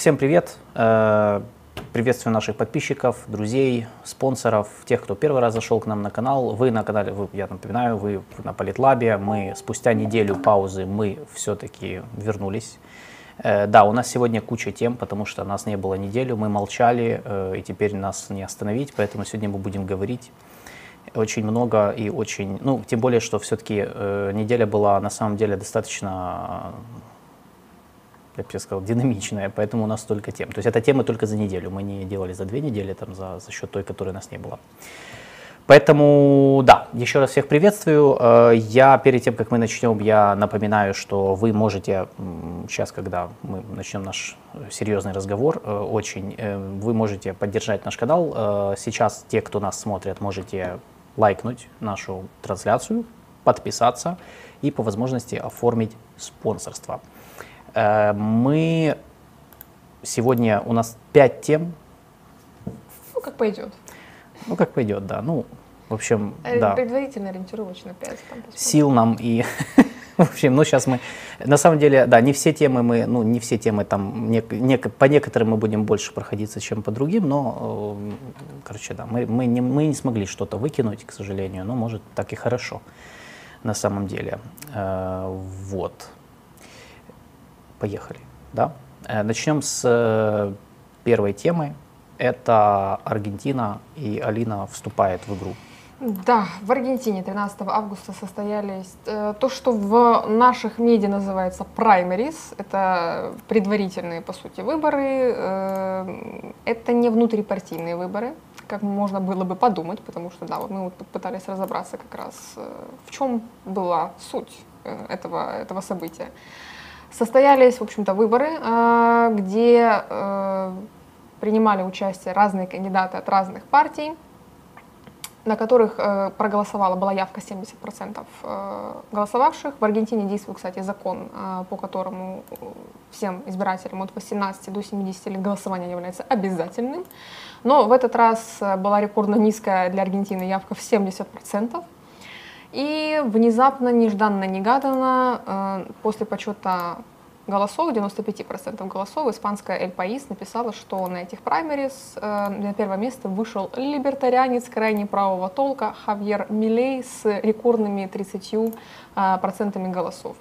Всем привет! Э, приветствую наших подписчиков, друзей, спонсоров, тех, кто первый раз зашел к нам на канал. Вы на канале, вы, я напоминаю, вы на Политлабе. Мы спустя неделю паузы мы все-таки вернулись. Э, да, у нас сегодня куча тем, потому что нас не было неделю, мы молчали, э, и теперь нас не остановить, поэтому сегодня мы будем говорить очень много и очень, ну, тем более, что все-таки э, неделя была на самом деле достаточно я бы сказал, динамичная, поэтому у нас столько тем. То есть это темы только за неделю, мы не делали за две недели там, за, за счет той, которой у нас не было. Поэтому, да, еще раз всех приветствую. Э, я перед тем, как мы начнем, я напоминаю, что вы можете, сейчас, когда мы начнем наш серьезный разговор, э, очень, э, вы можете поддержать наш канал. Сейчас те, кто нас смотрит, можете лайкнуть нашу трансляцию, подписаться и по возможности оформить спонсорство. Э, мы сегодня, у нас пять тем. Ну, как пойдет. Ну, как пойдет, да. Ну, в общем, э, да. Предварительно ориентировочно 5. Там, Сил нам и... В общем, ну сейчас мы, на самом деле, да, не все темы мы, ну не все темы там, не, не, по некоторым мы будем больше проходиться, чем по другим, но, э, короче, да, мы, мы, не, мы не смогли что-то выкинуть, к сожалению, но может так и хорошо на самом деле. Вот. Поехали. Да? Э, Начнем с э, первой темы. Это Аргентина, и Алина вступает в игру. Да, в Аргентине 13 августа состоялись э, то, что в наших медиа называется праймерис. Это предварительные, по сути, выборы. Э, это не внутрипартийные выборы, как можно было бы подумать, потому что, да, вот мы вот пытались разобраться как раз, э, в чем была суть этого, этого события. Состоялись, в общем-то, выборы, где принимали участие разные кандидаты от разных партий, на которых э, проголосовала, была явка 70% э, голосовавших. В Аргентине действует, кстати, закон, по которому всем избирателям от 18 до 70 лет голосование является обязательным. Но в этот раз была рекордно низкая для Аргентины явка в 70%. И внезапно, нежданно-негаданно, э, после подсчета голосов, 95% голосов, испанская Эль Паис написала, что на этих праймерис э, на первое место вышел либертарианец крайне правого толка Хавьер Милей с рекордными 30% э, процентами голосов.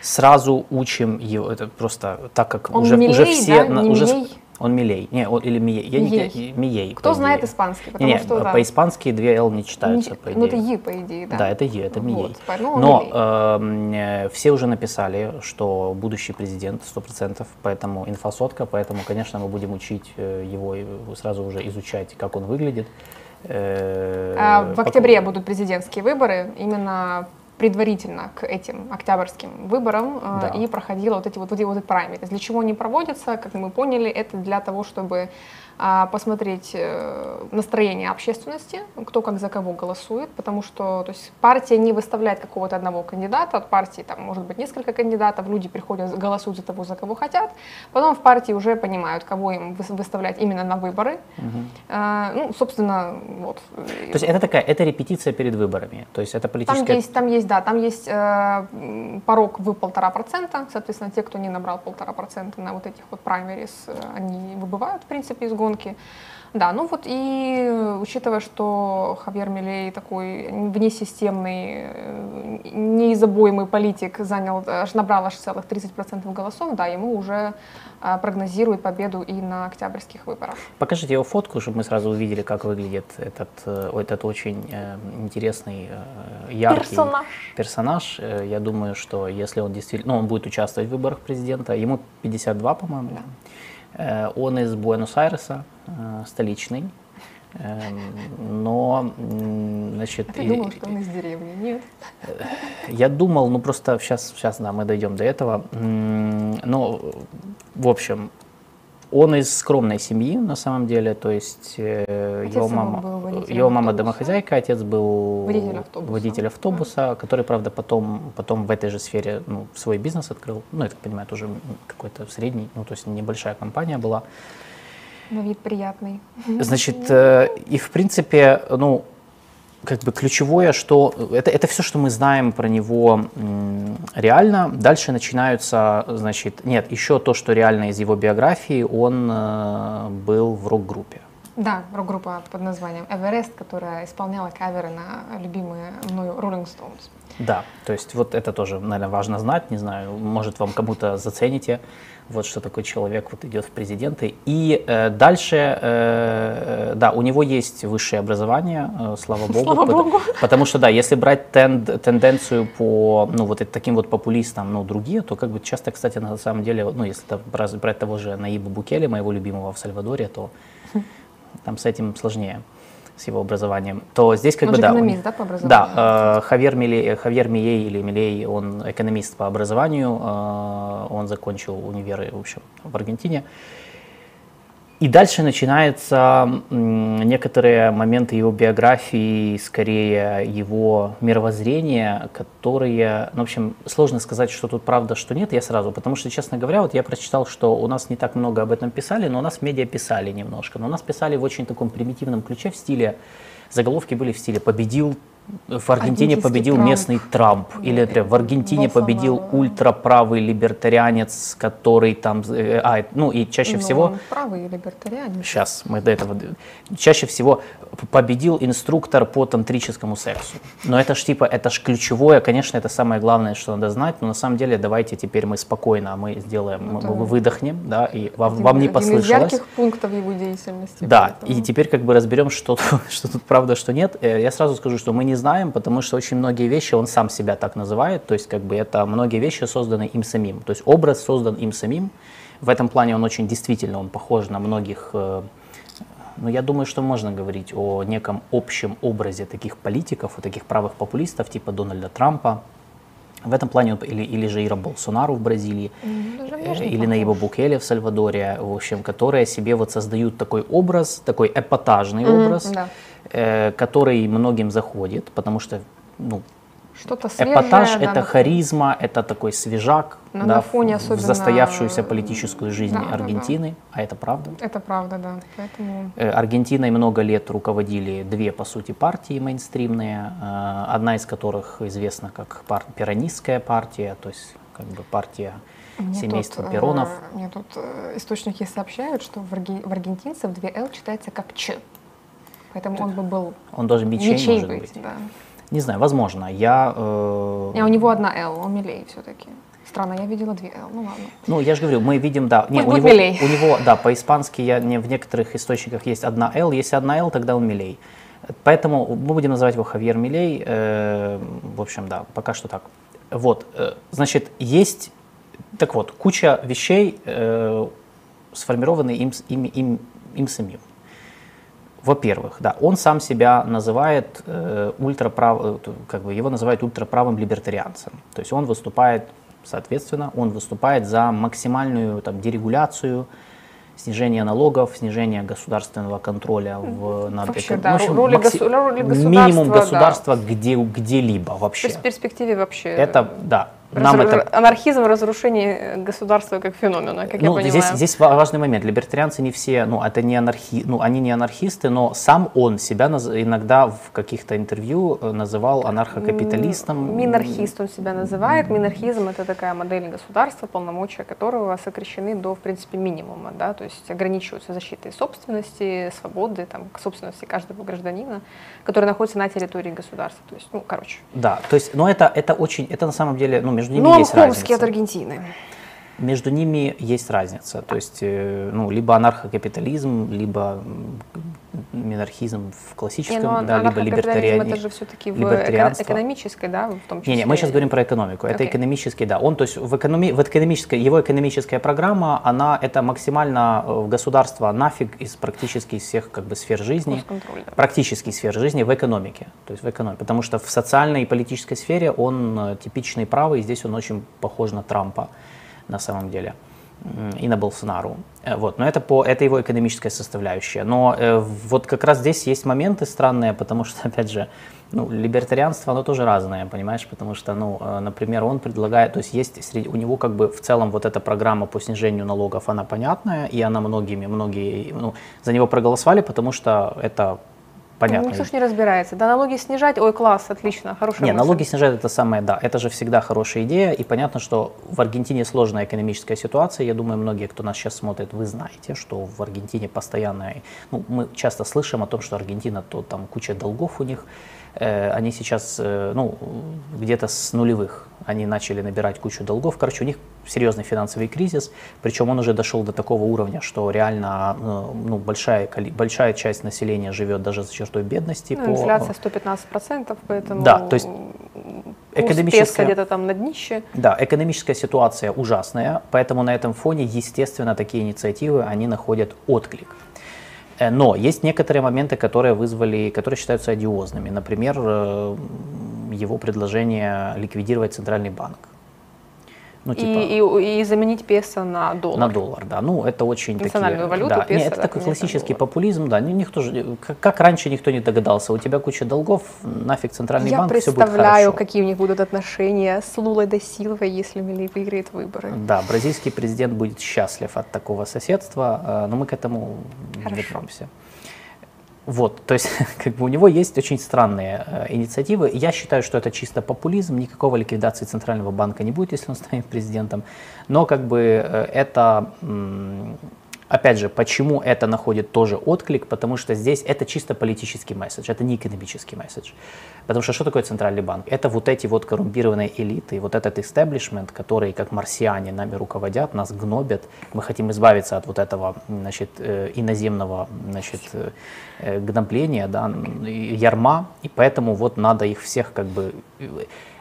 Сразу учим его, это просто так как Он уже, Милей, уже все... Да? На, уже, Милей? Он Милей. Не, он, или Мией. Я Мией. Не, Мией. Кто знает испанский? Потому Не, что, да. по-испански две Л не читаются, Не- по идее. Ну, это Е, по идее, да. Да, это Е, это Мией. Вот, ну, Но эм, э, все уже написали, что будущий президент 100%, поэтому инфосотка, поэтому, конечно, мы будем учить э, его, и сразу уже изучать, как он выглядит. Э, А В октябре будут президентские выборы, именно предварительно к этим октябрьским выборам э, Да. и проходила вот эти вот, вот эти вот праймерис. Для чего они проводятся, как мы поняли, это для того, чтобы а, посмотреть э, настроение общественности, кто как за кого голосует, потому что то есть, партия не выставляет какого-то одного кандидата, от партии там может быть несколько кандидатов, люди приходят, голосуют за того, за кого хотят, потом в партии уже понимают, кого им выс- выставлять именно на выборы. А, ну, собственно, вот. То есть это такая, это репетиция перед выборами, то есть это Там политическая... есть, там есть, да, там есть э, порог в полтора процента, соответственно, те, кто не набрал полтора процента на вот этих вот праймерис, э, они выбывают, в принципе, из гонки. Да, ну вот и э, учитывая, что Хавьер Милей такой внесистемный, э, неизобоимый политик, занял, аж набрал аж целых 30% голосов, да, ему уже э, прогнозируют победу и на октябрьских выборах. Покажите его фотку, чтобы мы сразу увидели, как выглядит этот, э, этот очень интересный, яркий Персонаж. персонаж. Я думаю, что если он действительно, ну, он будет участвовать в выборах президента, ему 52, по-моему. Э, Он из Буэнос-Айреса, столичный. Эм, Но, значит, А ты и- думал, что он из деревни? Нет. я думал, ну просто сейчас, сейчас, да, мы дойдем до этого. Но, в общем, он из скромной семьи, на самом деле, то есть э, Отец его мама, его мама автобуса. домохозяйка, отец был Водитель автобуса. водитель автобуса, который, правда, потом, потом в этой же сфере ну, свой бизнес открыл. Ну, я так понимаю, тоже какой-то средний, ну, то есть небольшая компания была. На вид приятный. Значит, э, и в принципе, ну, как бы ключевое, что это, это все, что мы знаем про него реально. Дальше начинаются, значит, нет, еще то, что реально из его биографии, он э, был в рок-группе. Да, рок-группа под названием Everest, которая исполняла каверы на любимые мною Rolling Stones. Да, то есть вот это тоже, наверное, важно знать, не знаю, может вам кому-то зацените, вот что такой человек вот идет в президенты. И э, дальше, э, да, у него есть высшее образование, э, слава богу. Слава потому, богу. Потому что, да, если брать тенд, тенденцию по, ну, вот таким вот популистам, ну, другие, то как бы часто, кстати, на самом деле, ну, если там брать, того же Наиба Букели, моего любимого в Сальвадоре, то там с этим сложнее с его образованием, то здесь как Он бы да. экономист, он- да, по образованию? Да, э, Хавьер, Милей, Хавьер Милей или Милей, он экономист по образованию, э, он закончил универы, в общем, в Аргентине. И дальше начинаются некоторые моменты его биографии, скорее его мировоззрения, которые, ну, в общем, сложно сказать, что тут правда, что нет, я сразу, потому что, честно говоря, вот я прочитал, что у нас не так много об этом писали, но у нас медиа писали немножко, но у нас писали в очень таком примитивном ключе, в стиле, заголовки были в стиле «победил в Аргентине победил Трамп. местный Трамп. Или, например, в Аргентине победил Болсонaro. ультраправый либертарианец, который там... э, А, ну и чаще Ну, всего... правый либертарианец. Сейчас мы до этого. Чаще всего победил инструктор по тантрическому сексу. Но это ж типа, это ж ключевое, конечно, это самое главное, что надо знать. Но на самом деле давайте теперь мы спокойно, мы сделаем, Это мы выдохнем, да, и вам, Один- вам не один из послышалось. ярких пунктов его деятельности. Да, поэтому- и теперь как бы разберем, что, тут- что тут правда, что нет. Э, Я сразу скажу, что мы не знаем, потому что очень многие вещи он сам себя так называет, то есть как бы это многие вещи созданы им самим, то есть образ создан им самим. В этом плане он очень действительно, он похож на многих, э, ну я думаю, что можно говорить о неком общем образе таких политиков, о таких правых популистов типа Дональда Трампа. В этом плане, или, или же Ира Болсонару в Бразилии, М, даже э, или. Наиба Букеле в Сальвадоре, в общем, которые себе вот создают такой образ, такой эпатажный Мгм, образ, да. Э, который многим заходит, потому что ну, Что-то свежее. эпатаж да, это на- харизма, это такой свежак На- да, на в- фоне в особенно- застоявшуюся политическую жизнь Да, да, да. Аргентины, а это правда. Это правда, да. Поэтому Э, Аргентиной много лет руководили две, по сути, партии мейнстримные, э, одна из которых известна как пар- перонистская партия, то есть как бы партия мне семейства тут, Перонов. Мне тут источники сообщают, что в, арги- в аргентинцев 2Л читается как Ч. Поэтому он бы был Он даже мечей, мечей может быть. быть. Да. Не знаю, возможно. Я, э, А у него одна Л, он милей все-таки. Странно, я видела две Л. Ну ладно. ну, я же говорю, мы видим, да, не, у него, милей. у него, да, по-испански я, не, в некоторых источниках есть одна Л, если одна Л, тогда он милей. Поэтому мы будем называть его Хавьер Милей. э, в общем, да, пока что так. Вот, э, значит, есть, так вот, куча вещей, э, сформированы им, им, им, им самим. Во-первых, да, он сам себя называет э, ультраправ, э, как бы его называют ультраправым либертарианцем. То есть он выступает, соответственно, он выступает за максимальную там, дерегуляцию, снижение налогов, снижение государственного контроля в, над Вообще, эко- да, в общем, роли макси- госу- роли минимум государства, да. государства где, где-либо вообще. в перспективе вообще Это, да, нам это анархизм, разрушение государства как феномена, как я ну, понимаю. здесь, здесь ва- важный момент. Либертарианцы не все, ну, это не анархи, ну, они не анархисты, но сам он себя наз- иногда в каких-то интервью э, называл анархокапиталистом. Минархист он себя называет. Минархизм это такая модель государства, полномочия которого сокращены до, в принципе, минимума, да, то есть ограничиваются защитой собственности, свободы, там, к собственности каждого гражданина, который находится на территории государства. То есть, ну, короче. Да, то есть, но это, это очень, это на самом деле, ну, между ними Ну, есть Хомский от разница. Аргентины. Между ними есть разница. То есть, э, ну, либо анархокапитализм, либо минархизм в Не, классическом, ну, да, либо либертарианизм. это же все-таки в экономической, да, в том числе. Не, не, мы сейчас говорим про экономику. Это Окей. экономический, да. Он, то есть в, экономи, в экономической, его экономическая программа, она это максимально э, в государство нафиг из практически всех как бы сфер жизни, да. практически сфер жизни в экономике. То есть в экономике. Потому что в социальной и политической сфере он э, типичный правый, и здесь он очень похож на Трампа на самом деле и на Болсонару. Э, Вот. Но это, по, это его экономическая составляющая. Но э, вот как раз здесь есть моменты странные, потому что, опять же, ну, либертарианство, оно тоже разное, понимаешь, потому что, ну, э, например, он предлагает, то есть есть среди, у него как бы в целом вот эта программа по снижению налогов, она понятная, и она многими, многие, ну, за него проголосовали, потому что это понятно. Ну, никто ж не разбирается. Да, налоги снижать, ой, класс, отлично, хорошая Не, мысль. налоги снижать это самое, да, это же всегда хорошая идея, и понятно, что в Аргентине сложная экономическая ситуация, я думаю, многие, кто нас сейчас смотрит, вы знаете, что в Аргентине постоянно, ну, мы часто слышим о том, что Аргентина, то там куча долгов у них, они сейчас, э, ну, где-то с нулевых, они начали набирать кучу долгов, короче, у них серьезный финансовый кризис, причем он уже дошел до такого уровня, что реально, э, ну, большая, большая часть населения живет даже за чертой бедности. Ну, по- инфляция 115%, поэтому Да, то есть экономическая- где-то там на днище. Да, экономическая ситуация ужасная, поэтому на этом фоне, естественно, такие инициативы, они находят отклик. Э, Но есть некоторые моменты, которые вызвали, которые считаются одиозными. Например, э, его предложение ликвидировать центральный банк. Ну, И, типа, и, и заменить песо на доллар. на доллар, да. Ну, это очень Национальную такие... валюту, да. песо, Не, это такой классический доллар. популизм, да. Ни- Никто же, как, как раньше никто не догадался, у тебя куча долгов, нафиг центральный Я банк, все будет представляю, хорошо. какие у них будут отношения с Лулой до Силвой, если Милей выиграет выборы. Да, бразильский президент будет счастлив от такого соседства, э, но мы к этому Хорошо. вернемся. Вот, то есть, как бы у него есть очень странные э, инициативы. Я считаю, что это чисто популизм, никакого ликвидации центрального банка не будет, если он станет президентом. Но как бы э, это, опять же, почему это находит тоже отклик, потому что здесь это чисто политический месседж, это не экономический месседж. Потому что что такое центральный банк? Это вот эти вот коррумпированные элиты, вот этот истеблишмент, которые как марсиане нами руководят, нас гнобят. Мы хотим избавиться от вот этого значит, э, иноземного значит, э, э, гнобления, да, ярма, и поэтому вот надо их всех как бы...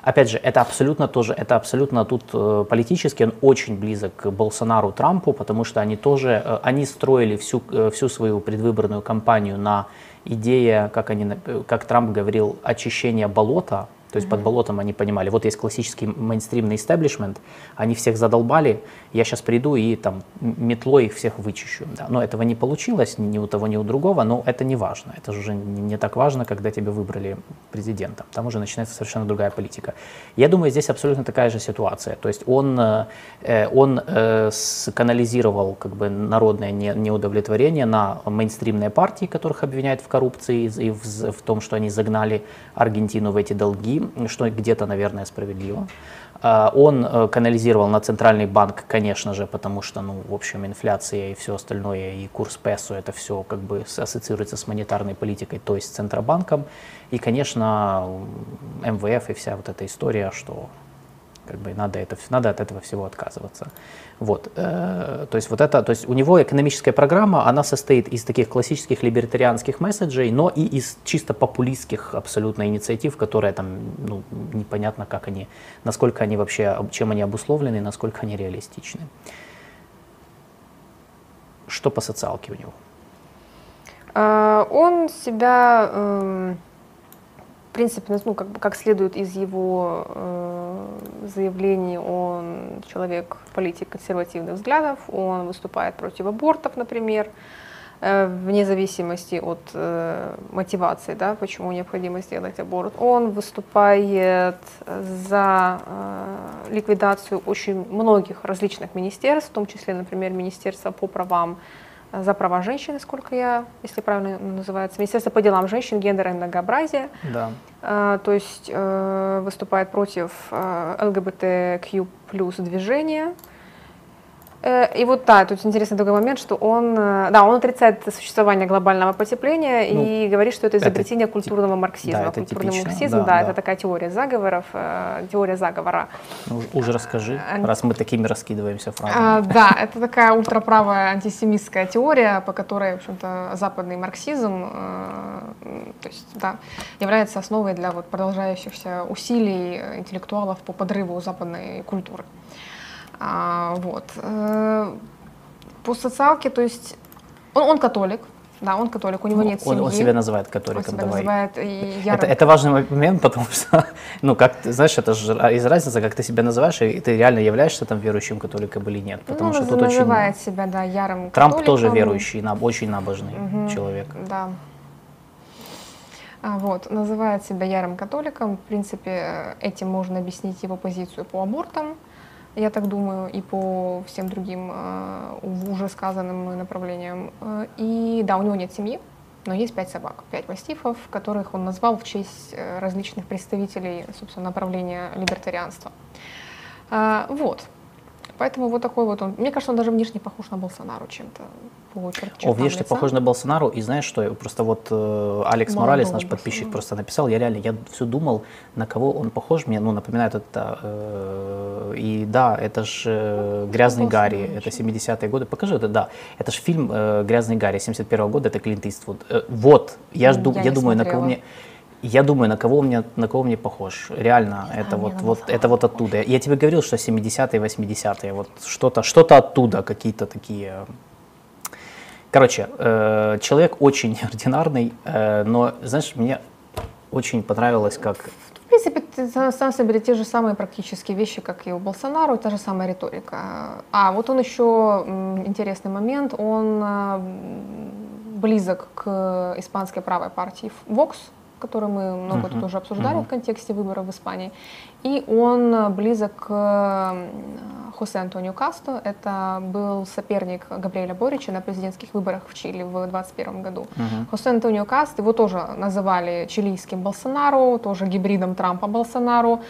Опять же, это абсолютно тоже, это абсолютно тут э, политически, он очень близок к Болсонару, Трампу, потому что они тоже, э, они строили всю, э, всю свою предвыборную кампанию на идее, как, они, как Трамп говорил, очищения болота, то есть под болотом они понимали, вот есть классический мейнстримный истеблишмент, они всех задолбали, я сейчас приду и там метлой их всех вычищу. Да. Но этого не получилось ни у того, ни у другого, но это не важно. Это же уже не так важно, когда тебя выбрали президентом. Там уже начинается совершенно другая политика. Я думаю, здесь абсолютно такая же ситуация. То есть он, э, э, он э, сканализировал как бы народное не- неудовлетворение на мейнстримные партии, которых обвиняют в коррупции и в, в том, что они загнали Аргентину в эти долги, что где-то, наверное, справедливо. А, Он э, канализировал на центральный банк, конечно же, потому что, ну, в общем, инфляция и все остальное, и курс песо, это все как бы ассоциируется с монетарной политикой, то есть с Центробанком. И, конечно, МВФ и вся вот эта история, что как бы надо, это, надо от этого всего отказываться. Вот, э, то есть вот это, то есть у него экономическая программа, она состоит из таких классических либертарианских месседжей, но и из чисто популистских абсолютно инициатив, которые там, ну, непонятно, как они, насколько они вообще, об- чем они обусловлены, насколько они реалистичны. Что по социалке у него? А, Он себя, эм, принципе, ну, как, как следует из его э, заявлений, он человек, политик консервативных взглядов, он выступает против абортов, например, э, вне зависимости от э, мотивации, да, почему необходимо сделать аборт. Он выступает за э, ликвидацию очень многих различных министерств, в том числе, например, Министерство по правам за права женщин, сколько я, если правильно называется, Министерство по делам женщин, гендера и многообразия. Да. Э, то есть э, выступает против э, плюс движения. Э, И вот да, тут интересный другой момент, что он, э, да, он отрицает существование глобального потепления Ну, и говорит, что это это изобретение тип- культурного марксизма. да, это Культурный типично, марксизм, да, да, да. это такая теория заговоров, э, теория заговора. Ну, уже расскажи, А, раз мы такими раскидываемся А, фразами. да, это такая ультраправая антисемитская теория, по которой, в общем-то, западный марксизм, то есть, да, является основой для вот продолжающихся усилий интеллектуалов по подрыву западной культуры. А, вот. Э, По социалке, то есть, он, он католик, да, он католик, у него Ну, нет он, семьи. он себя называет Он католиком, себя давай. называет ярым Это, это важный момент, потому что, ну, как ты знаешь, это же из разницы, как ты себя называешь, и ты реально являешься там верующим католиком или нет. Потому ну, что тут очень... называет себя, да, ярым Трамп тоже верующий, наб- очень набожный Мгм. человек. Да. А, Вот, называет себя ярым католиком. В принципе, э, этим можно объяснить его позицию по абортам, я так думаю, и по всем другим э, уже сказанным направлениям. Э, И да, у него нет семьи. но есть пять собак, пять мастифов, которых он назвал в честь э, различных представителей, собственно, направления либертарианства. Вот. Поэтому вот такой вот он. Мне кажется, он даже внешне похож на Болсонару чем-то. О, внешне лица. похож на Болсонару. И знаешь что, просто вот э, Алекс Молодого Моралес, наш подписчик, просто написал, я реально, я все думал, на кого он похож, мне, ну, напоминает это, э, и да, это же э, «Грязный Гарри», это 70-е годы, покажи это, да, это же фильм э, «Грязный Гарри» 71 -го года, это Клинт Иствуд. Э, вот, я, жду, я, я думаю, смотрела. на кого мне... Я думаю, на кого мне, на кого мне похож. Реально, а это вот, вот, это вот оттуда. Я тебе говорил, что 70-е, 80-е, вот что-то, что-то оттуда, какие-то такие. Короче, э, человек очень ординарный, э, но, знаешь, мне очень понравилось, как в принципе, на самом деле те же самые практические вещи, как и у Болсонару, та же самая риторика. А вот он еще интересный момент, он э, близок к испанской правой партии Vox, который мы много uh-huh. тут уже обсуждали uh-huh. в контексте выборов в Испании. И он близок к Хосе Антонио Касто. Это был соперник Габриэля Борича на президентских выборах в Чили в 2021 году. Uh-huh. Хосе Антонио Касто, его тоже называли чилийским Болсонару, тоже гибридом Трампа Болсонару.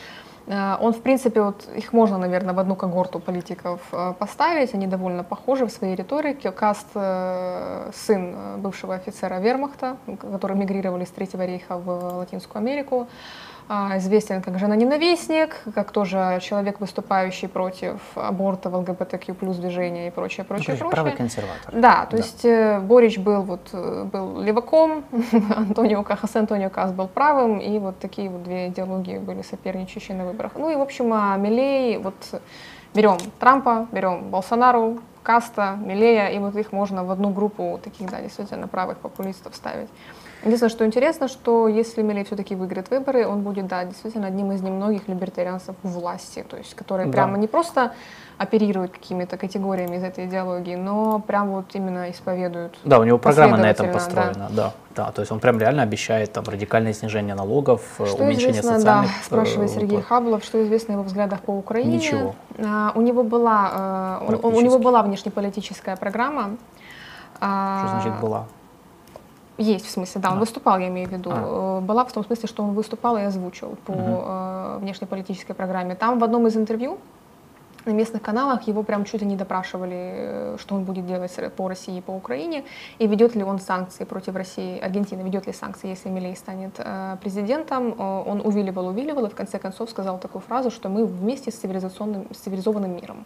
Э, он, в принципе, вот их можно, наверное, в одну когорту политиков э, поставить. Они довольно похожи в своей риторике. Каст э, — сын бывшего офицера Вермахта, который мигрировали из Третьего рейха в Латинскую Америку. А, известен как жена-ненавистник, как тоже человек, выступающий против абортов, ЛГБТQ плюс движения и прочее, прочее, ну, прочее. Правый консерватор. Да, то да. есть э, Борич был, вот, э, был леваком, Антонио Кахас Антонио Кас был правым, и вот такие вот две идеологии были соперничающие на выборах. Ну и, в общем, а Милей, вот берем Трампа, берем Болсонару, Каста, Милея, и вот их можно в одну группу таких, да, действительно правых популистов ставить. Единственное, что интересно, что если Милей все-таки выиграет выборы, он будет, да, действительно одним из немногих либертарианцев у власти, то есть которые да. прямо не просто оперируют какими-то категориями из этой идеологии, но прям вот именно исповедуют. Да, у него программа на этом построена, да. да. Да, то есть он прям реально обещает там радикальное снижение налогов, э, что уменьшение известно, социальных... Да, спрашивает э, Сергей Хаблов, что известно о его взглядах по Украине. Ничего. А, у него была, а, у, у него была внешнеполитическая программа. Что значит была? Есть, в смысле, да, он выступал, я имею в виду. А. Э, была в том смысле, что он выступал и озвучил по угу. внешнеполитической программе. Там в одном из интервью на местных каналах его прям чуть ли не допрашивали, э, что он будет делать по России и по Украине, и ведет ли он санкции против России, Аргентина ведет ли санкции, если Милей станет президентом. Он увиливал, увиливал, и в конце концов сказал такую фразу, что мы вместе с, цивилизационным, с цивилизованным миром.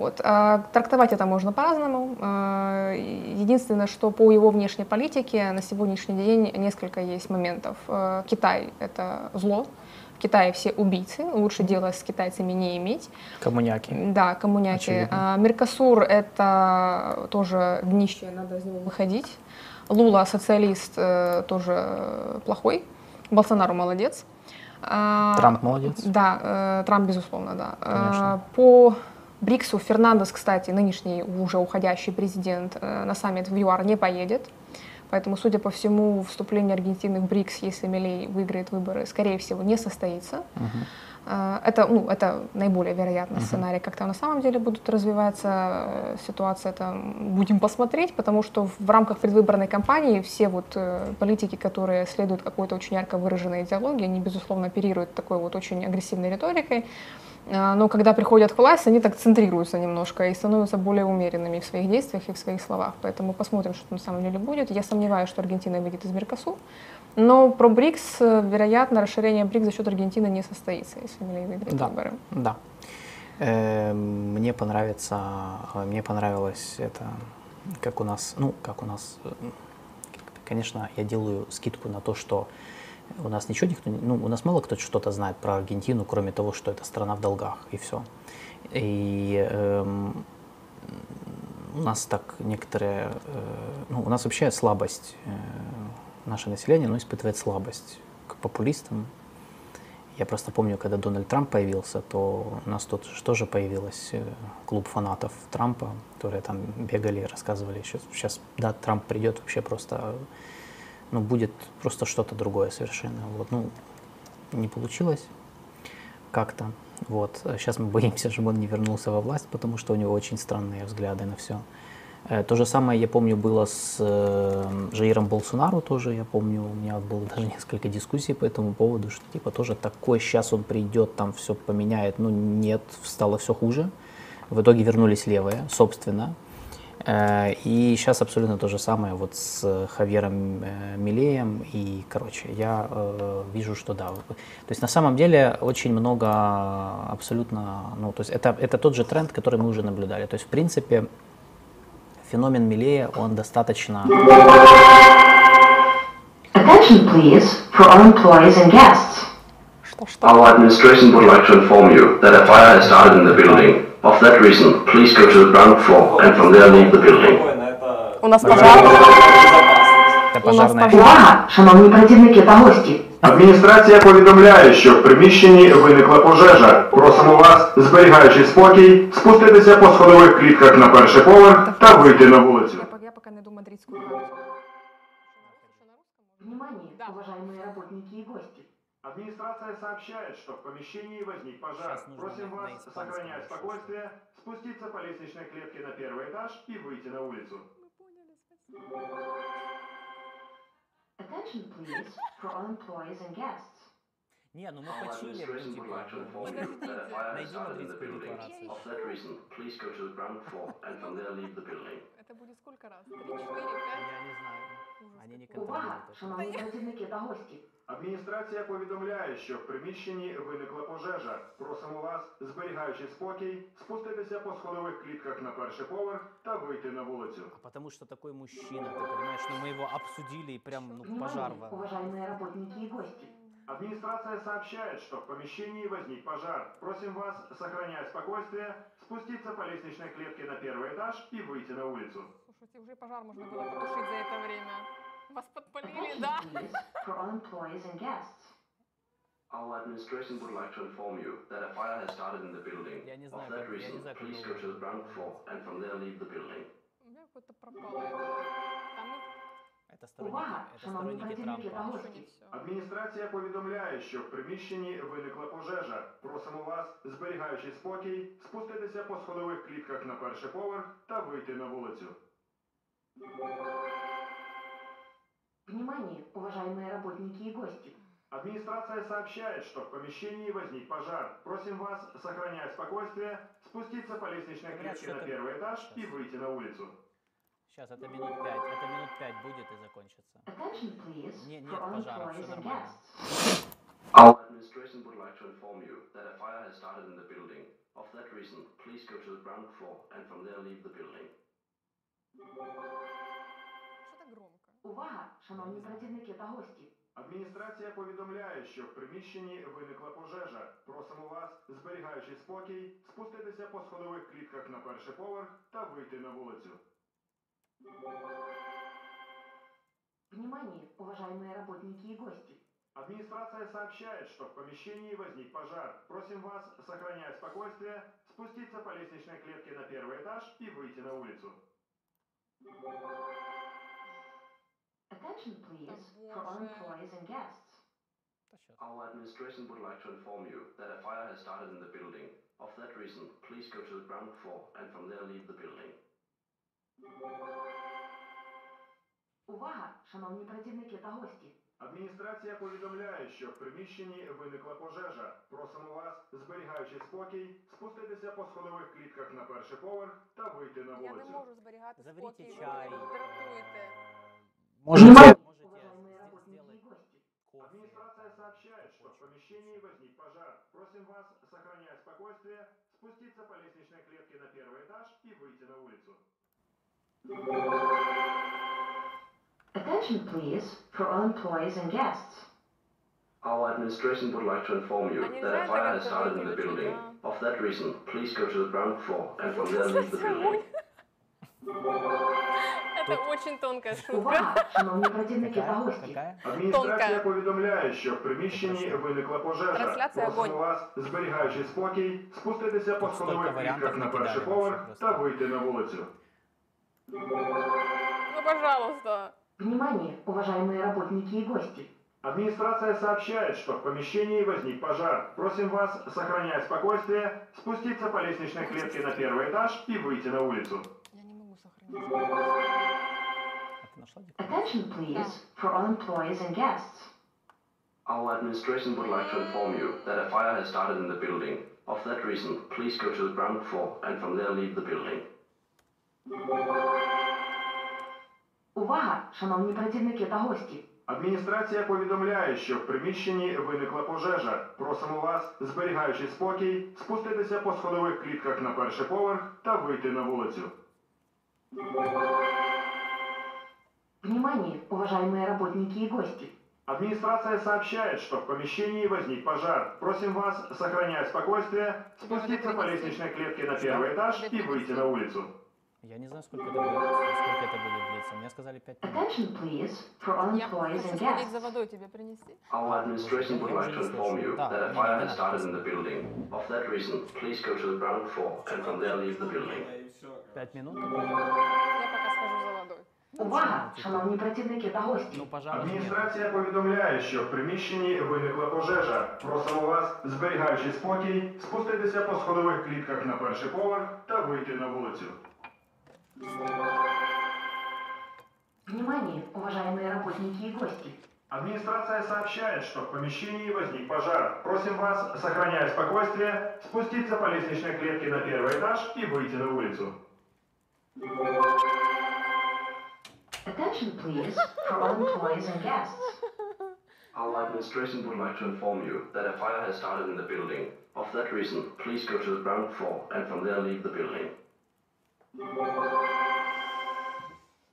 Вот. А, трактовать это можно по-разному. А, единственное, что по его внешней политике на сегодняшний день несколько есть моментов. А, Китай — это зло, в Китае все убийцы, лучше дела с китайцами не иметь. Коммуняки. Да, коммуняки. А, Меркосур — это тоже днище, надо из него выходить. Лула — социалист, э, тоже плохой. Болсонару молодец. Трамп молодец. Да, э, Трамп, безусловно, да. Конечно. По Бриксу Фернандес, кстати, нынешний уже уходящий президент, э, на саммит в ЮАР не поедет. Поэтому, судя по всему, вступление Аргентины в БРИКС, если Милей выиграет выборы, скорее всего, не состоится. Uh-huh. Это, ну, это наиболее вероятный uh-huh. сценарий. Как там на самом деле будут развиваться э, ситуация, это будем посмотреть, потому что в рамках предвыборной кампании все вот политики, которые следуют какой-то очень ярко выраженной идеологии, они, безусловно, оперируют такой вот очень агрессивной риторикой. А, но когда приходят к власти, они так центрируются немножко и становятся более умеренными в своих действиях и в своих словах. Поэтому посмотрим, что на самом деле будет. Я сомневаюсь, что Аргентина выйдет из Меркосур. Но про БРИКС, вероятно, расширение БРИКС за счет Аргентины не состоится, если Милей выиграет да, выборы. Да. Э, мне понравится, мне понравилось это, как у нас, ну, как у нас, э, конечно, я делаю скидку на то, что у нас ничего никто, ну, у нас мало кто что-то знает про Аргентину, кроме того, что это страна в долгах, и все. И эм, у нас так некоторые, э, ну, у нас вообще слабость, э, наше население, ну, испытывает слабость к популистам. Я просто помню, когда Дональд Трамп появился, то у нас тут тоже появилась э, клуб фанатов Трампа, которые там бегали и рассказывали, сейчас, сейчас да, Трамп придет вообще просто ну, будет просто что-то другое совершенно. Вот, ну, не получилось как-то. Вот. Сейчас мы боимся, чтобы он не вернулся во власть, потому что у него очень странные взгляды на все. Э, То же самое, я помню, было с э, Жаиром Болсонару тоже, я помню, у меня было даже несколько дискуссий по этому поводу, что типа тоже такой, сейчас он придет, там все поменяет, ну нет, стало все хуже. В итоге вернулись левые, собственно. Э, И сейчас абсолютно то же самое вот с Хавьером э, Милеем. И, короче, я э, вижу, что да. То есть на самом деле очень много абсолютно, ну, то есть это, это тот же тренд, который мы уже наблюдали. То есть, в принципе, феномен Милея, он достаточно... Attention please for all employees and guests. Что-что? Our administration would like to inform you that a fire has started in the building. Of that reason, please go to the ground floor and from there leave the building. У нас пожар. Это У нас пожарная... пожар. Увага, шановні працівники та гості! Адміністрація повідомляє, що в приміщенні виникла пожежа. Просимо вас, зберігаючи спокій, спуститися по сходових клітках на перший поверх та вийти на вулицю. Я, по- я пока найду мадридскую карту. Внимание, Да. уважаемые работники и гости! Администрация сообщает, что в помещении возник пожар. Сейчас нужно Просим на вас, испанском сохраняя еще спокойствие, спуститься по лестничной клетке на первый этаж и выйти на улицу. Attention please for all employees and guests. Не, ну мы Our почили, administration ну, would like to типа, inform ну, you that a fire has найди started in the мадридскую building. декларацию. Of that reason, please go to the ground floor and from there leave the building. Это будет сколько раз? Три, четыре, пять? Я не знаю. Они не Увага, контролируют это. шановні працівники та гості! Адміністрація повідомляє, що в приміщенні виникла пожежа. Просимо вас, зберігаючи спокій, спуститися по сходових клітках на перший поверх та вийти на вулицю. А потому что такой мужчина, ты понимаешь, ну мы его обсудили и прям, ну, пожар. Внимание, во- уважаемые работники и гости! Администрация сообщает, что в помещении возник пожар. Просим вас, сохраняя спокойствие, спуститься по лестничной клетке на первый этаж и выйти на улицу. Слушайте, уже пожар можно было потушить за это время. Вас подпалили, Attention да? please for all employees and guests. Our administration would like to inform you that a fire has started in the building. Я не Of знаю, that как- я не reason, знаю, как please его go to the ground floor and from there leave the building. У меня какое-то пропало. Там Это сторонники, Увага, это шановні сторонники працівники та Трампа. еще не гості! все. Адміністрація повідомляє, що в приміщенні виникла пожежа. Просимо вас, зберігаючи спокій, спуститися по сходових клітках на перший поверх та вийти на вулицю. Внимание, уважаемые работники и гости! Администрация сообщает, что в помещении возник пожар. Просим вас, сохраняя спокойствие, спуститься по лестничной клетке на первый этаж и выйти на улицу. Сейчас, это минут пять, это минут пять будет и закончится. Please Не- нет пожара, and нормально. guests. Our administration would like to inform you that a fire has started in the building. Of that reason, please go to the ground floor and from there leave the building. Что-то громко. Увага, шановні працівники та гості! Адміністрація повідомляє, що в приміщенні виникла пожежа. Просимо вас, зберігаючи спокій, спуститися по сходових клітках на перший поверх та вийти на вулицю. Внимание, уважаемые работники и гости! Администрация сообщает, что в помещении возник пожар. Просим вас, сохраняя спокойствие, спуститься по лестничной клетке на первый этаж и выйти на улицу. Attention please for all employees and guests. Our administration would like to inform you that a fire has started in the building. Of that reason, please go to the ground floor and from there leave the building. Увага, шановні працівники та гості! Адміністрація повідомляє, що в приміщенні виникла пожежа. Просимо вас, зберігаючи спокій, спуститися по сходових клітках на перший поверх та вийти на Я не можу зберігати спокій, ви чай. мене дратуєте. Э, Можете, Внимание, можете уважаемые сде- работники и сделать гости! кофе. Администрация сообщает, что в помещении возник пожар. Просим вас, сохраняя спокойствие, спуститься по лестничной клетке на первый этаж и выйти на улицу. Attention please for all employees and guests. Our administration would like to inform you А нельзя that a это fire has как-то started in the выключить, building. да? Of that reason, please go to the ground floor and from there leave the building. Это очень тонкая шутка. Увага, шановні працівники та Какая? гості! Какая? Адміністрація Тонка. повідомляє, що в приміщенні виникла пожежа. Трансляція Просимо огонь. вас, зберігаючи спокій, спуститися по Тут сходових столько варіантів клітках на накидали перший вообще поверх просто. та вийти на вулицю. Ну, пожалуйста. Внимание, уважаемые работники и гости! Администрация сообщает, что в помещении возник пожар. Просим вас, сохраняя спокойствие, спуститься по лестничной клетке на первый этаж и выйти на улицу. Attention please for all employees and guests. Our administration would like to inform you that a fire has started in the building. Of that reason, please go to the ground floor and from there leave the building. Увага, шановні працівники та гості. Адміністрація повідомляє, що в приміщенні виникла пожежа. Просимо вас, зберігаючи спокій, спуститися по сходових клітках на перший поверх та вийти на вулицю. Внимание, уважаемые работники и гости. Администрация сообщает, что в помещении возник пожар. Просим вас, сохраняя спокойствие, спуститься по лестничной клетке на первый этаж и выйти на улицу. Я не знаю, сколько это будет, сколько это будет длиться. Мне сказали 5 минут. Attention please for all employees and сходить за guests. водой тебе принести. Our administration would like to inform you that a fire has started in the building. Of that reason, please go to the ground floor and from there leave the building. 5 минут? Я пока схожу за водой. Увага, шановні працівники та гості. Ну, пожара нет. Адміністрація повідомляє, що в приміщенні виникла пожежа. Просимо вас, зберігаючи спокій, спуститися по сходових клітках на перший поверх та вийти на вулицю. Внимание, уважаемые работники и гости. Администрация сообщает, что в помещении возник пожар. Просим вас, сохраняя спокойствие, спуститься по лестничной клетке на первый этаж и выйти на улицу. Attention please for all employees and guests. Our administration would like to inform you that a fire has started in the building. Of that reason, please go to the ground floor and from there leave the building.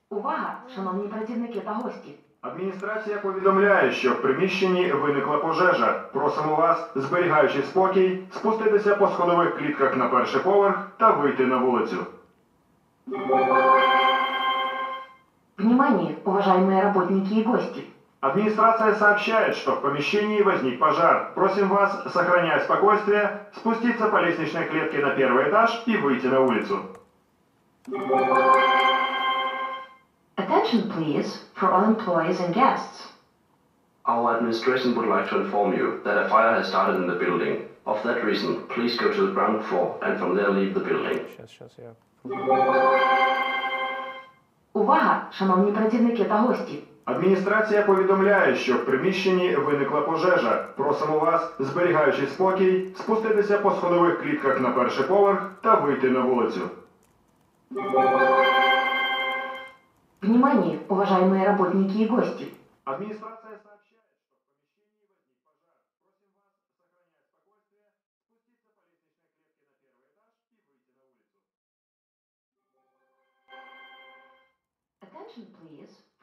Увага, шановні працівники та гості. Адміністрація повідомляє, що в приміщенні виникла пожежа. Просимо вас, зберігаючи спокій, спуститися по сходових клітках на перший поверх та вийти на вулицю. Внимание, уважаемые работники и гости. Администрация сообщает, что в помещении возник пожар. Просим вас, сохраняя спокойствие, спуститься по лестничной клетке на первый этаж и выйти на улицу. Attention please for all employees and guests. Our administration would like to inform you that a fire has started in the building. Of that reason, please go to the ground floor and from there leave the building. Сейчас, сейчас я... Увага, шановні працівники та гості. Адміністрація повідомляє, що в приміщенні виникла пожежа. Просимо вас, зберігаючи спокій, спуститися по сходових клітках на перший поверх та вийти на вулицю. Внимание, уважаемые работники и гости. Администрация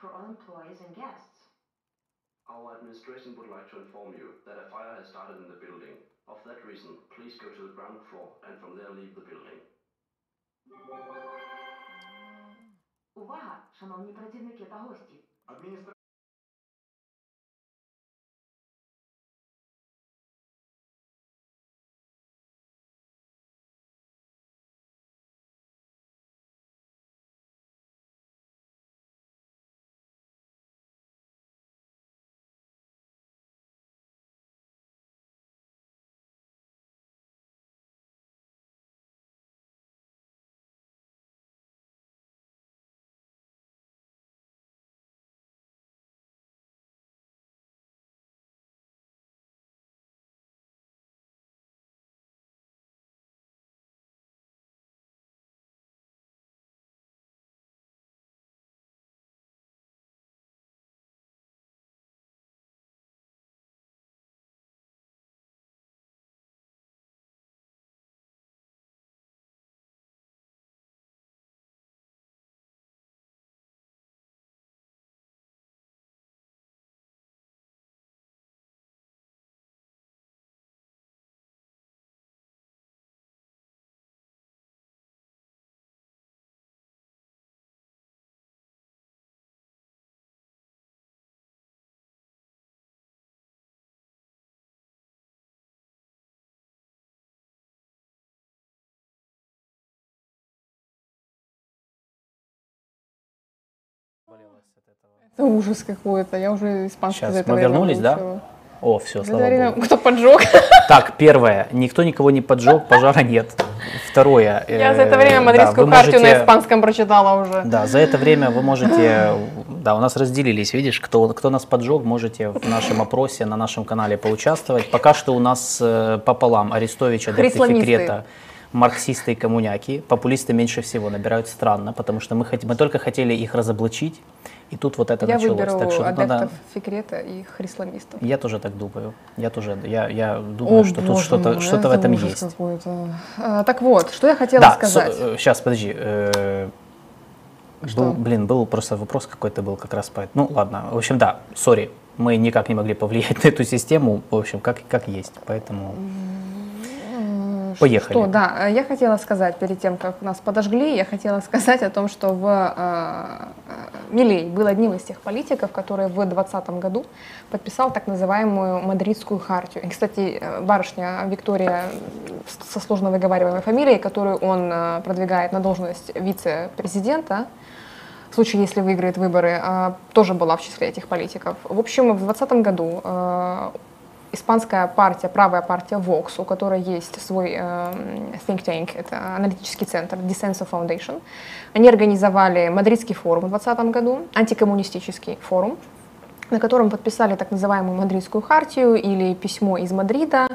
for all employees and guests. Our administration would like to inform you that a fire has started in the building. Of that reason, please go to the ground floor and from there leave the building. Увага, шановні працівники та гості. Адміністра... Болелась от этого. Это ужас какой-то. Я уже испанский Сейчас, за это мы вернулись, да? О, все, За слава время богу. кто поджег? Так, первое. Никто никого не поджег, пожара нет. второе. Я за э, это время да, мадридскую хартию на испанском прочитала уже. Да, за это время вы можете, да, у нас разделились, видишь, кто, кто нас поджег, можете в нашем опросе на нашем канале поучаствовать. Пока что у нас э, пополам Арестович, адепты Хрисломисты. Марксисты и коммуняки. Популисты меньше всего набирают странно, потому что мы, хот- мы только хотели их разоблачить, и тут вот это Я началось. выберу так что тут адептов надо- Фикрета и христломистов. Я тоже так думаю. Я тоже, я, я думаю, что тут что-то что в это этом есть. А, так вот, что я хотела Да, сказать. сейчас, подожди. э, Что? Был, блин, был просто вопрос какой-то был как раз по. Ну, ладно. В общем, да, сори, мы никак не могли повлиять на эту систему. В общем, как, как есть. Поэтому Поехали. Что, да, э, я хотела сказать, перед тем, как нас подожгли, я хотела сказать о том, что в э, э, Милей был одним из тех политиков, который в 2020 году подписал так называемую Мадридскую хартию. И, кстати, э, барышня Виктория с- со сложно выговариваемой фамилией, которую он э, продвигает на должность вице-президента, в случае, если выиграет выборы, э, тоже была в числе этих политиков. В общем, в 2020 году э, испанская партия, правая партия Vox, у которой есть свой э, think tank, это аналитический центр Dissenso Foundation, они организовали Мадридский форум в 2020 году, антикоммунистический форум, на котором подписали так называемую Мадридскую хартию или письмо из Мадрида.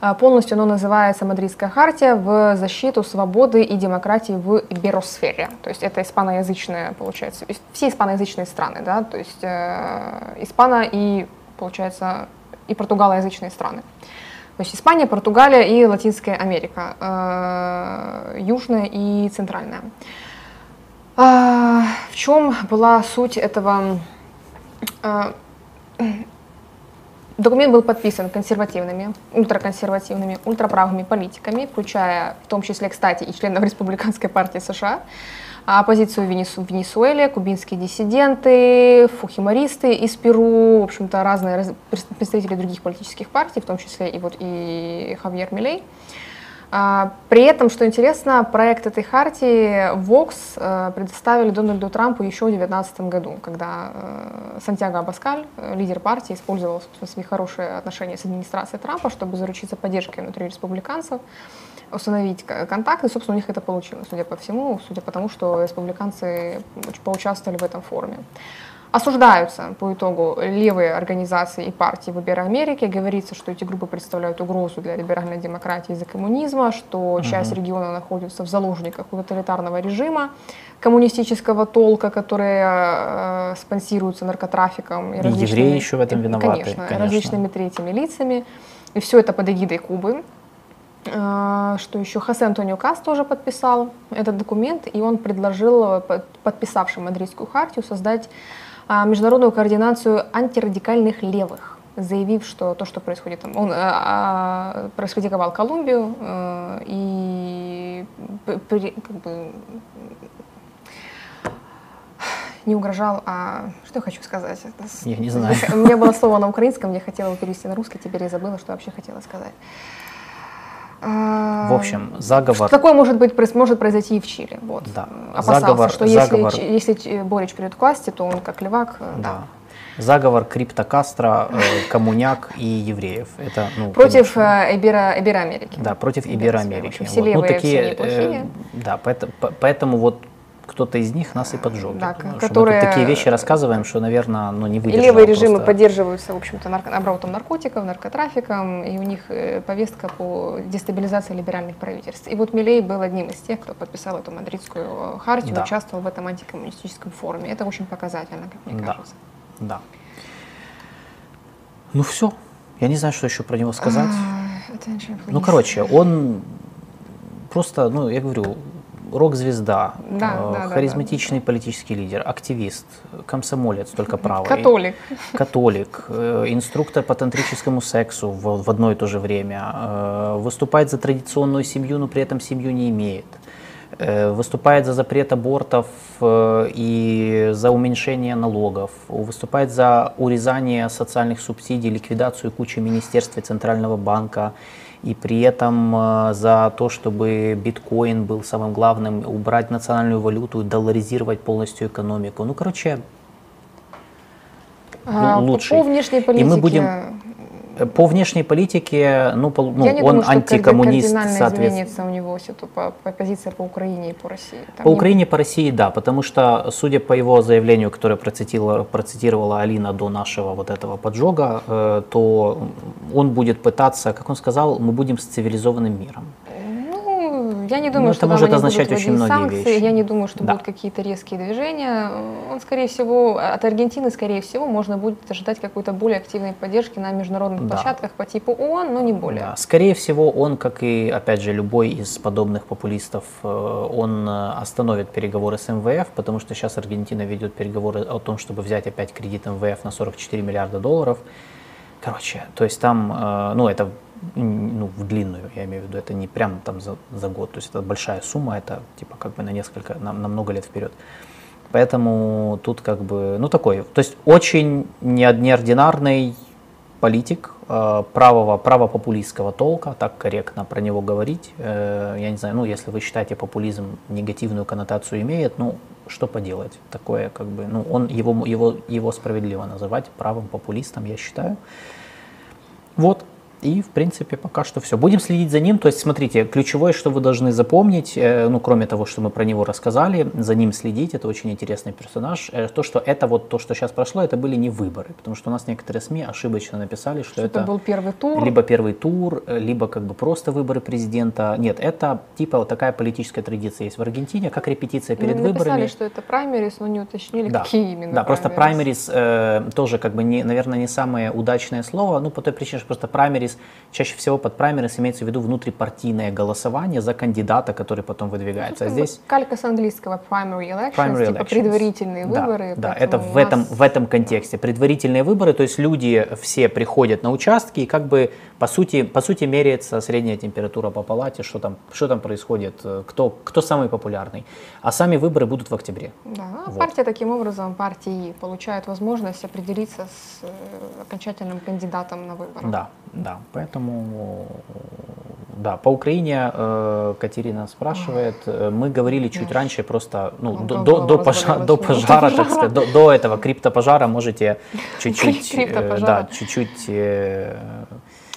А, Полностью оно называется «Мадридская хартия в защиту свободы и демократии в Иберосфере». То есть это испаноязычные, получается, все испаноязычные страны, да, то есть э, испано и, получается, и португалоязычные страны. То есть Испания, Португалия и Латинская Америка, э, Южная и Центральная. А, в чем была суть этого? а, Документ был подписан консервативными, ультраконсервативными, ультраправыми политиками, включая в том числе, кстати, и членов Республиканской партии США, оппозицию Венесу- в Венесуэле, кубинские диссиденты, фухимористы из Перу, в общем-то, разные раз- представители других политических партий, в том числе и вот и Хавьер Милей. А, При этом, что интересно, проект этой хартии Vox э, предоставили Дональду Трампу еще в 2019 году, когда э, Сантьяго Абаскаль, э, лидер партии, использовал свои хорошие отношения с администрацией Трампа, чтобы заручиться поддержкой внутри республиканцев, установить контакт, и, собственно, у них это получилось, судя по всему, судя по тому, что республиканцы поучаствовали в этом форуме. Осуждаются по итогу левые организации и партии в Америки. Говорится, что эти группы представляют угрозу для либеральной демократии из-за коммунизма, что часть региона находится в заложниках у тоталитарного режима коммунистического толка, которые э, спонсируются наркотрафиком. И различными- евреи еще в этом и, виноваты, Конечно, конечно. различными третьими лицами. И все это под эгидой Кубы. А, Что еще? Хосе Антонио Кас тоже подписал этот документ, и он предложил под- подписавшим Мадридскую хартию создать а, международную координацию антирадикальных левых, заявив, что то, что происходит там, он а, раскритиковал Колумбию э, и при- как бы, не угрожал, а что я хочу сказать? Это Я не знаю. У меня было слово на украинском, я хотела его перевести на русский, теперь я забыла, что вообще хотела сказать. А, В общем, заговор. что такое может быть может произойти и в Чили. Вот. Да. Опасался, Заговор- что если, заговор- если Ч- Борич придет к власти, то он как левак. э, Да. Заговор Криптокастро, э, коммуняк и евреев. Это, ну, Против конечно, э, Ибера, Ибероамерики. Да, против Да, Ибероамерики. в общем, Вот. Ну, такие, э, да, поэтому, по- поэтому вот кто-то из них нас и поджег. Да, думаю, которые- Мы такие вещи рассказываем, что, наверное, ну, не И выдержало левые режимы просто. поддерживаются, в общем-то, нарко- оборотом наркотиков, наркотрафиком, и у них э, повестка по дестабилизации либеральных правительств. И вот Милей был одним из тех, кто подписал эту мадридскую хартию, Да. участвовал в этом антикоммунистическом форуме. Это очень показательно, как мне Да. кажется. Да. Ну все, я не знаю, что еще про него сказать. А, Ну, короче, он просто, ну, я говорю, рок-звезда, Да, э, да, да, харизматичный политический лидер, активист, комсомолец, только правый. Католик. Католик, э, инструктор по тантрическому сексу в, в одно и то же время, э, выступает за традиционную семью, но при этом семью не имеет, выступает за запрет абортов э, и за уменьшение налогов, выступает за урезание социальных субсидий, ликвидацию кучи министерств и Центрального банка, и при этом э, за то, чтобы биткоин был самым главным, убрать национальную валюту и долларизировать полностью экономику. Ну, короче, А, по- лучший. По внешней И политике мы будем- Э, По внешней политике, ну, пол- ну, Я не он думаю, что антикоммунист, соответственно. изменится у него по- по- позиция по Украине и по России. Там По не- Украине, по России, да, потому что, судя по его заявлению, которое процитировала, процитировала Алина до нашего вот этого поджога, э, то он будет пытаться, как он сказал, мы будем с цивилизованным миром. Ну, я не думаю, это что там может означать будут очень многие санкции. вещи. Я не думаю, что Да. будут какие-то резкие движения. Он, скорее всего, от Аргентины, скорее всего, можно будет ожидать какой-то более активной поддержки на международных Да. площадках по типу ООН, но не более. Да, скорее всего, он, как и, опять же, любой из подобных популистов, э, он э, остановит переговоры с МВФ, потому что сейчас Аргентина ведет переговоры о том, чтобы взять опять кредит МВФ на 44 миллиарда долларов. Короче, то есть там, э, ну, это ну, в длинную, я имею в виду, это не прям там за, за год, то есть это большая сумма, это типа как бы на несколько, на, на много лет вперед. Поэтому тут как бы, ну такой, то есть очень неор- неординарный политик э, правого, правопопулистского толка, так корректно про него говорить. Э, я не знаю, ну если вы считаете популизм негативную коннотацию имеет, ну что поделать, такое как бы, ну он, его, его, его справедливо называть правым популистом, я считаю. Вот. И, в принципе, пока что все. Будем следить за ним. То есть, смотрите, ключевое, что вы должны запомнить, э, ну, кроме того, что мы про него рассказали, за ним следить, это очень интересный персонаж. Э, то, что это вот то, что сейчас прошло, это были не выборы. Потому что у нас некоторые СМИ ошибочно написали, что, Что это был первый тур. либо первый тур, э, либо как бы просто выборы президента. Нет, это типа вот такая политическая традиция есть в Аргентине, как репетиция перед Ну, написали, выборами. что это праймерис, но не уточнили, Да, какие именно да просто праймерис. праймерис э, тоже, как бы, не, наверное, не самое удачное слово, ну, по той причине, что просто праймерис, чаще всего под праймерис имеется в виду внутрипартийное голосование за кандидата, который потом выдвигается. А Ну, здесь Калька с английского primary elections, primary типа elections. предварительные Да, выборы. Да, это в этом, нас- в этом контексте. Предварительные выборы, то есть люди все приходят на участки и как бы по сути, по сути меряется средняя температура по палате, что там, что там происходит, э, кто, кто самый популярный. А сами выборы будут в октябре. Да, а Вот. партия таким образом, партии получают возможность определиться с э, окончательным кандидатом на выборах. Да, да, поэтому, да, по Украине э, Катерина спрашивает, э, мы говорили чуть Да. раньше, просто, ну, Ага, до, до, до, пожа- до Ну, пожара, так сказать, до, до этого криптопожара можете чуть-чуть, э, да, чуть-чуть э,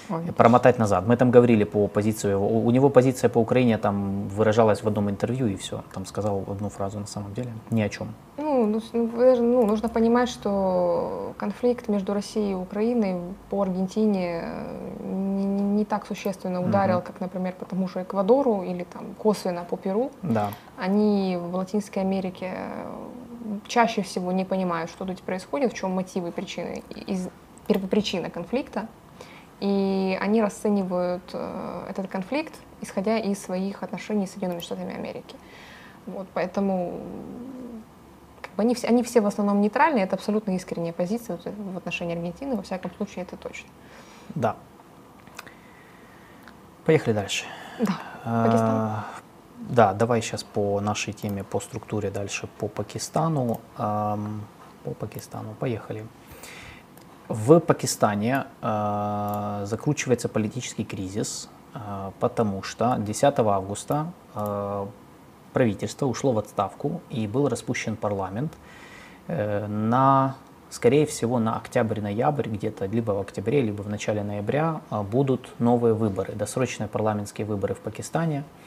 Ой, промотать назад. Мы там говорили по позицию его, у него позиция по Украине там выражалась в одном интервью и все, там сказал одну фразу на самом деле, ни о чем. Ну, ну, ну, ну, нужно понимать, что конфликт между Россией и Украиной по Аргентине э, не, не- так существенно ударил, как, например, по тому же Эквадору или там косвенно по Перу. Да, Они в Латинской Америке э, чаще всего не понимают, что тут происходит, в чем мотивы, причины, из, первопричина конфликта. И они расценивают э, этот конфликт, исходя из своих отношений с Соединенными Штатами Америки. Вот, поэтому как бы они, все, они все в основном нейтральные, это абсолютно искренняя позиция в отношении Аргентины, во всяком случае, это точно. да. Поехали дальше. Да, Пакистан. А, Да, давай сейчас по нашей теме, по структуре дальше по Пакистану. Ам, По Пакистану, поехали. В Пакистане а, закручивается политический кризис, а, потому что 10 августа а, правительство ушло в отставку и был распущен парламент э, на, скорее всего, на октябрь-ноябрь, где-то либо в октябре, либо в начале ноября а, будут новые выборы, досрочные парламентские выборы в Пакистане. Э,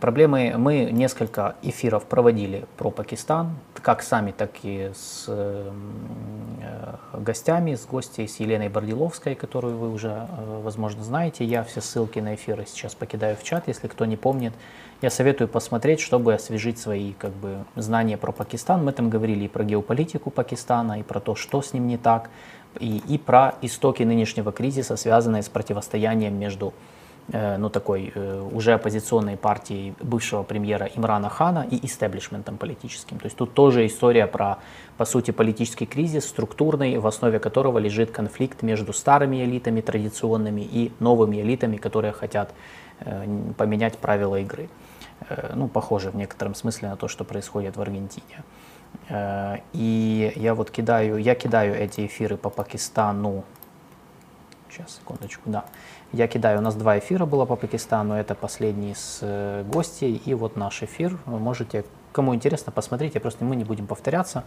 Проблемы мы несколько эфиров проводили про Пакистан, как сами, так и с э, э, гостями, с гостей, с Еленой Бордиловской, которую вы уже, э, возможно, знаете. Я все ссылки на эфиры сейчас покидаю в чат, если кто не помнит. Я советую посмотреть, чтобы освежить свои как бы, знания про Пакистан. Мы там говорили и про геополитику Пакистана, и про то, что с ним не так, и, и про истоки нынешнего кризиса, связанные с противостоянием между э, ну, такой э, уже оппозиционной партией бывшего премьера Имрана Хана и истеблишментом политическим. То есть тут тоже история про, по сути, политический кризис, структурный, в основе которого лежит конфликт между старыми элитами традиционными и новыми элитами, которые хотят э, поменять правила игры. Э, ну, похоже в некотором смысле на то, что происходит в Аргентине. Э, И я вот кидаю, я кидаю эти эфиры по Пакистану Сейчас, секундочку, да. Я кидаю, у нас два эфира было по Пакистану, это последний с э, гостей, и вот наш эфир. Вы можете кому интересно, посмотрите, просто мы не будем повторяться.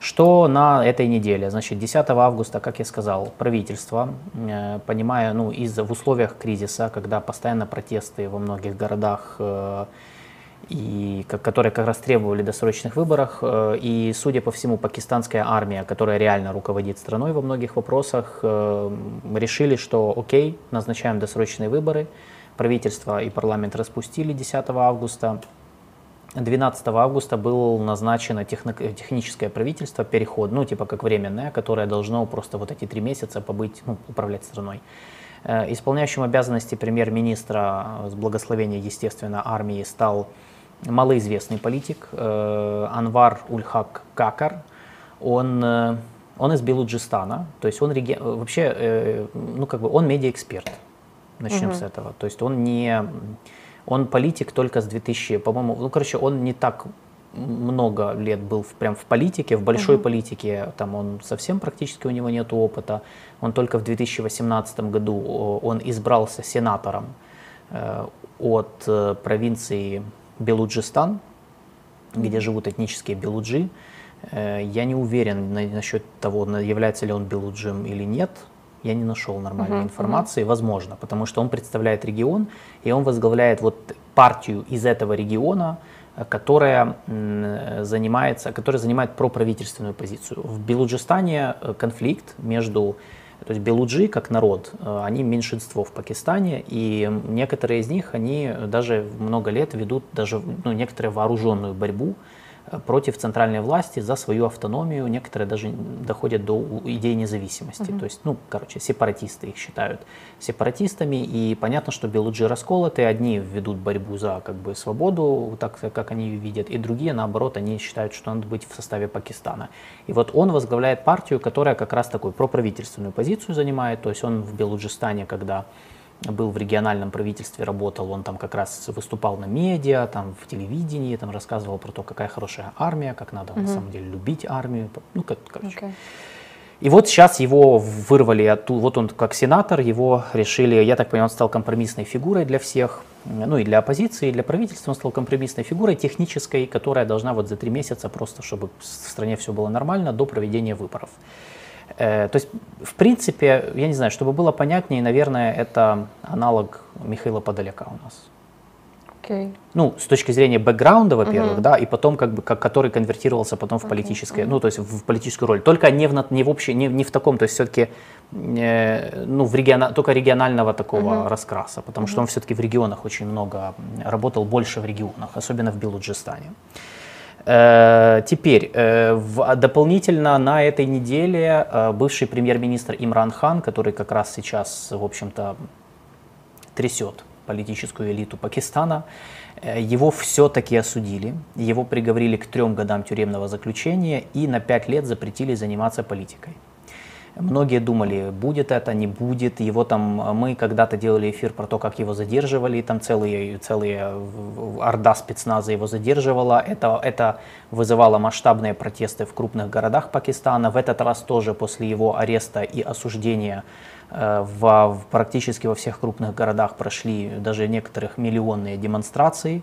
Что на этой неделе? Значит, 10 августа, как я сказал, правительство, э, понимая, ну, из в условиях кризиса, когда постоянно протесты во многих городах э, и которые как раз требовали досрочных выборов. э, И, судя по всему, пакистанская армия, которая реально руководит страной во многих вопросах, э, решили, что окей, назначаем досрочные выборы. Правительство и парламент распустили 10 августа. 12 августа было назначено техническое правительство, переход, ну типа как временное, которое должно просто вот эти три месяца побыть, ну, управлять страной. Э, Исполняющим обязанности премьер-министра с благословения, естественно, армии стал малоизвестный политик э, Анвар Ульхак Какар. Он, э, он из Белуджистана, то есть он реги- вообще, э, ну как бы он медиаэксперт. Начнем с этого. То есть он не, он политик только с 2000, по-моему, ну короче, он не так много лет был в, прям в политике, в большой политике, там он совсем практически у него нет опыта. Он только в 2018 году он избрался сенатором от провинции Белуджистан, где живут этнические белуджи. Э, Я не уверен на- насчет того, является ли он белуджем или нет. Я не нашел нормальной информации, возможно, потому что он представляет регион, и он возглавляет вот партию из этого региона, э, которая м, занимается, которая занимает проправительственную позицию. В Белуджистане э, конфликт между то есть белуджи как народ, э, они меньшинство в Пакистане, и некоторые из них, они даже много лет ведут даже ну, некоторую вооруженную борьбу против центральной власти за свою автономию. Некоторые даже доходят до идеи независимости. То есть, ну, короче, сепаратисты их считают сепаратистами. И понятно, что белуджи расколоты. Одни ведут борьбу за как бы свободу, так как они ее видят, и другие, наоборот, они считают, что надо быть в составе Пакистана. И вот он возглавляет партию, которая как раз такую проправительственную позицию занимает. То есть он в Белуджистане, когда был в региональном правительстве, работал, он там как раз выступал на медиа, там в телевидении, там рассказывал про то, какая хорошая армия, как надо на самом деле любить армию. Ну, как, короче. Окей. И вот сейчас его вырвали оттуда, вот он как сенатор, его решили, я так понимаю, он стал компромиссной фигурой для всех, ну и для оппозиции, и для правительства он стал компромиссной фигурой технической, которая должна вот за три месяца просто, чтобы в стране все было нормально, до проведения выборов. Э, То есть, в принципе, я не знаю, чтобы было понятнее, наверное, это аналог Михаила Подоляка у нас. Окей. Ну, с точки зрения бэкграунда, во-первых, да, и потом, как бы, как, который конвертировался потом в политическое, ну, то есть в политическую роль. Только не в, не в общей, не, не в таком, то есть все-таки, ну, в региона, только регионального такого раскраса, потому что он все-таки в регионах очень много работал, больше в регионах, особенно в Белуджистане. Э, Теперь, э, а дополнительно на этой неделе э, бывший премьер-министр Имран Хан, который как раз сейчас, в общем-то, трясет политическую элиту Пакистана. Э, Его все-таки осудили, его приговорили к трем годам тюремного заключения и на пять лет запретили заниматься политикой. Многие думали, будет это, не будет. Его там, э, мы когда-то делали эфир про то, как его задерживали, там целые, целые в- орда спецназа его задерживала. Это, это вызывало масштабные протесты в крупных городах Пакистана. В этот раз тоже после его ареста и осуждения э, в, практически во всех крупных городах прошли даже некоторых миллионные демонстрации.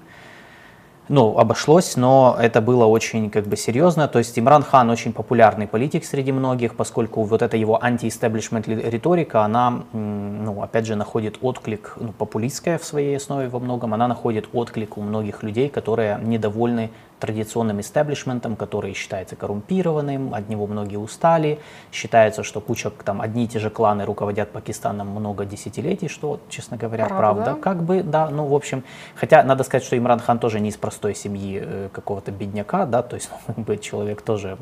Ну, обошлось, но это было очень как бы серьезно. То есть Имран Хан очень популярный политик среди многих, поскольку вот эта его анти-истеблишмент ли- риторика, она, ну, опять же, находит отклик, ну, популистская в своей основе во многом, она находит отклик у многих людей, которые недовольны традиционным истеблишментом, который считается коррумпированным, от него многие устали, считается, что куча, там, одни и те же кланы руководят Пакистаном много десятилетий, что, честно говоря, Правда? правда. Как бы, да, ну, в общем, хотя надо сказать, что Имран Хан тоже не из простой семьи э, какого-то бедняка, да, то есть, ну, как бы человек тоже,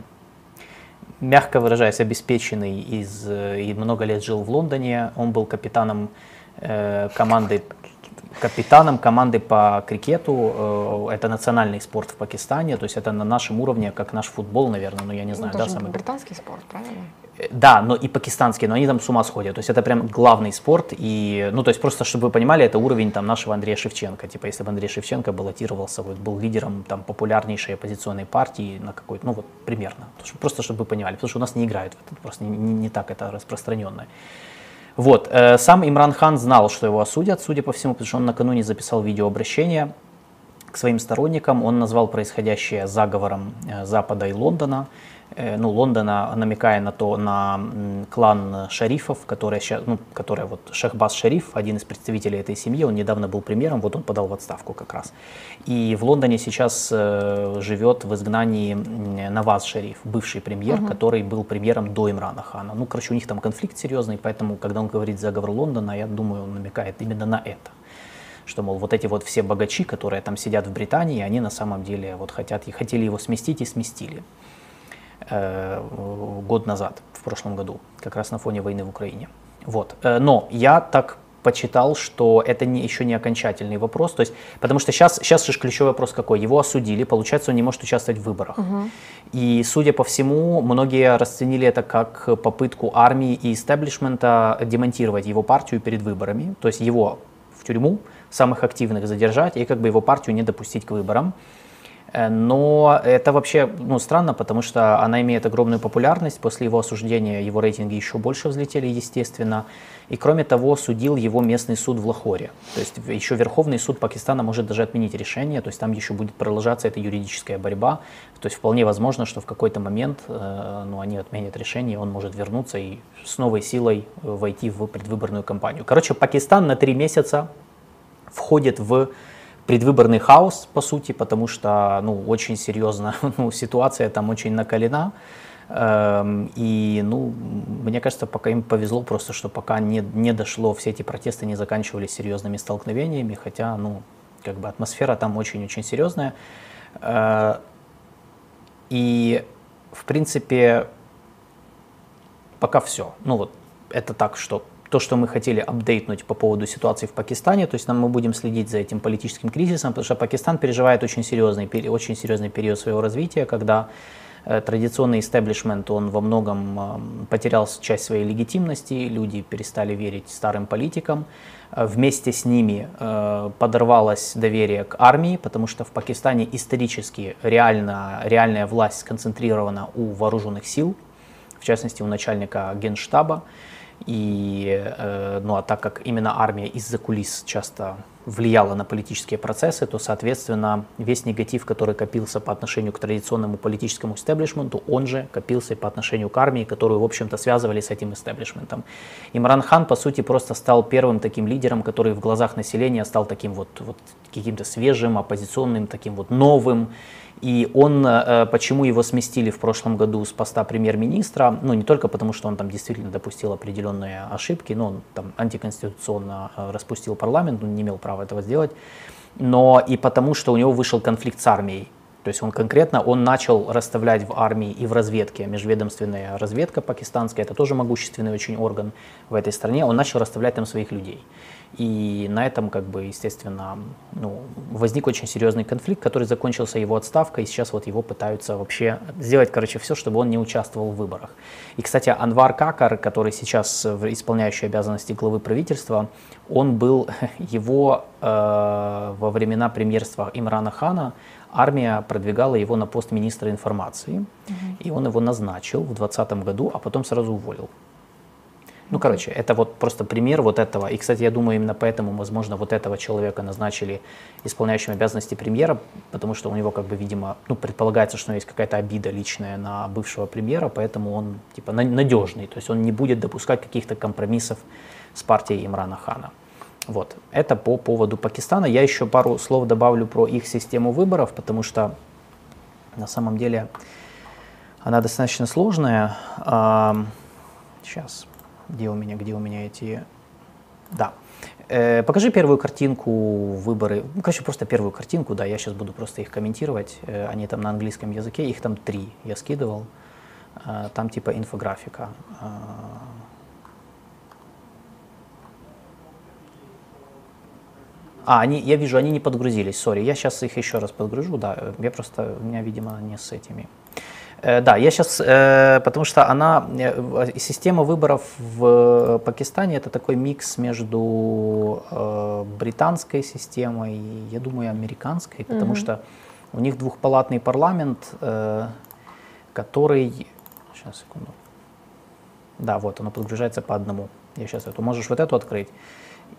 мягко выражаясь, обеспеченный из, э, и много лет жил в Лондоне, он был капитаном э, команды капитаном команды по крикету. э, Это национальный спорт в Пакистане, то есть это на нашем уровне, как наш футбол, наверное, ну я не Ну, знаю, да, даже самый британский спорт, правильно? Э, Да, но и пакистанские, но они там с ума сходят. То есть это прям главный спорт. И, ну, то есть просто, чтобы вы понимали, это уровень там нашего Андрея Шевченко. Типа, если бы Андрей Шевченко баллотировался, вот, был лидером там популярнейшей оппозиционной партии на какой-то, ну вот примерно. Просто чтобы вы понимали, потому что у нас не играют в это, просто не, не- не так это распространенно. Вот, э, сам Имран Хан знал, что его осудят, судя по всему, потому что он накануне записал видеообращение, к своим сторонникам. Он назвал происходящее заговором э, Запада и Лондона. Э, ну, Лондона, намекая на то, на клан шерифов, который, ну, который вот Шахбаз Шериф, один из представителей этой семьи, он недавно был премьером, вот он подал в отставку как раз. И в Лондоне сейчас э, живет в изгнании Наваз Шериф, бывший премьер, угу. который был премьером до Имрана Хана. Ну, короче, у них там конфликт серьезный, поэтому, когда он говорит заговор Лондона, я думаю, он намекает именно на это что, мол, вот эти вот все богачи, которые там сидят в Британии, они на самом деле вот хотят, и хотели его сместить и сместили. Э, год назад, в прошлом году, как раз на фоне войны в Украине. Вот. Э, но я так почитал, что это не, еще не окончательный вопрос, то есть, потому что сейчас, сейчас же ключевой вопрос какой? Его осудили, получается, он не может участвовать в выборах. Угу. И, судя по всему, многие расценили это как попытку армии и истеблишмента демонтировать его партию перед выборами, то есть его в тюрьму, самых активных задержать и как бы его партию не допустить к выборам. Э, но это вообще ну, странно, потому что она имеет огромную популярность. После его осуждения его рейтинги еще больше взлетели, естественно. И кроме того, судил его местный суд в Лахоре. То есть еще Верховный суд Пакистана может даже отменить решение, то есть там еще будет продолжаться эта юридическая борьба. То есть вполне возможно, что в какой-то момент э, ну, они отменят решение, он может вернуться и с новой силой войти в предвыборную кампанию. Короче, Пакистан на три месяца входит в предвыборный хаос, по сути, потому что ну, очень серьезно, ну, ситуация там очень накалена. Эм, и, ну, мне кажется, пока им повезло просто, что пока не, не дошло, все эти протесты не заканчивались серьезными столкновениями, хотя, ну, как бы атмосфера там очень-очень серьезная. Э, и, в принципе, пока все. Ну, вот это так, что то, что мы хотели апдейтнуть по поводу ситуации в Пакистане, то есть нам мы будем следить за этим политическим кризисом, потому что Пакистан переживает очень серьезный, очень серьезный период своего развития, когда э, традиционный истеблишмент, он во многом э, потерял часть своей легитимности, люди перестали верить старым политикам, э, вместе с ними подорвалось доверие к армии, потому что в Пакистане исторически реально, реальная власть сконцентрирована у вооруженных сил, в частности у начальника генштаба, и, э, ну а так как именно армия из-за кулис часто влияла на политические процессы, то, соответственно, весь негатив, который копился по отношению к традиционному политическому истеблишменту, он же копился по отношению к армии, которую, в общем-то, связывали с этим истеблишментом. Имран Хан, по сути, просто стал первым таким лидером, который в глазах населения стал таким вот, вот каким-то свежим, оппозиционным, таким вот новым, и он, э, почему его сместили в прошлом году с поста премьер-министра, ну не только потому, что он там действительно допустил определенные ошибки, но он там антиконституционно э, распустил парламент, он не имел права этого сделать, но и потому, что у него вышел конфликт с армией. То есть он конкретно, он начал расставлять в армии и в разведке, межведомственная разведка пакистанская, это тоже могущественный очень орган в этой стране, он начал расставлять там своих людей. И на этом, как бы, естественно, ну, возник очень серьезный конфликт, который закончился его отставкой, и сейчас вот его пытаются вообще сделать, короче, все, чтобы он не участвовал в выборах. И, кстати, Анвар Какар, который сейчас исполняющий обязанности главы правительства, он был, его э, во времена премьерства Имрана Хана, армия продвигала его на пост министра информации, угу. и он его назначил в 2020 году, а потом сразу уволил. Ну, короче, это вот просто пример вот этого. И, кстати, я думаю, именно поэтому, возможно, вот этого человека назначили исполняющим обязанности премьера, потому что у него, как бы, видимо, ну, предполагается, что есть какая-то обида личная на бывшего премьера, поэтому он, типа, надежный. То есть он не будет допускать каких-то компромиссов с партией Имрана Хана. Вот, это по поводу Пакистана. Я еще пару слов добавлю про их систему выборов, потому что на самом деле она достаточно сложная. Сейчас где у меня, где у меня эти... Да. Э, покажи первую картинку выборы. Ну, короче, просто первую картинку, да, я сейчас буду просто их комментировать. Э, они там на английском языке, их там три я скидывал. Э, там типа инфографика. Э, а, они, я вижу, они не подгрузились, сори. Я сейчас их еще раз подгружу, да. Я просто, у меня, видимо, не с этими. Э, да, я сейчас, э, потому что она, э, система выборов в Пакистане это такой микс между британской системой и, я думаю, американской, потому угу. что у них двухпалатный парламент, который, сейчас секунду, да, вот оно подгружается по одному. Я сейчас эту, можешь вот эту открыть,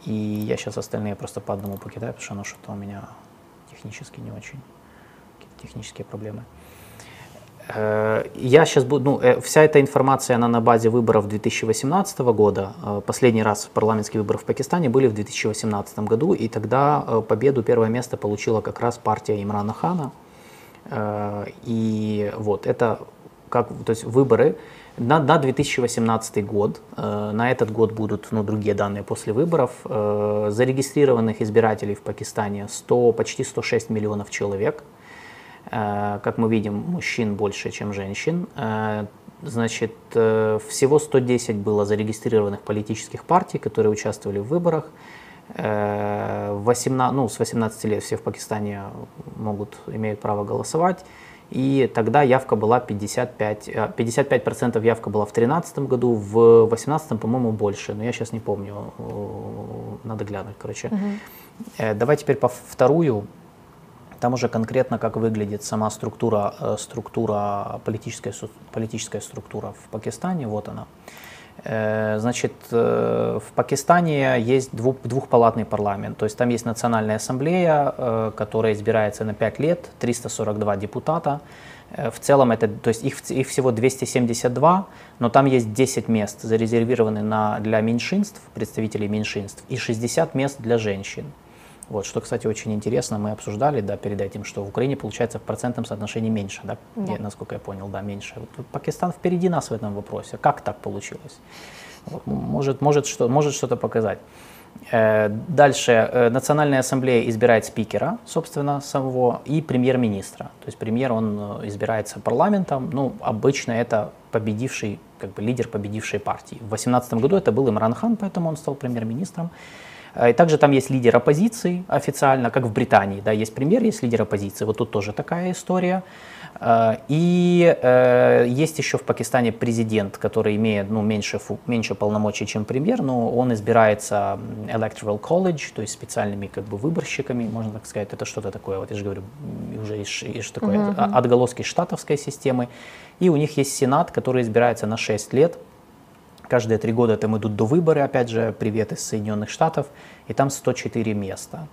и я сейчас остальные просто по одному покидаю, потому что оно что-то у меня технически не очень. Какие-то технические проблемы. Э, я сейчас буду, ну, э, вся эта информация, она на базе выборов 2018 года. Э, последний раз парламентские выборы в Пакистане были в 2018 году, и тогда победу, первое место получила как раз партия Имрана Хана. И вот это как, то есть выборы на, на 2018 год, на этот год будут ну, другие данные после выборов, зарегистрированных избирателей в Пакистане 100, почти 106 миллионов человек, Э, как мы видим, мужчин больше, чем женщин. Э, значит, э, всего 110 было зарегистрированных политических партий, которые участвовали в выборах. 18, ну, с 18 лет все в Пакистане могут, имеют право голосовать. И тогда явка была 55, 55% явка была в 2013 году, в 2018, по-моему, больше, но я сейчас не помню, надо глянуть, короче. Угу. Давай теперь по вторую там уже конкретно, как выглядит сама структура, э, структура политическая, политическая структура в Пакистане, вот она. Э, значит, э, в Пакистане есть двух, двухпалатный парламент, то есть там есть национальная ассамблея, которая избирается на 5 лет, 342 депутата. В целом это, то есть их, их всего 272, но там есть 10 мест зарезервированы на, для меньшинств, представителей меньшинств, и 60 мест для женщин. Вот, что, кстати, очень интересно, мы обсуждали, да, перед этим, что в Украине получается в процентном соотношении меньше, да, да. Я, насколько я понял, да, меньше. Вот, Пакистан впереди нас в этом вопросе. Как так получилось? Вот, может, может, что, может что-то показать. Э, дальше э, Национальная ассамблея избирает спикера, собственно, самого, и премьер-министра. То есть премьер, он э, избирается парламентом, ну, обычно это победивший, как бы лидер победившей партии. В 2018 году это был Имран Хан, поэтому он стал премьер-министром. Э, и также там есть лидер оппозиции официально, как в Британии, да, есть премьер, есть лидер оппозиции. Вот тут тоже такая история. Э, и э, есть еще в Пакистане президент, который имеет ну, меньше, меньше полномочий, чем премьер, но он избирается Electoral College, то есть специальными как бы выборщиками, можно так сказать. Это что-то такое, вот я же говорю, уже из, из такой uh-huh. отголоски штатовской системы. И у них есть Сенат, который избирается на 6 лет. Каждые три года там идут до выборы, опять же, привет из Соединенных Штатов, и там 104 места.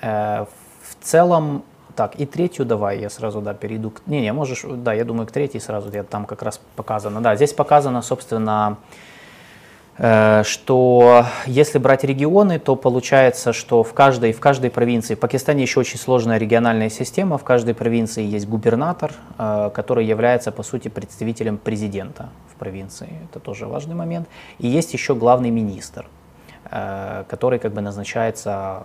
Э, в целом, так, и третью давай, я сразу, да, перейду. К... Не, не, можешь, да, я думаю, к третьей сразу, я там как раз показано. Да, здесь показано, собственно, что если брать регионы, то получается, что в каждой, в каждой провинции, в Пакистане еще очень сложная региональная система, в каждой провинции есть губернатор, э, который является, по сути, представителем президента в провинции. Это тоже важный момент. И есть еще главный министр, э, который как бы назначается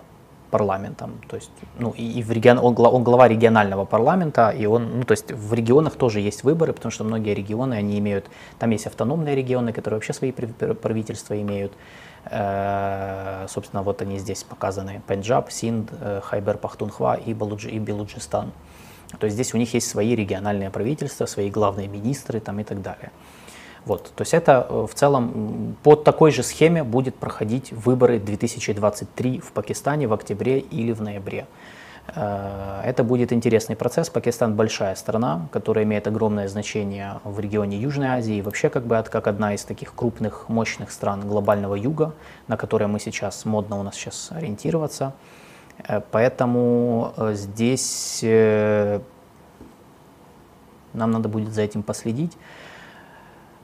парламентом. То есть, ну, и, и в регион, он, он глава регионального парламента, и он, ну, то есть в регионах тоже есть выборы, потому что многие регионы, они имеют, там есть автономные регионы, которые вообще свои правительства имеют. Э, собственно, вот они здесь показаны. Пенджаб, Синд, э, Хайбер, Пахтунхва и, Балудж, и Белуджистан. То есть здесь у них есть свои региональные правительства, свои главные министры там и так далее. Вот, то есть это э, в целом по такой же схеме будет проходить выборы 2023 в Пакистане в октябре или в ноябре. Э, это будет интересный процесс. Пакистан большая страна, которая имеет огромное значение в регионе Южной Азии и вообще как бы как одна из таких крупных, мощных стран глобального юга, на которые мы сейчас модно у нас сейчас ориентироваться. Э, поэтому здесь нам надо будет за этим последить.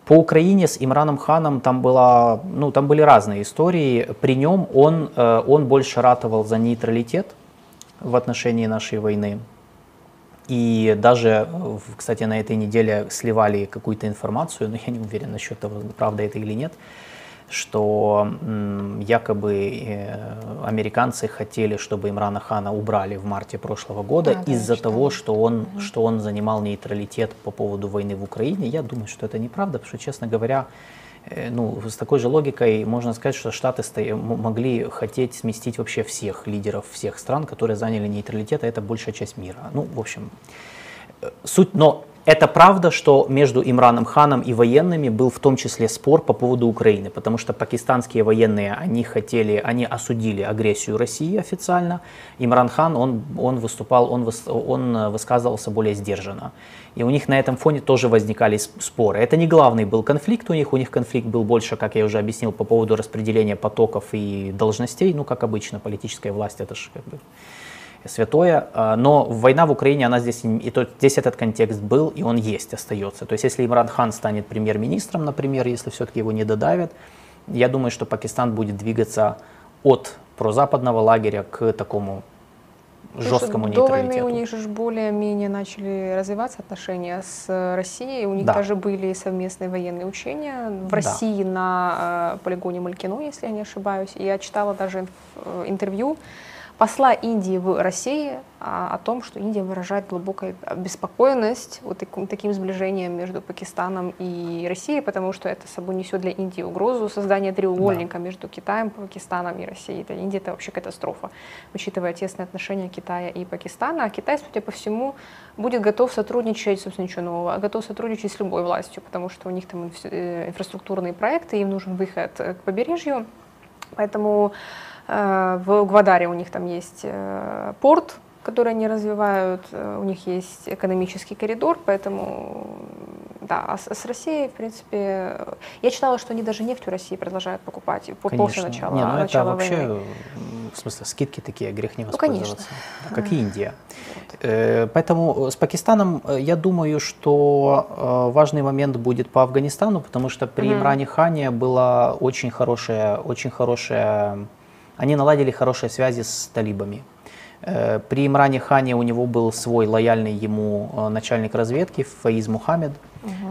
По Украине с Имраном Ханом там, была, ну, там были разные истории. При нем он, э, он больше ратовал за нейтралитет в отношении нашей войны. И даже, кстати, на этой неделе сливали какую-то информацию, но я не уверен насчет того, правда это или нет, что якобы э, американцы хотели, чтобы Имрана Хана убрали в марте прошлого года а, из-за того, что он, угу. что он занимал нейтралитет по поводу войны в Украине. Я думаю, что это неправда, потому что, честно говоря, э, ну, с такой же логикой можно сказать, что Штаты могли хотеть сместить вообще всех лидеров всех стран, которые заняли нейтралитет, а это большая часть мира. Ну, в общем, э, суть, но это правда, что между Имраном Ханом и военными был в том числе спор по поводу Украины, потому что пакистанские военные, они хотели, они осудили агрессию России официально. Имран Хан, он, он выступал, он, он высказывался более сдержанно. И у них на этом фоне тоже возникали споры. Это не главный был конфликт у них, у них конфликт был больше, как я уже объяснил, по поводу распределения потоков и должностей, ну, как обычно, политическая власть, это же как бы святое, а, но война в Украине, она здесь, и то, здесь этот контекст был, и он есть, остается. То есть если Имран Хан станет премьер-министром, например, если все-таки его не додавят, я думаю, что Пакистан будет двигаться от прозападного лагеря к такому жесткому До войны нейтралитету. у них же более-менее начали развиваться отношения с Россией. У них Да. даже были совместные военные учения в Да. России на э, полигоне Малькино, если я не ошибаюсь. И я читала даже э, интервью посла Индии в России а, о том, что Индия выражает глубокую обеспокоенность вот таким, таким сближением между Пакистаном и Россией, потому что это собой несет для Индии угрозу создания треугольника между Китаем, Пакистаном и Россией. Для Индии это вообще катастрофа, учитывая тесные отношения Китая и Пакистана. А Китай, судя по всему, будет готов сотрудничать, собственно, ничего нового, а готов сотрудничать с любой властью, потому что у них там э, инфраструктурные проекты, им нужен выход к побережью. Поэтому в Гвадаре у них там есть э, порт, который они развивают, э, у них есть экономический коридор, поэтому да, а с, с Россией, в принципе, э, я читала, что они даже нефть у России продолжают покупать по- после Конечно. начала, Не, ну это начала вообще, войны. в смысле, скидки такие, грех не Ну, конечно. воспользоваться. Да, как и Индия. Э, Поэтому с Пакистаном, э, я думаю, что э, важный момент будет по Афганистану, потому что при Мгм. Имране Хане была очень хорошая, очень хорошая, они наладили хорошие связи с талибами. Э, При Имране Хане у него был свой лояльный ему э, начальник разведки Фаиз Мухаммед.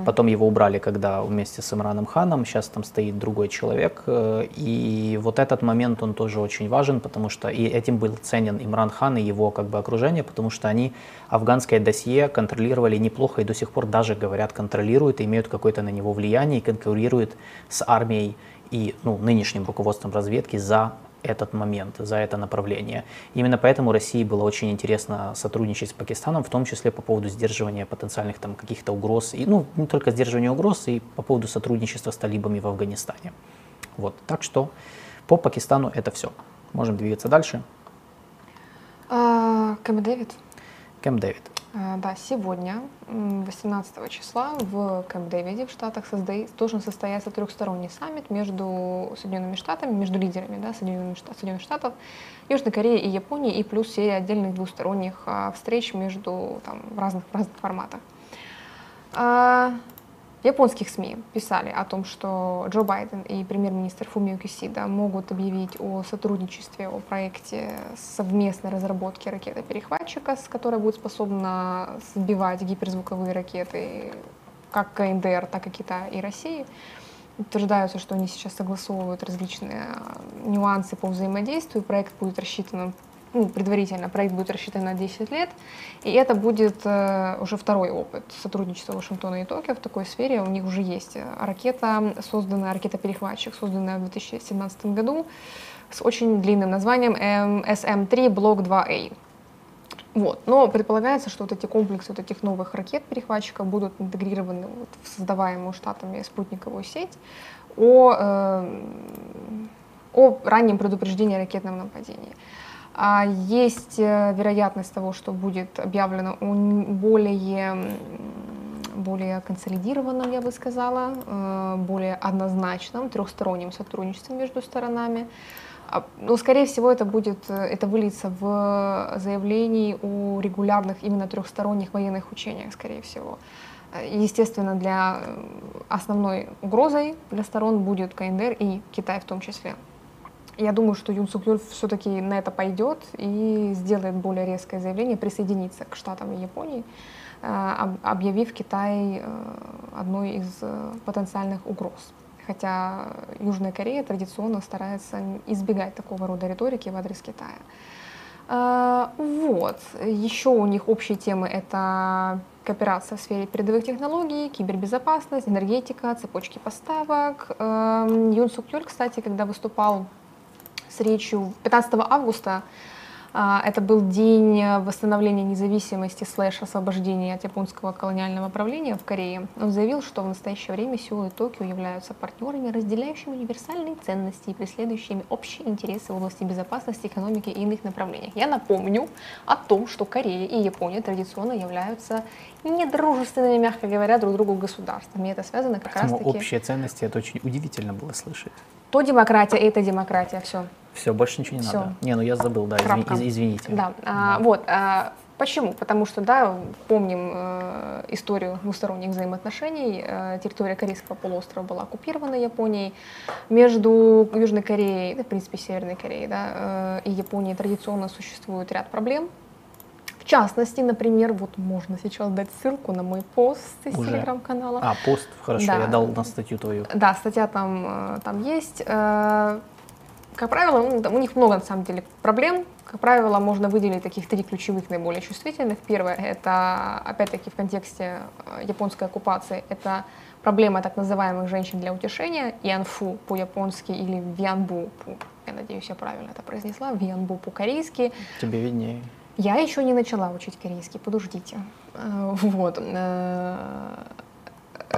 Потом его убрали, когда вместе с Имраном Ханом, сейчас там стоит другой человек. э, И вот этот момент, он тоже очень важен, потому что и этим был ценен Имран Хан и его как бы окружение, потому что они афганское досье контролировали неплохо и до сих пор даже, говорят, контролируют, и имеют какое-то на него влияние и конкурируют с армией и ну, нынешним руководством разведки за этот момент, за это направление. Именно поэтому России было очень интересно сотрудничать с Пакистаном, в том числе по поводу сдерживания потенциальных там каких-то угроз, и, ну, не только сдерживания угроз, и по поводу сотрудничества с талибами в Афганистане. Вот, так что по Пакистану это все. Можем двигаться дальше. А, Кэмп Дэвид. Кэмп Дэвид. А, Да, сегодня, м, 18 числа, в Кэмп-Дэвиде в Штатах должен состояться трехсторонний саммит между Соединенными Штатами, между лидерами да, Соединенных, Штат- Соединенных Штатов, Южной Кореи и Японии, и плюс серия отдельных двусторонних а, встреч между там, в разных, в разных форматах. Японских СМИ писали о том, что Джо Байден и премьер-министр Фумио Кисида могут объявить о сотрудничестве, о проекте совместной разработки ракеты-перехватчика, с которой будет способна сбивать гиперзвуковые ракеты как КНДР, так и Китая и России. Утверждаются, что они сейчас согласовывают различные нюансы по взаимодействию. Проект будет рассчитан, ну, предварительно проект будет рассчитан на 10 лет. И это будет э, уже второй опыт сотрудничества Вашингтона и Токио в такой сфере. У них уже есть э, ракета, созданная, ракета-перехватчик, созданная в 2017 году с очень длинным названием эм, SM-3 Block 2A. Вот. Но предполагается, что вот эти комплексы вот этих новых ракет-перехватчиков будут интегрированы вот в создаваемую штатами спутниковую сеть о, э, о раннем предупреждении ракетном нападении. А Есть э, вероятность того, что будет объявлено более, более консолидированном, я бы сказала, э, более однозначном трехстороннем сотрудничестве между сторонами. А, Но, скорее всего, это будет, э, это выльется в заявлении о регулярных именно трехсторонних военных учениях, скорее всего. Естественно, для основной угрозой для сторон будет КНДР и Китай в том числе. Я думаю, что Юн Сук Юль все-таки на это пойдет и сделает более резкое заявление, присоединиться к Штатам и Японии, э, об- объявив Китай э, одной из э, потенциальных угроз. Хотя Южная Корея традиционно старается избегать такого рода риторики в адрес Китая. Вот. Еще у них общие темы — это кооперация в сфере передовых технологий, кибербезопасность, энергетика, цепочки поставок. Эм, Юн Сук Юль, кстати, когда выступал с речью 15 августа, а, это был день восстановления независимости слэш освобождения от японского колониального правления в Корее. Он заявил, что в настоящее время Сеул и Токио являются партнерами, разделяющими универсальные ценности и преследующими общие интересы в области безопасности, экономики и иных направлениях. Я напомню о том, что Корея и Япония традиционно являются недружественными, мягко говоря, друг другу государствами. И это связано как раз Поэтому таки... общие ценности, это очень удивительно было слышать. То демократия, это демократия, все. Все, больше ничего не Всё. надо. Не, ну я забыл, да, Крапка. из- извините. Да, а, вот. а, почему? Потому что, да, помним э, историю двусторонних взаимоотношений. Э, территория Корейского полуострова была оккупирована Японией. Между Южной Кореей, да, в принципе, Северной Кореей, да, э, и Японией традиционно существует ряд проблем. В частности, например, вот можно сейчас дать ссылку на мой пост из Уже? телеграм-канала. А, пост, хорошо, Да. я дал на статью твою. Да, статья там, э, там есть. Э, Как правило, ну, там у них много на самом деле проблем. Как правило, можно выделить таких три ключевых наиболее чувствительных. Первое — это, опять-таки, в контексте э, японской оккупации, это проблема так называемых женщин для утешения, янфу по-японски или вьянбу, по- я надеюсь, я правильно это произнесла, вьянбу по-корейски. Тебе виднее. Я еще не начала учить корейский, подождите. Э, Вот.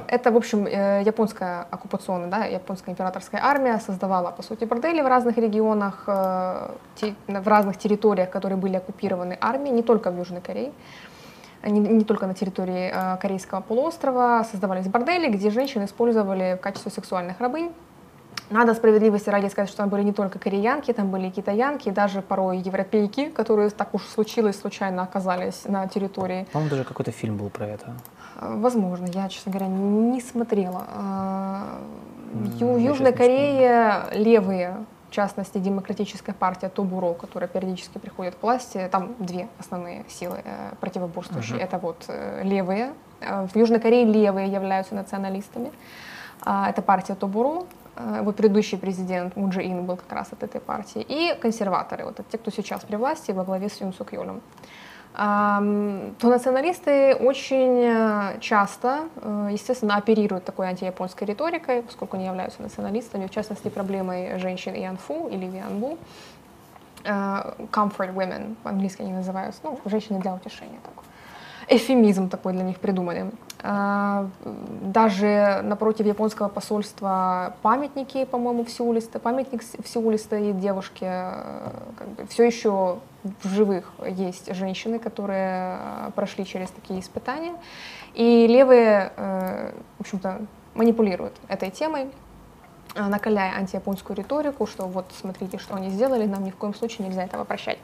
Это, в общем, э, японская оккупационная, да, японская императорская армия создавала, по сути, бордели в разных регионах, э, в разных территориях, которые были оккупированы армией, не только в Южной Корее, не, не только на территории э, Корейского полуострова, создавались бордели, где женщин использовали в качестве сексуальных рабынь. Надо справедливости ради сказать, что там были не только кореянки, там были и китаянки, и даже порой европейки, которые так уж случилось, случайно оказались на территории. По-моему, даже какой-то фильм был про это. Возможно, я, честно говоря, не смотрела. Ю- я Южной Корее левые, в частности, демократическая партия Тобуро, которая периодически приходит к власти, там две основные силы э, противоборствующие. Мгм. Это вот э, левые. Э, В Южной Корее левые являются националистами. А, Это партия Тобуро. Вот предыдущий президент Мун Чжэ Ин был как раз от этой партии. И консерваторы, вот те, кто сейчас при власти во главе с Юн Сук Йолем. То националисты очень э, часто, э, естественно, оперируют такой антияпонской риторикой, поскольку они являются националистами, в частности, проблемой женщин Ианфу или Вианбу. Э, Comfort women, по-английски они называются, ну, женщины для утешения. Так. Эфемизм такой для них придумали. А, Даже напротив японского посольства памятники, по-моему, в Сеуле, памятник в Сеуле стоит девушке, э, как бы, все еще в живых есть женщины, которые э, прошли через такие испытания. И левые, э, в общем-то, манипулируют этой темой, накаляя антияпонскую риторику, что вот смотрите, что они сделали, нам ни в коем случае нельзя этого прощать.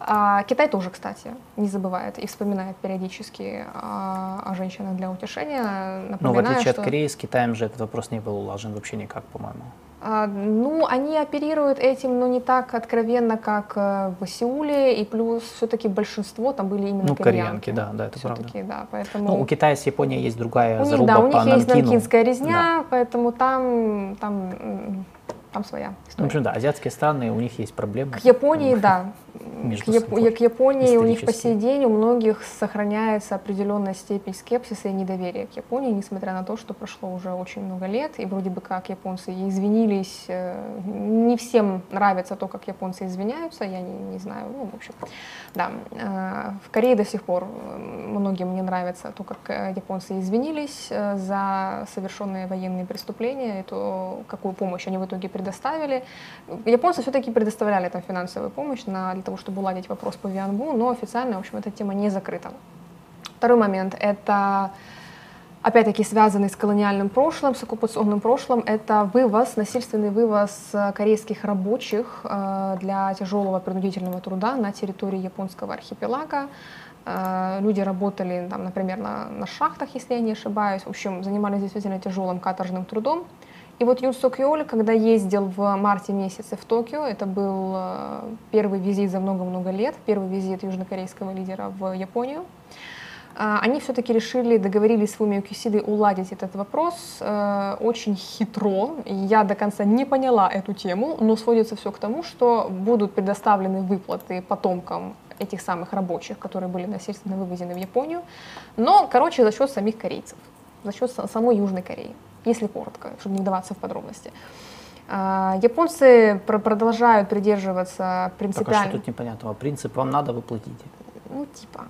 А Китай тоже, кстати, не забывает и вспоминает периодически а, о женщинах для утешения, Но в напоминая, отличие что... от Кореи, с Китаем же этот вопрос не был улажен вообще никак, по-моему. А, Ну, они оперируют этим, но не так откровенно, как э, в Сеуле, и плюс все-таки большинство там были именно Ну, кореянки. кореянки, да, да, это правда. Да, поэтому... Ну, у Китая с Японией есть другая У них, заруба да, у по них есть Нанкину. нанкинская резня, поэтому там, там, там своя Ну, в история. общем, да, азиатские страны, у них есть проблемы. К Японии, да. К, Яп- к Японии у них по сей день у многих сохраняется определенная степень скепсиса и недоверия к Японии, несмотря на то, что прошло уже очень много лет, и вроде бы как японцы извинились. э, Не всем нравится то, как японцы извиняются, я не, не знаю, ну, в общем, да. Э, В Корее до сих пор многим не нравится то, как э, японцы извинились за совершенные военные преступления, и то, какую помощь они в итоге предоставили. Японцы все-таки предоставляли там финансовую помощь на, для того, чтобы уладить вопрос по Вианбу, но официально, в общем, эта тема не закрыта. Второй момент – это опять-таки связанный с колониальным прошлым, с оккупационным прошлым, это вывоз, насильственный вывоз э, корейских рабочих э, для тяжелого принудительного труда на территории японского архипелага. Э, Люди работали, там, например, на, на шахтах, если я не ошибаюсь, в общем, занимались действительно тяжелым каторжным трудом. И вот Юн Сок Йоль, когда ездил в марте месяце в Токио, это был э, первый визит за много-много лет, первый визит южнокорейского лидера в Японию, а, они все-таки решили, договорились с Фумио Кисидой уладить этот вопрос э, очень хитро. Я до конца не поняла эту тему, но сводится все к тому, что будут предоставлены выплаты потомкам этих самых рабочих, которые были насильственно вывезены в Японию, но, короче, за счет самих корейцев, за счет са- самой Южной Кореи, если коротко, чтобы не вдаваться в подробности. А, Японцы пр- продолжают придерживаться Так, а что принципиально... тут непонятного? Принцип вам надо, выплатить. Ну, типа,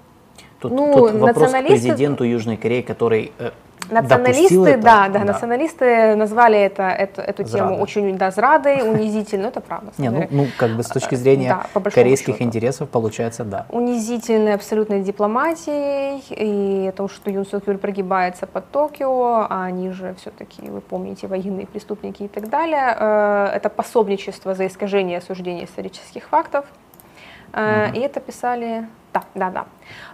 Тут, Ну, тут вопрос к националисты- президенту Южной Кореи, который э, Националисты, это, да, да, да. националисты назвали это, эту, эту тему Зрадой. очень да, зрадой, унизительно, это правда. Не, ну, ну, как бы с точки зрения да, по корейских счету. интересов получается да. унизительной абсолютной дипломатией и о том, что Юн Сок Юль прогибается под Токио, а они же все-таки, вы помните, военные преступники и так далее. Э, Это пособничество за искажение осуждения исторических фактов. Э, И это писали... Да, да, да.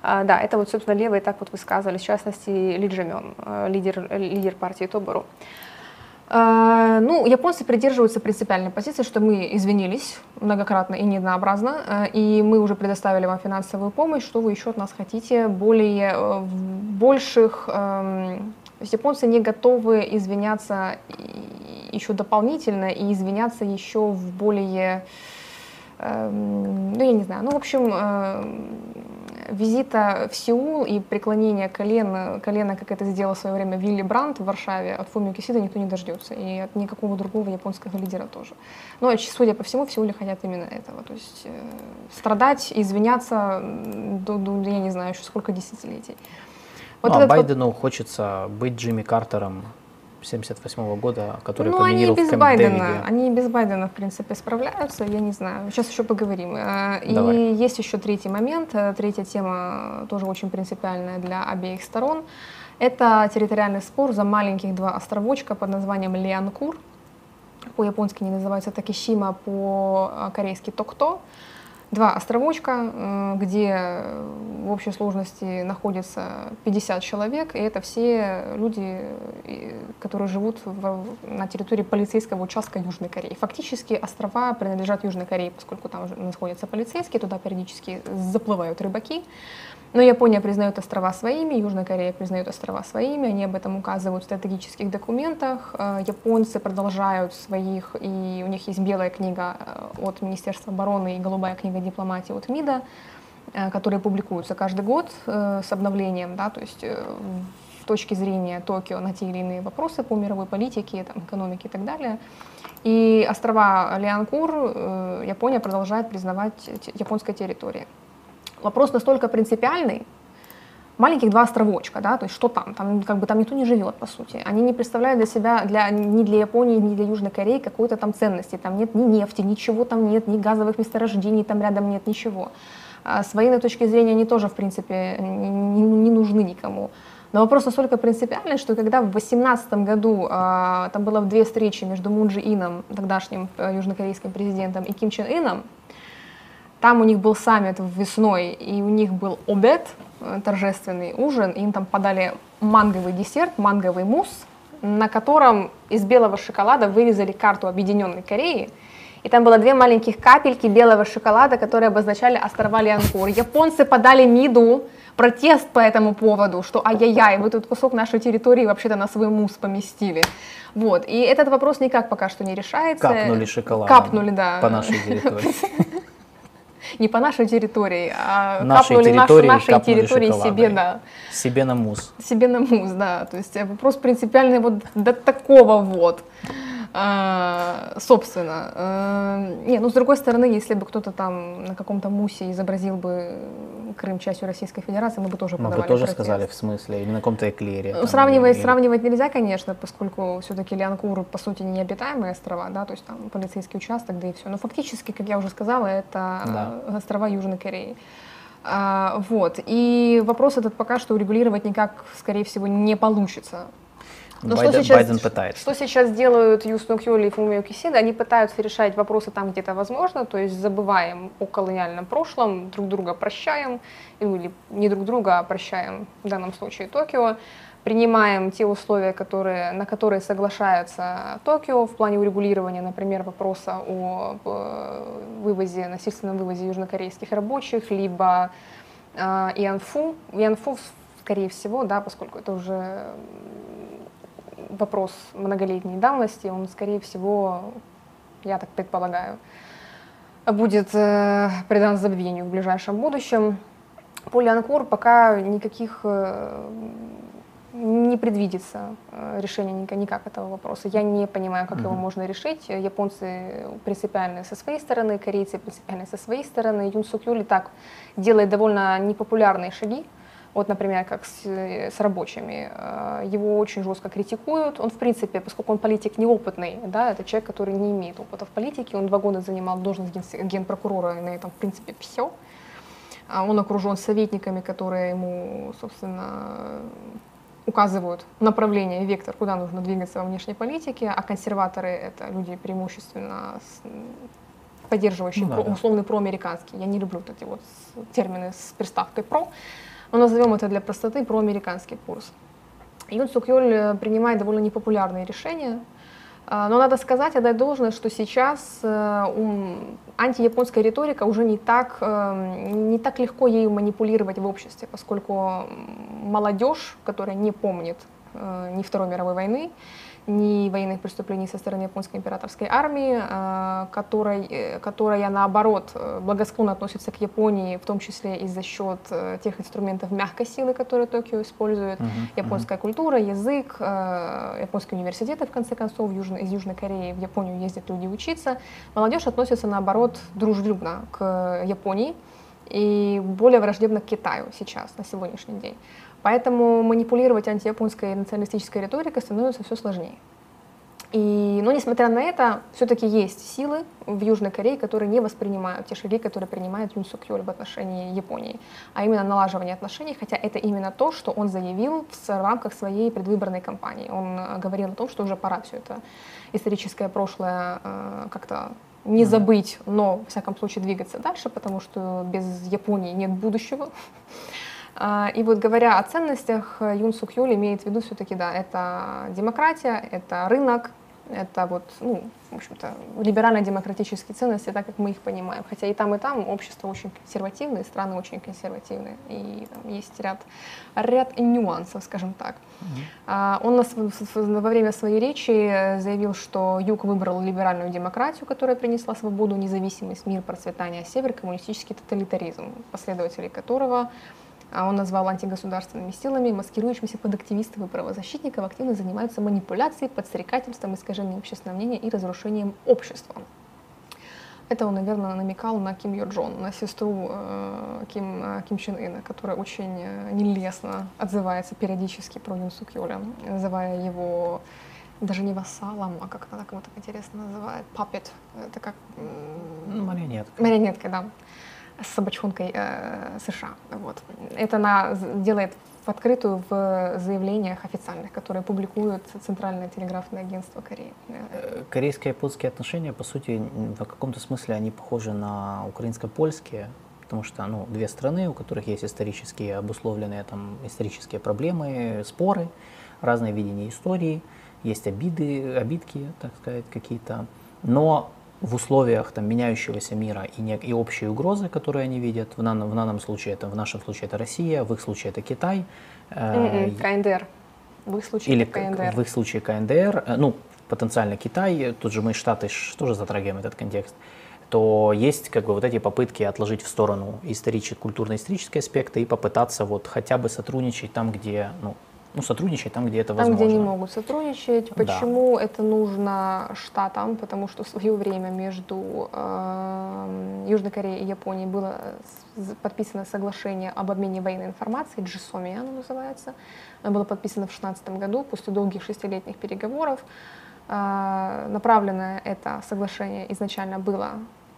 А, Да, это вот, собственно, левые так вот высказывали, в частности, Ли Джемён, э, лидер, лидер партии Тобору. Э, Ну, японцы придерживаются принципиальной позиции, что мы извинились многократно и неоднообразно, э, и мы уже предоставили вам финансовую помощь, что вы еще от нас хотите, более э, больших... эм, То есть японцы не готовы извиняться еще дополнительно и извиняться еще в более... эм, Ну, я не знаю, ну, в общем, эм, визита в Сеул и преклонения колена, колена, как это сделал в свое время Вилли Брандт в Варшаве, от Фумио Кисида никто не дождется, и от никакого другого японского лидера тоже. Но, ч- судя по всему, в Сеуле хотят именно этого. То есть э, страдать, извиняться, до, до, я не знаю, еще сколько десятилетий. Вот ну, а этот вот- Байдену хочется быть Джимми Картером 78 года, который ну, они в без Кэмп Байдена, они без Байдена, в принципе, справляются, я не знаю. Сейчас еще поговорим. Э, Давай. И есть еще третий момент, э, третья тема тоже очень принципиальная для обеих сторон. Это территориальный спор за маленьких два островочка под названием Лианкур. По-японски они называются Такишима, по-корейски Токто. Два островочка, э, где в общей сложности находится 50 человек, и это все люди, которые живут в- на территории полицейского участка Южной Кореи. Фактически острова принадлежат Южной Корее, поскольку там уже находятся полицейские, туда периодически заплывают рыбаки. Но Япония признает острова своими, Южная Корея признает острова своими, они об этом указывают в стратегических документах. Э, Японцы продолжают своих, и у них есть белая книга э, от Министерства обороны и голубая книга дипломатии от МИДа, э, которые публикуются каждый год с обновлением, да, то есть в точки зрения Токио на те или иные вопросы по мировой политике, там, экономике и так далее. И острова Лианкур Япония продолжает признавать японской территорией. Вопрос настолько принципиальный, маленьких два островочка, да, то есть что там, там как бы там никто не живет, по сути. Они не представляют для себя, для, ни для Японии, ни для Южной Кореи какой-то там ценности. Там нет ни нефти, ничего там нет, ни газовых месторождений там рядом нет, ничего. А с военной точки зрения они тоже, в принципе, не, не- нужны никому. Но вопрос настолько принципиальный, что когда в 2018 году а, там было две встречи между Мун Джи Ином, тогдашним э, южнокорейским президентом, и Ким Чен Ыном, там у них был саммит весной, и у них был обед, э, торжественный ужин, им там подали манговый десерт, манговый мусс, на котором из белого шоколада вырезали карту Объединенной Кореи, и там было две маленьких капельки белого шоколада, которые обозначали острова Лианкур. Японцы подали МИДу протест по этому поводу, что ай-яй-яй, вы тут кусок нашей территории вообще-то на свой мусс поместили. Вот. И этот вопрос никак пока что не решается. Капнули шоколад. Капнули, да. По нашей территории. Не по нашей территории, а Нашей капнули территории нашей капнули территории себе, да. Себе на мус. Себе на мус, да. То есть э, вопрос принципиальный вот до такого вот. А, собственно. Э, Не, ну с другой стороны, если бы кто-то там на каком-то мусе изобразил бы Крым частью Российской Федерации, мы бы тоже Мы подавали бы тоже протест. сказали, в смысле, или на каком-то эклере. Ну, сравнивать, или- сравнивать нельзя, конечно, поскольку все-таки Лианкур, по сути, не необитаемые острова, да, то есть там полицейский участок, да и все. Но фактически, как я уже сказала, это Да. острова Южной Кореи. А, вот. И вопрос этот пока что урегулировать никак, скорее всего, не получится. Но Байден, что сейчас, Байден пытается. Что сейчас делают Юсно Кьоли и Фумио Кисида? Они пытаются решать вопросы там, где это возможно, то есть забываем о колониальном прошлом, друг друга прощаем, или не друг друга, а прощаем в данном случае Токио, принимаем те условия, которые, на которые соглашается Токио в плане урегулирования, например, вопроса о э, вывозе, насильственном вывозе южнокорейских рабочих, либо э, Ианфу. Ианфу, скорее всего, да, поскольку это уже вопрос многолетней давности, он, скорее всего, я так предполагаю, будет э, предан забвению в ближайшем будущем. По Лианкур пока никаких э, не предвидится э, решения никак, этого вопроса. Я не понимаю, как его Мгм. можно решить. Японцы принципиальны со своей стороны, корейцы принципиальны со своей стороны. Юн Сук Юль и так делает довольно непопулярные шаги вот, например, как с, с рабочими, э, его очень жестко критикуют. Он, в принципе, поскольку он политик неопытный, да, это человек, который не имеет опыта в политике, он два года занимал должность ген, генпрокурора, и на этом, в принципе, все. А он окружен советниками, которые ему, собственно, указывают направление вектор, куда нужно двигаться во внешней политике, а консерваторы — это люди преимущественно поддерживающие ну, да, про, условный проамериканский. Я не люблю вот эти вот термины с приставкой «про», но назовем это для простоты проамериканский курс. Юн Сук Йоль э, принимает довольно непопулярные решения, а, но надо сказать, отдать должное, что сейчас э, антияпонская риторика уже не так, э, не так легко ею манипулировать в обществе, поскольку молодежь, которая не помнит ни Второй мировой войны, ни военных преступлений со стороны японской императорской армии, э, которой, э, которая, наоборот, э, благосклонно относится к Японии, в том числе и за счет тех инструментов мягкой силы, которые Токио использует, uh-huh, японская uh-huh. культура, язык, японские университеты, в конце концов, из Южной Кореи в Японию ездят люди учиться. Молодежь относится, наоборот, дружелюбно к Японии и более враждебно к Китаю сейчас, на сегодняшний день. Поэтому манипулировать антияпонской националистической риторикой становится все сложнее. И, но несмотря на это, все-таки есть силы в Южной Корее, которые не воспринимают те шаги, которые принимает Юн Сук Йоль в отношении Японии, а именно налаживание отношений, хотя это именно то, что он заявил в рамках своей предвыборной кампании. Он э, говорил о том, что уже пора все это историческое прошлое э, как-то не забыть, но, в всяком случае, двигаться дальше, потому что без Японии нет будущего. А, и вот говоря о ценностях, Юн Сук Юль имеет в виду все-таки, да, это демократия, это рынок, это вот, ну, в общем-то, либерально-демократические ценности, так как мы их понимаем. Хотя и там, и там общество очень консервативное, страны очень консервативные, и там есть ряд, ряд нюансов, скажем так. Mm-hmm. Он нас, во время своей речи заявил, что Юг выбрал либеральную демократию, которая принесла свободу, независимость, мир, процветание, а Север — коммунистический тоталитаризм, последователи которого а он назвал антигосударственными силами, маскирующимися под активистов и правозащитников, активно занимаются манипуляцией, подстрекательством, искажением общественного мнения и разрушением общества. Это он, наверное, намекал на Ким Йо Джон, на сестру э, Ким, э, Ким Чен Ына, которая очень э, нелестно отзывается периодически про Юн Сук Йоля, называя его даже не вассалом, а как она кому-то интересно называет, puppet. Это как... Ну, марионетка. Марионетка, да с собачонкой э, США. Вот. Это она делает в открытую в заявлениях официальных, которые публикуют Центральное телеграфное агентство Кореи. Э, корейско-японские отношения, по сути, в каком-то смысле они похожи на украинско-польские, потому что ну, две страны, у которых есть исторические обусловленные там, исторические проблемы, споры, разное видение истории, есть обиды, обидки, так сказать, какие-то. Но в условиях там, меняющегося мира и, не, и общей угрозы, которые они видят, в, данном, в данном случае это, в нашем случае это Россия, в их случае это Китай. Э, КНДР. В их случае или КНДР. В их случае КНДР, э, ну, потенциально Китай, тут же мы Штаты тоже затрагиваем этот контекст, то есть как бы вот эти попытки отложить в сторону исторические, культурно-исторические аспекты и попытаться вот хотя бы сотрудничать там, где ну, ну, сотрудничать там, где это там, возможно. Там, где они могут сотрудничать. Почему да. это нужно штатам? Потому что в свое время между э, Южной Кореей и Японией было подписано соглашение об обмене военной информацией, GSOMI оно называется. Оно было подписано в 2016 году после долгих шестилетних переговоров. Э, направленное это соглашение изначально было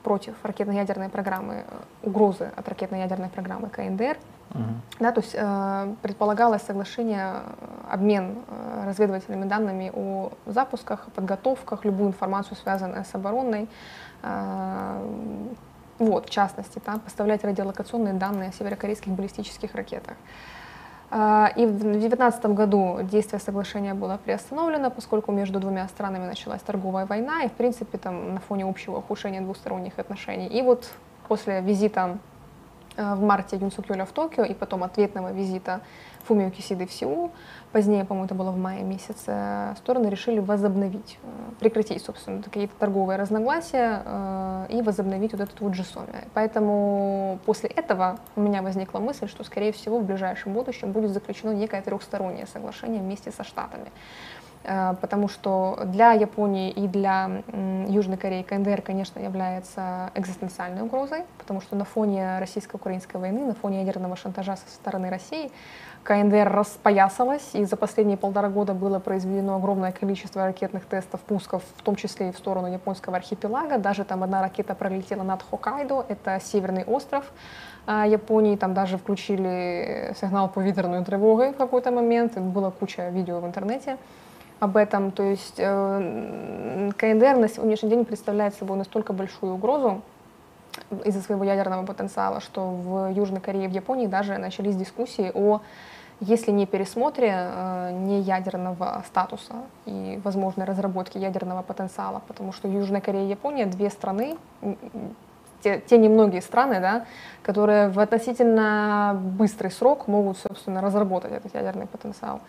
против ракетно-ядерной программы, угрозы от ракетно-ядерной программы КНДР. Угу. Да, то есть э, предполагалось соглашение, э, обмен э, разведывательными данными о запусках, подготовках, любую информацию, связанную с оборонной. Э, вот, в частности, да, поставлять радиолокационные данные о северокорейских баллистических ракетах. Э, и в 2019 году действие соглашения было приостановлено, поскольку между двумя странами началась торговая война, и, в принципе, там, на фоне общего ухудшения двусторонних отношений. И вот после визита в марте Юн Сук Юля в Токио и потом ответного визита Фумио Кисиды в Сеул. Позднее, по-моему, это было в мае месяце, стороны решили возобновить, э, прекратить, собственно, какие-то торговые разногласия э, и возобновить вот этот вот джисоми. Поэтому после этого у меня возникла мысль, что, скорее всего, в ближайшем будущем будет заключено некое трехстороннее соглашение вместе со Штатами. Э, потому что для Японии и для Южной Кореи КНДР, конечно, является экзистенциальной угрозой, потому что на фоне российско-украинской войны, на фоне ядерного шантажа со стороны России, КНДР распоясалась, и за последние полтора года было произведено огромное количество ракетных тестов, пусков, в том числе и в сторону японского архипелага. Даже там одна ракета пролетела над Хоккайдо, это северный остров а, Японии, там даже включили сигнал повітряної тревоги в какой-то момент, была куча видео в интернете об этом. То есть э, КНДР на сегодняшний день представляет собой настолько большую угрозу, из-за своего ядерного потенциала, что в Южной Корее и в Японии даже начались дискуссии о, если не пересмотре э, не ядерного статуса и возможной разработке ядерного потенциала, потому что Южная Корея и Япония две страны, те, те немногие страны, да, которые в относительно быстрый срок могут, собственно, разработать этот ядерный потенциал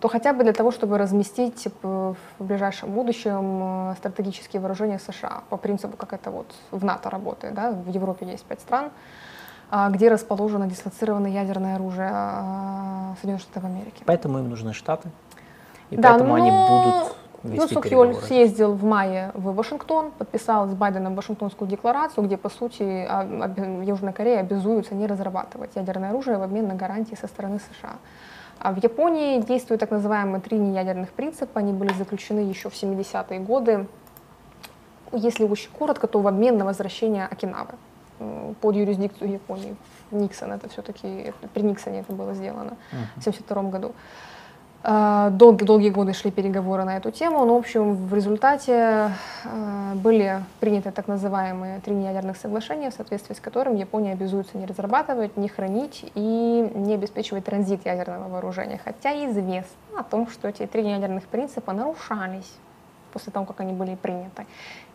то хотя бы для того, чтобы разместить э, в ближайшем будущем э, стратегические вооружения США по принципу, как это вот в НАТО работает. Да? В Европе есть пять стран, а, где расположено дислоцированное ядерное оружие а, Соединенных Штатов Америки. Поэтому им нужны Штаты, и Да, поэтому они но будут Юн вести Сук Йоль переговоры. съездил в мае в Вашингтон, подписал с Байденом Вашингтонскую декларацию, где, по сути, а, Южная Корея обязуется не разрабатывать ядерное оружие в обмен на гарантии со стороны США. А в Японии действуют так называемые три неядерных принципа. Они были заключены еще в 70-е годы. Если очень коротко, то в обмен на возвращение Окинавы под юрисдикцию Японии. Никсон это все-таки, при Никсоне это было сделано в 1972 году. Э, Долгие, долгие годы шли переговоры на эту тему, но, в общем, в результате э, были приняты так называемые три неядерных соглашения, в соответствии с которым Япония обязуется не разрабатывать, не хранить и не обеспечивать транзит ядерного вооружения. Хотя известно о том, что эти три неядерных принципа нарушались после того, как они были приняты.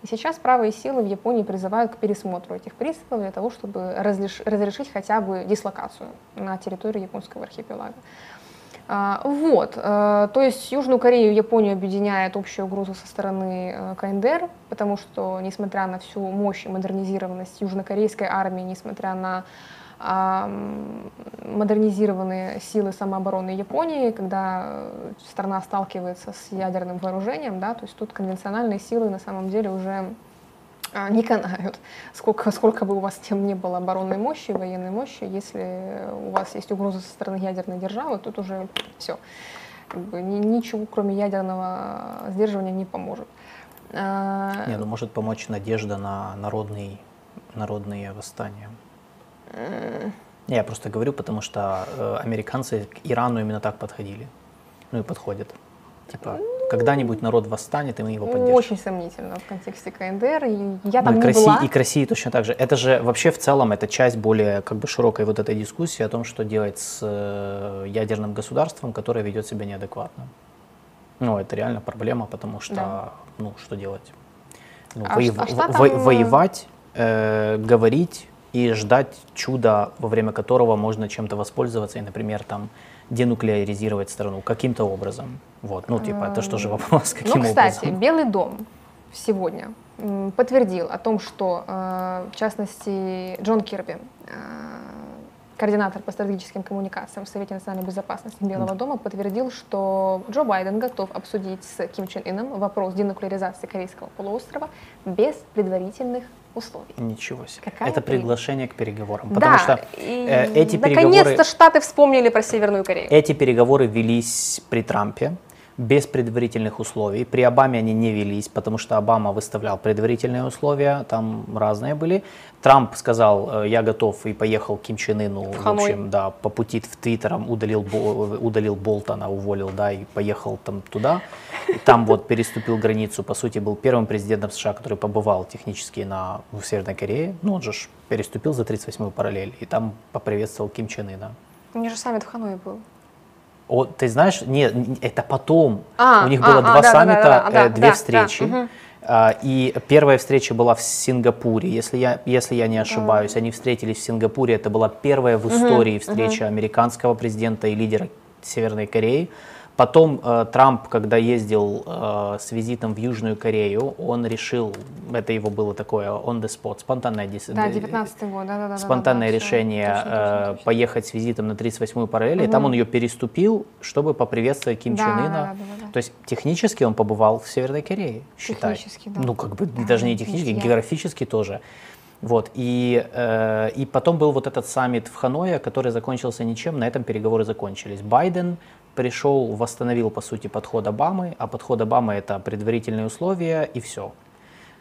И сейчас правые силы в Японии призывают к пересмотру этих принципов для того, чтобы разрешить хотя бы дислокацию на территории японского архипелага. А, Вот, э, то есть Южную Корею и Японию объединяет общая угроза со стороны э, КНДР, потому что, несмотря на всю мощь и модернизированность южнокорейской армии, несмотря на модернизированные силы самообороны Японии, когда э, страна сталкивается с ядерным вооружением, да, то есть тут конвенциональные силы на самом деле уже не канают. Сколько, сколько бы у вас тем не было оборонной мощи, военной мощи, если у вас есть угроза со стороны ядерной державы, тут уже все. Как бы ни- ничего, кроме ядерного сдерживания, не поможет. А, Не, ну может помочь надежда на народный, народные восстания. Я просто говорю, потому что э, американцы к Ирану именно так подходили. Ну и подходят. Типа, когда-нибудь народ восстанет, и мы его поддержим. Очень сомнительно в контексте КНДР. И я Ну, там и, не к России, была. и к России точно так же. Это же вообще в целом это часть более как бы широкой вот этой дискуссии о том, что делать с э, ядерным государством, которое ведет себя неадекватно. Ну, это реально проблема, потому что, Да. ну, что делать? Ну, А воев- а штатам, во- э, воевать, э, говорить и ждать чуда, во время которого можно чем-то воспользоваться и, например, там денуклеаризировать страну каким-то образом. Вот, ну, типа, это что же вопрос, каким Ну, кстати, образом? Белый дом сегодня подтвердил о том, что, э, в частности, Джон Кирби, э, координатор по стратегическим коммуникациям в Совете национальной безопасности Белого дома, подтвердил, что Джо Байден готов обсудить с Ким Чен Ыном вопрос денуклеаризации Корейского полуострова без предварительных условий. Ничего себе. Какая это прелесть. приглашение к переговорам. Потому да, что и э, эти наконец-то переговоры, Штаты вспомнили про Северную Корею. эти переговоры велись при Трампе без предварительных условий. При Обаме они не велись, потому что Обама выставлял предварительные условия, там разные были. Трамп сказал, э, я готов и поехал к Ким Чен Ыну, в, Ханой. общем, да, по пути в Твиттером удалил, Бо- удалил Болтона, уволил, да, и поехал там туда. И там вот переступил границу, по сути, был первым президентом США, который побывал технически на, в Северной Корее. Ну, он же переступил за 38-ю параллель, и там поприветствовал Ким Чен Ына. У них же саммит в Ханое был. О, ты знаешь, нет, это потом. А, У них а, было а, два да, да, саммита, да, да, э, да, две да, встречи. да. А, И первая встреча была в Сингапуре, если я, если я не ошибаюсь. Они встретились в Сингапуре. Это была первая в истории встреча американского президента и лидера Северной Кореи. Потом э, Трамп, когда ездил э, с визитом в Южную Корею, он решил, это его было такое on the spot, спонтанное, Да, э, 19 год, да, да, да. спонтанное решение э, поехать с визитом на 38-ю параллель, и там он ее переступил, чтобы поприветствовать Ким Да, Чен Ына. да, да, да, да. То есть технически он побывал в Северной Корее, считай. Технически, да. Ну, как бы Да, даже не технически, я- географически тоже. Вот, и, э, и потом был вот этот саммит в Ханое, который закончился ничем, на этом переговоры закончились. Байден пришел, восстановил, по сути, подход Обамы, а подход Обамы это предварительные условия и все.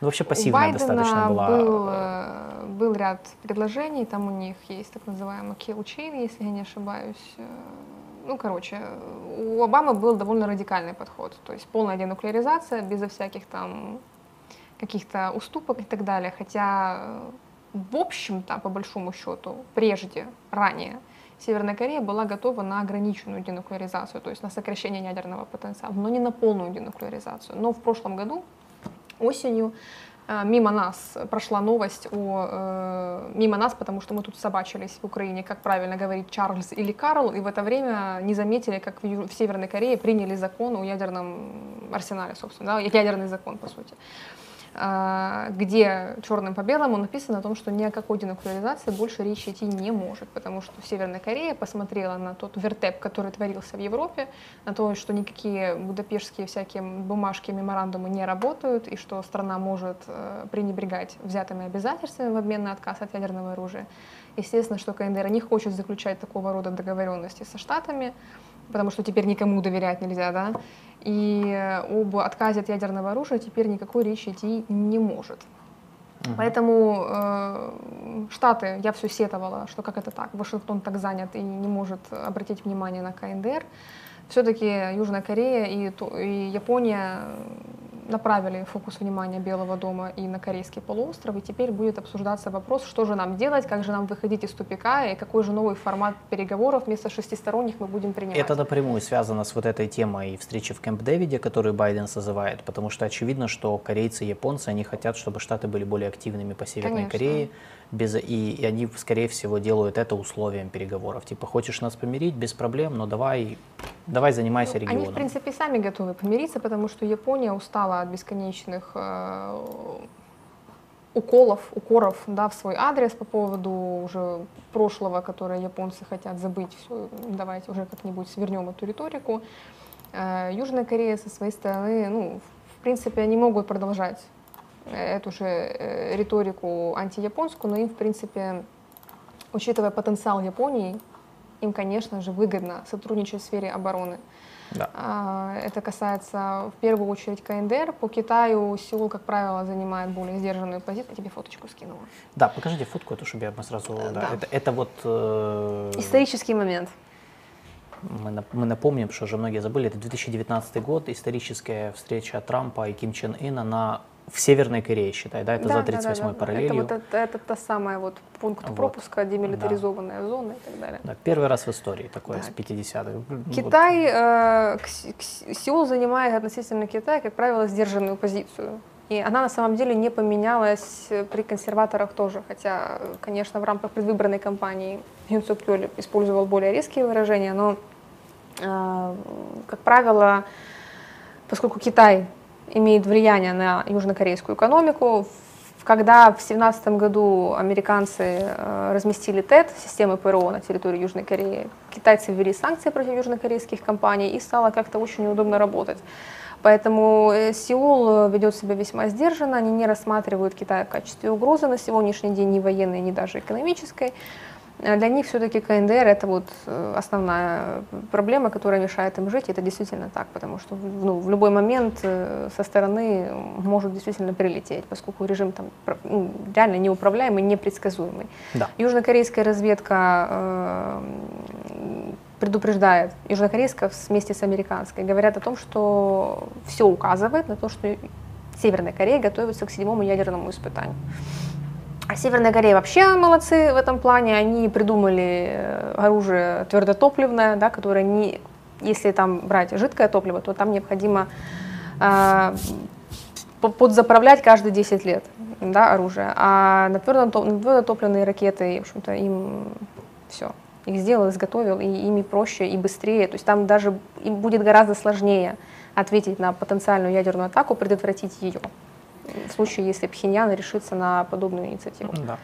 Ну, вообще пассивная достаточно была. Был, э, был ряд предложений, там у них есть так называемый kill chain, если я не ошибаюсь. Э, Ну, короче, у Обамы был довольно радикальный подход, то есть полная денуклеаризация, безо всяких там каких-то уступок и так далее. Хотя, э, в общем-то, по большому счету, прежде, ранее, Северная Корея была готова на ограниченную денуклеаризацию, то есть на сокращение ядерного потенциала, но не на полную денуклеаризацию. Но в прошлом году, осенью, э, мимо нас прошла новость о... э, мимо нас, потому что мы тут собачились в Украине, как правильно говорить, Чарльз или Карл, и в это время не заметили, как в, в Северной Корее приняли закон о ядерном арсенале, собственно, да, ядерный закон, по сути где черным по белому написано о том, что ни о какой денуклеаризации больше речи идти не может, потому что Северная Корея посмотрела на тот вертеп, который творился в Европе, на то, что никакие будапештские всякие бумажки, меморандумы не работают, и что страна может э, пренебрегать взятыми обязательствами в обмен на отказ от ядерного оружия. Естественно, что КНДР не хочет заключать такого рода договоренности со Штатами, потому что теперь никому доверять нельзя, да, и э, об отказе от ядерного оружия теперь никакой речи идти не может. Поэтому э, Штаты, я все сетовала, что как это так, Вашингтон так занят и не может обратить внимание на КНДР. Все-таки Южная Корея и, и Япония направили фокус внимания Белого дома и на Корейский полуостров, и теперь будет обсуждаться вопрос, что же нам делать, как же нам выходить из тупика, и какой же новый формат переговоров вместо шестисторонних мы будем принимать. Это напрямую связано с вот этой темой встречи в Кэмп Дэвиде, которую Байден созывает, потому что очевидно, что корейцы и японцы, они хотят, чтобы Штаты были более активными по Северной Конечно. Корее, без, и, и они, скорее всего, делают это условием переговоров. Типа, хочешь нас помирить, без проблем, но давай, давай занимайся Ну, регионом. Они, в принципе, сами готовы помириться, потому что Япония устала от бесконечных э, уколов, укоров да, в свой адрес по поводу уже прошлого, которое японцы хотят забыть. Все, давайте уже как-нибудь свернем эту риторику. Э, Южная Корея со своей стороны, ну, в принципе, они могут продолжать эту же э, риторику антияпонскую, но им, в принципе, учитывая потенциал Японии, им, конечно же, выгодно сотрудничать в сфере обороны. Да. А, Это касается в первую очередь КНДР. По Китаю Сеул, как правило, занимает более сдержанную позицию. Я тебе фоточку скинула. Да, покажите фотку эту, чтобы я сразу... да, да. Это, это вот... э, Исторический момент. Мы, мы напомним, что уже многие забыли, это 2019 год, историческая встреча Трампа и Ким Чен Ына на, в Северной Корее, считай, да, это за 38-й параллелью. Это, вот, это, это та самая вот пункт Вот. пропуска, демилитаризованная зона и так далее. Да, первый раз в истории такое Да. с 50-х. Ну, вот. Китай, э, к к С- Сеул занимает относительно Китая, как правило, сдержанную позицию. И она на самом деле не поменялась э, при консерваторах тоже, хотя, э, конечно, в рамках предвыборной кампании Юн Сок Йоль использовал более резкие выражения, но, э, как правило, поскольку Китай имеет влияние на южнокорейскую экономику, когда в 2017 году американцы э, разместили ТЭТ, системы ПРО на территории Южной Кореи, китайцы ввели санкции против южнокорейских компаний и стало как-то очень неудобно работать. Поэтому э, Сеул э, ведет себя весьма сдержанно, они не рассматривают Китай в качестве угрозы на сегодняшний день, ни военной, ни даже экономической. Э, Для них все-таки КНДР это вот э, основная проблема, которая мешает им жить. И это действительно так, потому что ну, в любой момент э, со стороны может действительно прилететь, поскольку режим там ну, реально неуправляемый, непредсказуемый. Да. Южнокорейская разведка предупреждает, южнокорейская вместе с американской, говорят о том, что все указывает на то, что Северная Корея готовится к седьмому ядерному испытанию. А Северная Корея вообще молодцы в этом плане. Они придумали э, оружие твердотопливное, да, которое не, если там брать жидкое топливо, то там необходимо э, по- подзаправлять каждые 10 лет да, оружие. А на твердотопливные ракеты, в общем-то, им все. Их сделал, изготовил, и ими проще и быстрее. То есть там даже им будет гораздо сложнее ответить на потенциальную ядерную атаку, предотвратить ее. В случае, если Пхеньян решится на подобную инициативу. Да.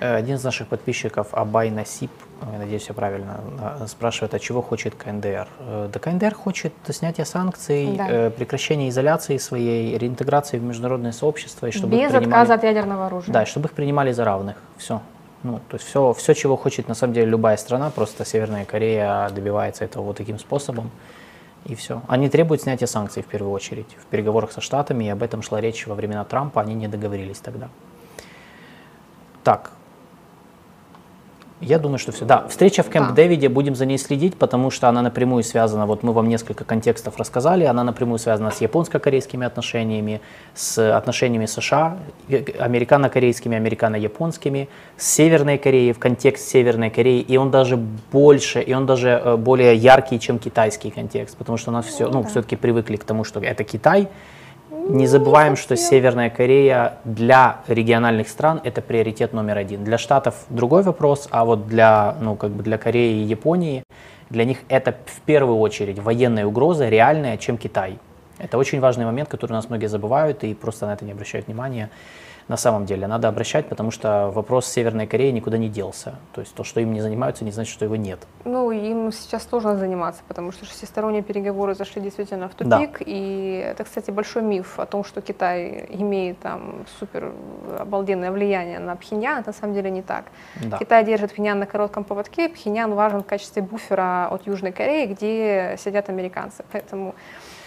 Э, Один из наших подписчиков, Абай Насип, э, я надеюсь, я правильно спрашивает, а чего хочет КНДР? Э, Да КНДР хочет снятия санкций, Да. э, прекращения изоляции своей, реинтеграции в международное сообщество, и чтобы их Без принимали- отказа от ядерного оружия. Да, чтобы их принимали за равных. Все. Ну, то есть все, все, чего хочет на самом деле любая страна, просто Северная Корея добивается этого вот таким способом. И все. Они требуют снятия санкций в первую очередь. В переговорах со Штатами, и об этом шла речь во времена Трампа, они не договорились тогда. Так. Я думаю, что все. Да, встреча в Кэмп Да. Дэвиде, будем за ней следить, потому что она напрямую связана, вот мы вам несколько контекстов рассказали, она напрямую связана с японско-корейскими отношениями, с отношениями США, э, американо-корейскими, американо-японскими, с Северной Кореей, в контекст Северной Кореи, и он даже больше, и он даже э, более яркий, чем китайский контекст, потому что у нас все, ну, все-таки привыкли к тому, что это Китай, не забываем, что Северная Корея для региональных стран это приоритет номер один. Для Штатов другой вопрос, а вот для, ну, как бы для Кореи и Японии, для них это в первую очередь военная угроза реальная, чем Китай. Это очень важный момент, который у нас многие забывают и просто на это не обращают внимания. На самом деле надо обращать, потому что вопрос Северной Кореи никуда не делся. То есть то, что им не занимаются, не значит, что его нет. Ну, им сейчас сложно заниматься, потому что шестисторонние переговоры зашли действительно в Да. тупик. И это, кстати, большой миф о том, что Китай имеет там супер обалденное влияние на Пхеньян. Это на самом деле не так. Да. Китай держит Пхеньян на коротком поводке. Пхеньян важен в качестве буфера от Южной Кореи, где сидят американцы. Поэтому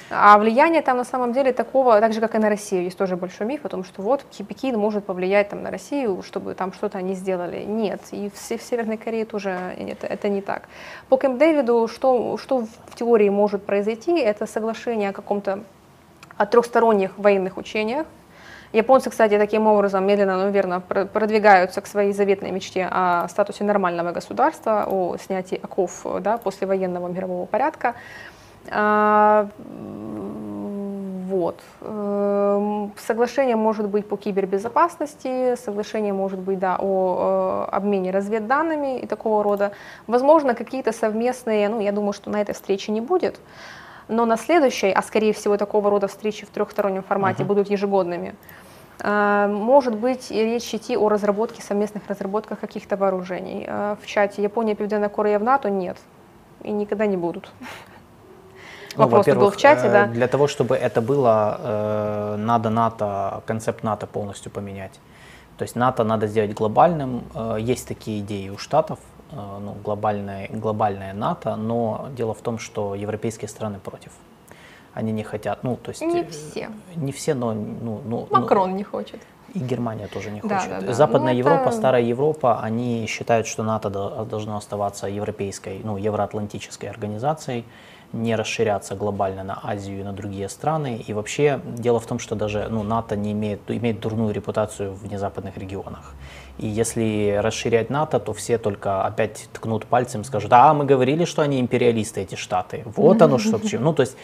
а влияние там на самом деле такого, так же как и на Россию, есть тоже большой миф о том, что вот Пекин может повлиять там на Россию, чтобы там что-то они сделали. Нет, и в, в Северной Корее тоже это, это не так. По Кэмп Дэвиду, что, что в теории может произойти, это соглашение о каком-то о трехсторонних военных учениях. Японцы, кстати, таким образом медленно, но верно пр- продвигаются к своей заветной мечте о статусе нормального государства, о снятии оков да, после военного мирового порядка. А, Вот. Эм, Соглашение может быть по кибербезопасности, соглашение может быть да, о э, обмене разведданными и такого рода. Возможно, какие-то совместные, ну, я думаю, что на этой встрече не будет, но на следующей, а скорее всего такого рода встречи в трехстороннем формате будут ежегодными, э, может быть речь идти о разработке, совместных разработках каких-то вооружений. Э, В чате Япония, Південна Корея в НАТО нет и никогда не будут. Ну, Вопрос был во-первых, в чате, э, да. Для того, чтобы это было, э, надо НАТО, концепт НАТО полностью поменять. То есть НАТО надо сделать глобальным. Э, Есть такие идеи у Штатов, э, ну, глобальное, глобальное НАТО, но дело в том, что европейские страны против. Они не хотят, ну, то есть... Не э, все. Не все, но... Ну, ну, ну, Макрон не хочет. и Германия тоже не Да, хочет. да, да. Западная Ну, Европа, это- старая Европа, они считают, что НАТО до- должно оставаться европейской, ну, евроатлантической организацией, не расширяться глобально на Азию и на другие страны. И вообще дело в том, что даже ну, НАТО не имеет, имеет дурную репутацию в незападных регионах. И если расширять НАТО, то все только опять ткнут пальцем, скажут, а мы говорили, что они империалисты, эти штаты. Вот оно что к чему. Ну, то есть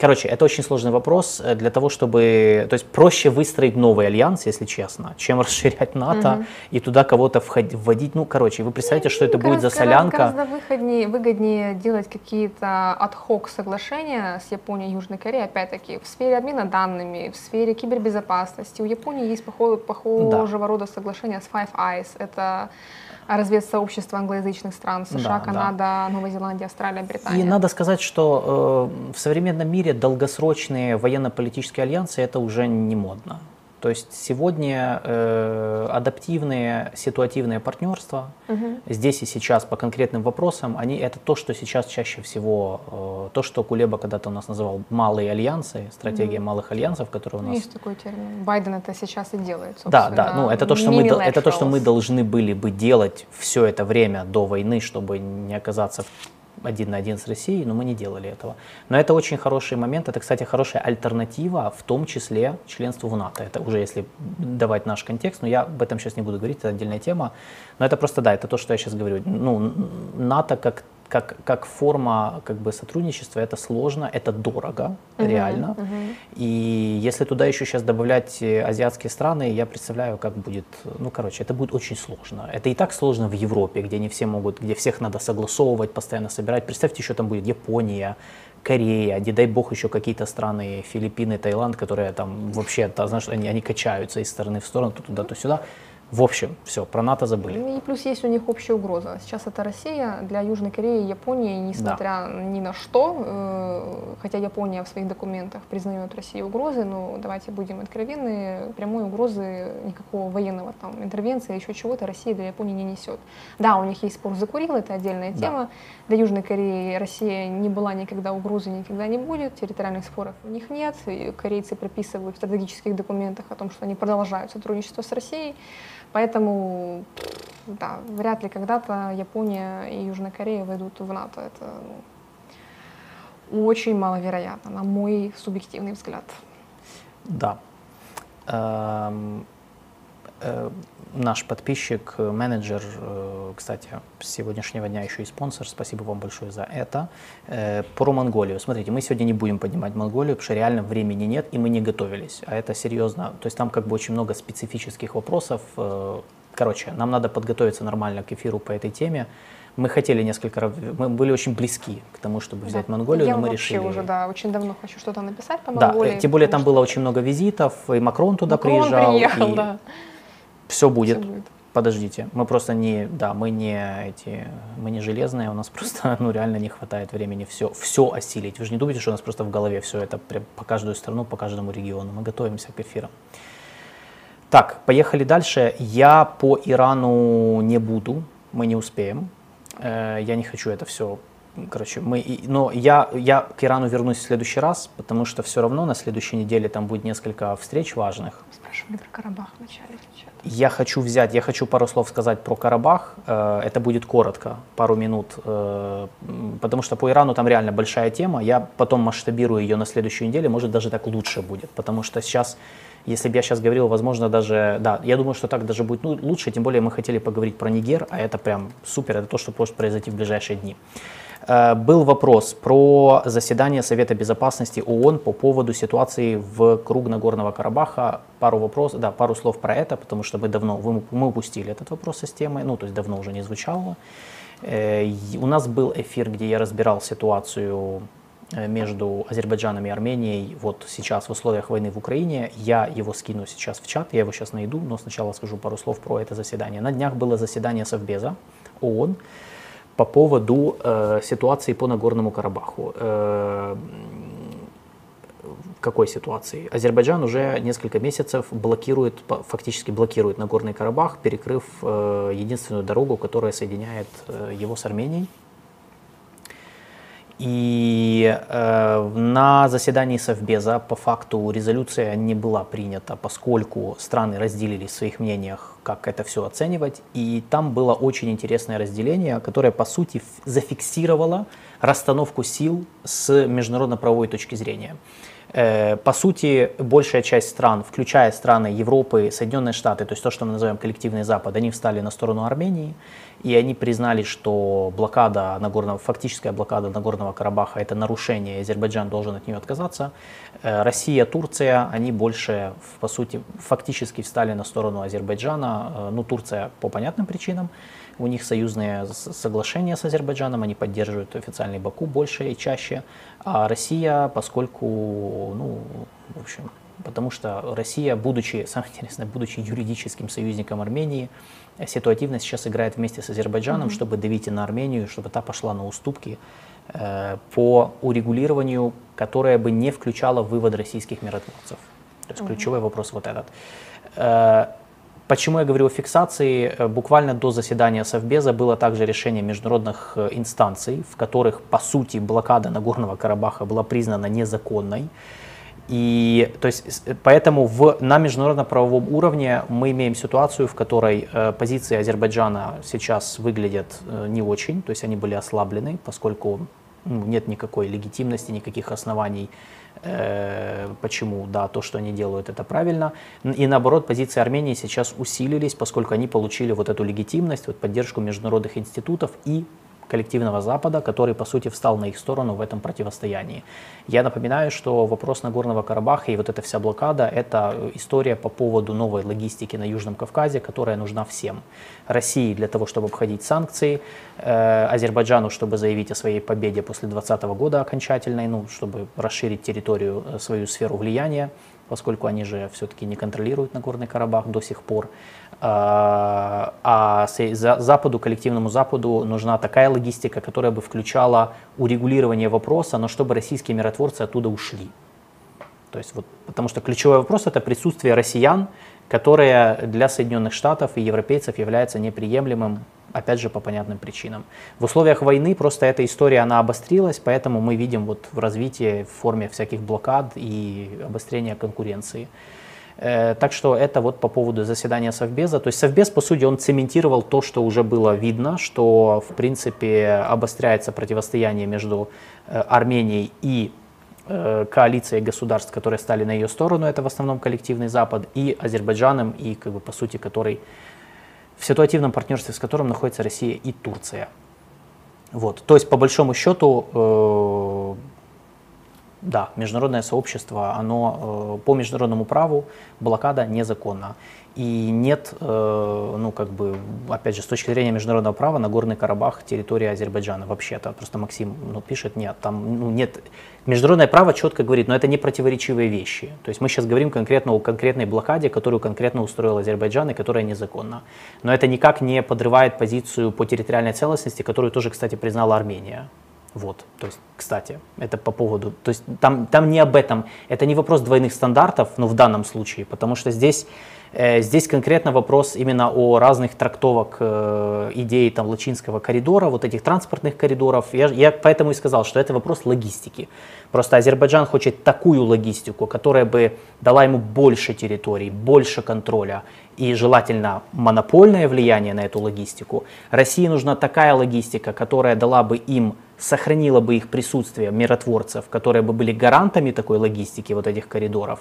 Короче, это очень сложный вопрос э, для того, чтобы... То есть проще выстроить новый альянс, если честно, чем расширять НАТО и туда кого-то вводить. Ну, короче, вы представляете, что это будет за солянка? Гораздо выгоднее, выгоднее делать какие-то ad-hoc соглашения с Японией и Южной Кореей, опять-таки, в сфере обмена данными, в сфере кибербезопасности. У Японии есть похо- похожего рода соглашения с Five Eyes. Это разведсообщество англоязычных стран США, Да, да. Канада, Новая Зеландия, Австралия, Британия. И надо сказать, что э, в современном мире долгосрочные военно-политические альянсы это уже не модно. То есть сегодня э, адаптивные ситуативные партнерства здесь и сейчас по конкретным вопросам, они это то, что сейчас чаще всего, э, то, что Кулеба когда-то у нас называл малые альянсы, стратегия малых альянсов, которая у нас Есть такой термин. Байден это сейчас и делает, Да, собственно. да, ну это то, что мы, это то, что мы должны были бы делать все это время до войны, чтобы не оказаться в- один на один с Россией, но мы не делали этого. Но это очень хороший момент, это, кстати, хорошая альтернатива, в том числе членству в НАТО. Это уже если давать наш контекст, но я об этом сейчас не буду говорить, это отдельная тема. Но это просто, да, это то, что я сейчас говорю. Ну, НАТО как как, как форма как бы, сотрудничества это сложно, это дорого, реально. И если туда еще сейчас добавлять э, азиатские страны, я представляю, как будет, ну, короче, это будет очень сложно. Это и так сложно в Европе, где не все могут, где всех надо согласовывать, постоянно собирать. Представьте, еще там будет Япония, Корея, не дай бог еще какие-то страны, Филиппины, Таиланд, которые там вообще, знаешь, они, они качаются из стороны в сторону, то туда, то сюда. В общем, все, про НАТО забыли. Ну и плюс есть у них общая угроза. Сейчас это Россия для Южной Кореи и Японии, несмотря ни на что, э, хотя Япония в своих документах признает Россию угрозой, но давайте будем откровенны, прямой угрозы никакого военного там интервенции, еще чего-то Россия для Японии не несет. Да, у них есть спор за Курил, это отдельная Да. тема. Для Южной Кореи Россия не была никогда угрозой, никогда не будет, территориальных споров у них нет. И корейцы прописывают в стратегических документах о том, что они продолжают сотрудничество с Россией. Поэтому, да, вряд ли когда-то Япония и Южная Корея войдут в НАТО. Это ну, очень маловероятно, на мой субъективный взгляд. Да. Эм, Наш подписчик, э, менеджер, э, кстати, с сегодняшнего дня еще и спонсор, спасибо вам большое за это. Э, Про Монголию. Смотрите, мы сегодня не будем поднимать Монголию, потому что реально времени нет, и мы не готовились. А это серьезно. То есть там как бы очень много специфических вопросов. Э, Короче, нам надо подготовиться нормально к эфиру по этой теме. Мы хотели несколько раз, мы были очень близки к тому, чтобы взять Да. Монголию, Я но мы вообще решили... уже, да, очень давно хочу что-то написать по Да, Монголии. э, тем более там что было очень много визитов, и Макрон туда Макрон приезжал, приехал, и да. Все будет. Всё будет. Подождите, мы просто не, да, мы не эти, мы не железные, у нас просто, ну, реально не хватает времени все, все осилить. Вы же не думаете, что у нас просто в голове все это прям по каждую страну, по каждому региону. Мы готовимся к эфирам. Так, поехали дальше. Я по Ирану не буду, мы не успеем. Э, Я не хочу это все. Короче, мы, но я, я к Ирану вернусь в следующий раз, потому что все равно на следующей неделе там будет несколько встреч важных. Спрашивали про Карабах вначале. Я хочу взять, я хочу пару слов сказать про Карабах. Э, Это будет коротко, пару минут, э, потому что по Ирану там реально большая тема. Я потом масштабирую ее на следующую неделю, может даже так лучше будет, потому что сейчас, если бы я сейчас говорил, возможно даже, да, я думаю, что так даже будет ну, лучше, тем более мы хотели поговорить про Нигер, а это прям супер, это то, что может произойти в ближайшие дни. Э, Был вопрос про заседание Совета Безопасности ООН по поводу ситуации вокруг Нагорного Карабаха. Пару вопросов, да, пару слов про это, потому что мы давно, мы упустили этот вопрос со темы, ну, то есть давно уже не звучало. Э, У нас был эфир, где я разбирал ситуацию э, между Азербайджаном и Арменией вот сейчас в условиях войны в Украине. Я его скину сейчас в чат, я его сейчас найду, но сначала скажу пару слов про это заседание. На днях было заседание Совбеза ООН по поводу э, ситуации по Нагорному Карабаху. Э, какой ситуации? Азербайджан уже несколько месяцев блокирует, фактически блокирует Нагорный Карабах, перекрыв э, единственную дорогу, которая соединяет э, его с Арменией. И э, на заседании Совбеза по факту резолюция не была принята, поскольку страны разделились в своих мнениях, как это все оценивать. И там было очень интересное разделение, которое по сути зафиксировало расстановку сил с международно-правовой точки зрения. Э, По сути, большая часть стран, включая страны Европы, Соединенные Штаты, то есть то, что мы называем коллективный Запад, они встали на сторону Армении, и они признали, что блокада Нагорного, фактическая блокада Нагорного Карабаха – это нарушение, Азербайджан должен от нее отказаться. Э, Россия, Турция, они больше, по сути, фактически встали на сторону Азербайджана. Э, Ну, Турция по понятным причинам, у них союзные соглашения с Азербайджаном, они поддерживают официальный Баку больше и чаще. А Россия, поскольку, ну, в общем, потому что Россия, будучи, самое интересное, будучи юридическим союзником Армении, ситуативно сейчас играет вместе с Азербайджаном, чтобы давить и на Армению, чтобы та пошла на уступки э, по урегулированию, которое бы не включало вывод российских миротворцев. То есть ключевой вопрос вот этот. Э, Почему я говорю о фиксации? Э, Буквально до заседания Совбеза было также решение международных э, инстанций, в которых, по сути, блокада Нагорного Карабаха была признана незаконной. И то есть, поэтому в, на международно-правовом уровне мы имеем ситуацию, в которой э, позиции Азербайджана сейчас выглядят э, не очень, то есть они были ослаблены, поскольку ну, нет никакой легитимности, никаких оснований, э, почему, да, то, что они делают, это правильно. И наоборот, позиции Армении сейчас усилились, поскольку они получили вот эту легитимность, вот поддержку международных институтов и коллективного Запада, который, по сути, встал на их сторону в этом противостоянии. Я напоминаю, что вопрос Нагорного Карабаха и вот эта вся блокада – это история по поводу новой логистики на Южном Кавказе, которая нужна всем. России для того, чтобы обходить санкции, э, Азербайджану, чтобы заявить о своей победе после 2020 года окончательной, ну, чтобы расширить территорию, э, свою сферу влияния, поскольку они же все-таки не контролируют Нагорный Карабах до сих пор. А, а Западу, коллективному Западу нужна такая логистика, которая бы включала урегулирование вопроса, но чтобы российские миротворцы оттуда ушли. То есть вот, потому что ключевой вопрос это присутствие россиян, которое для Соединенных Штатов и европейцев является неприемлемым, опять же, по понятным причинам. В условиях войны просто эта история, она обострилась, поэтому мы видим вот в развитии в форме всяких блокад и обострения конкуренции. Э, так что это вот по поводу заседания Совбеза. То есть Совбез, по сути, он цементировал то, что уже было видно, что, в принципе, обостряется противостояние между э, Арменией и коалицией государств, которые стали на ее сторону, это в основном коллективный Запад, и Азербайджаном, и, как бы, по сути, который в ситуативном партнерстве, с которым находится Россия и Турция. Вот. То есть, по большому счету, да, международное сообщество, оно э, по международному праву блокада незаконна. И нет, э, ну как бы, опять же, с точки зрения международного права, Нагорный Карабах территория Азербайджана вообще-то. Просто Максим ну, пишет, нет, там ну, нет. Международное право четко говорит, но это не противоречивые вещи. То есть мы сейчас говорим конкретно о конкретной блокаде, которую конкретно устроил Азербайджан и которая незаконна. Но это никак не подрывает позицию по территориальной целостности, которую тоже, кстати, признала Армения. Вот, то есть, кстати, это по поводу, то есть там, там не об этом, это не вопрос двойных стандартов, ну в данном случае, потому что здесь, здесь конкретно вопрос именно о разных трактовок э, идеи там Лачинского коридора, вот этих транспортных коридоров. Я, я поэтому и сказал, что это вопрос логистики. Просто Азербайджан хочет такую логистику, которая бы дала ему больше территорий, больше контроля и желательно монопольное влияние на эту логистику. России нужна такая логистика, которая дала бы им сохранила бы их присутствие миротворцев, которые бы были гарантами такой логистики, вот этих коридоров.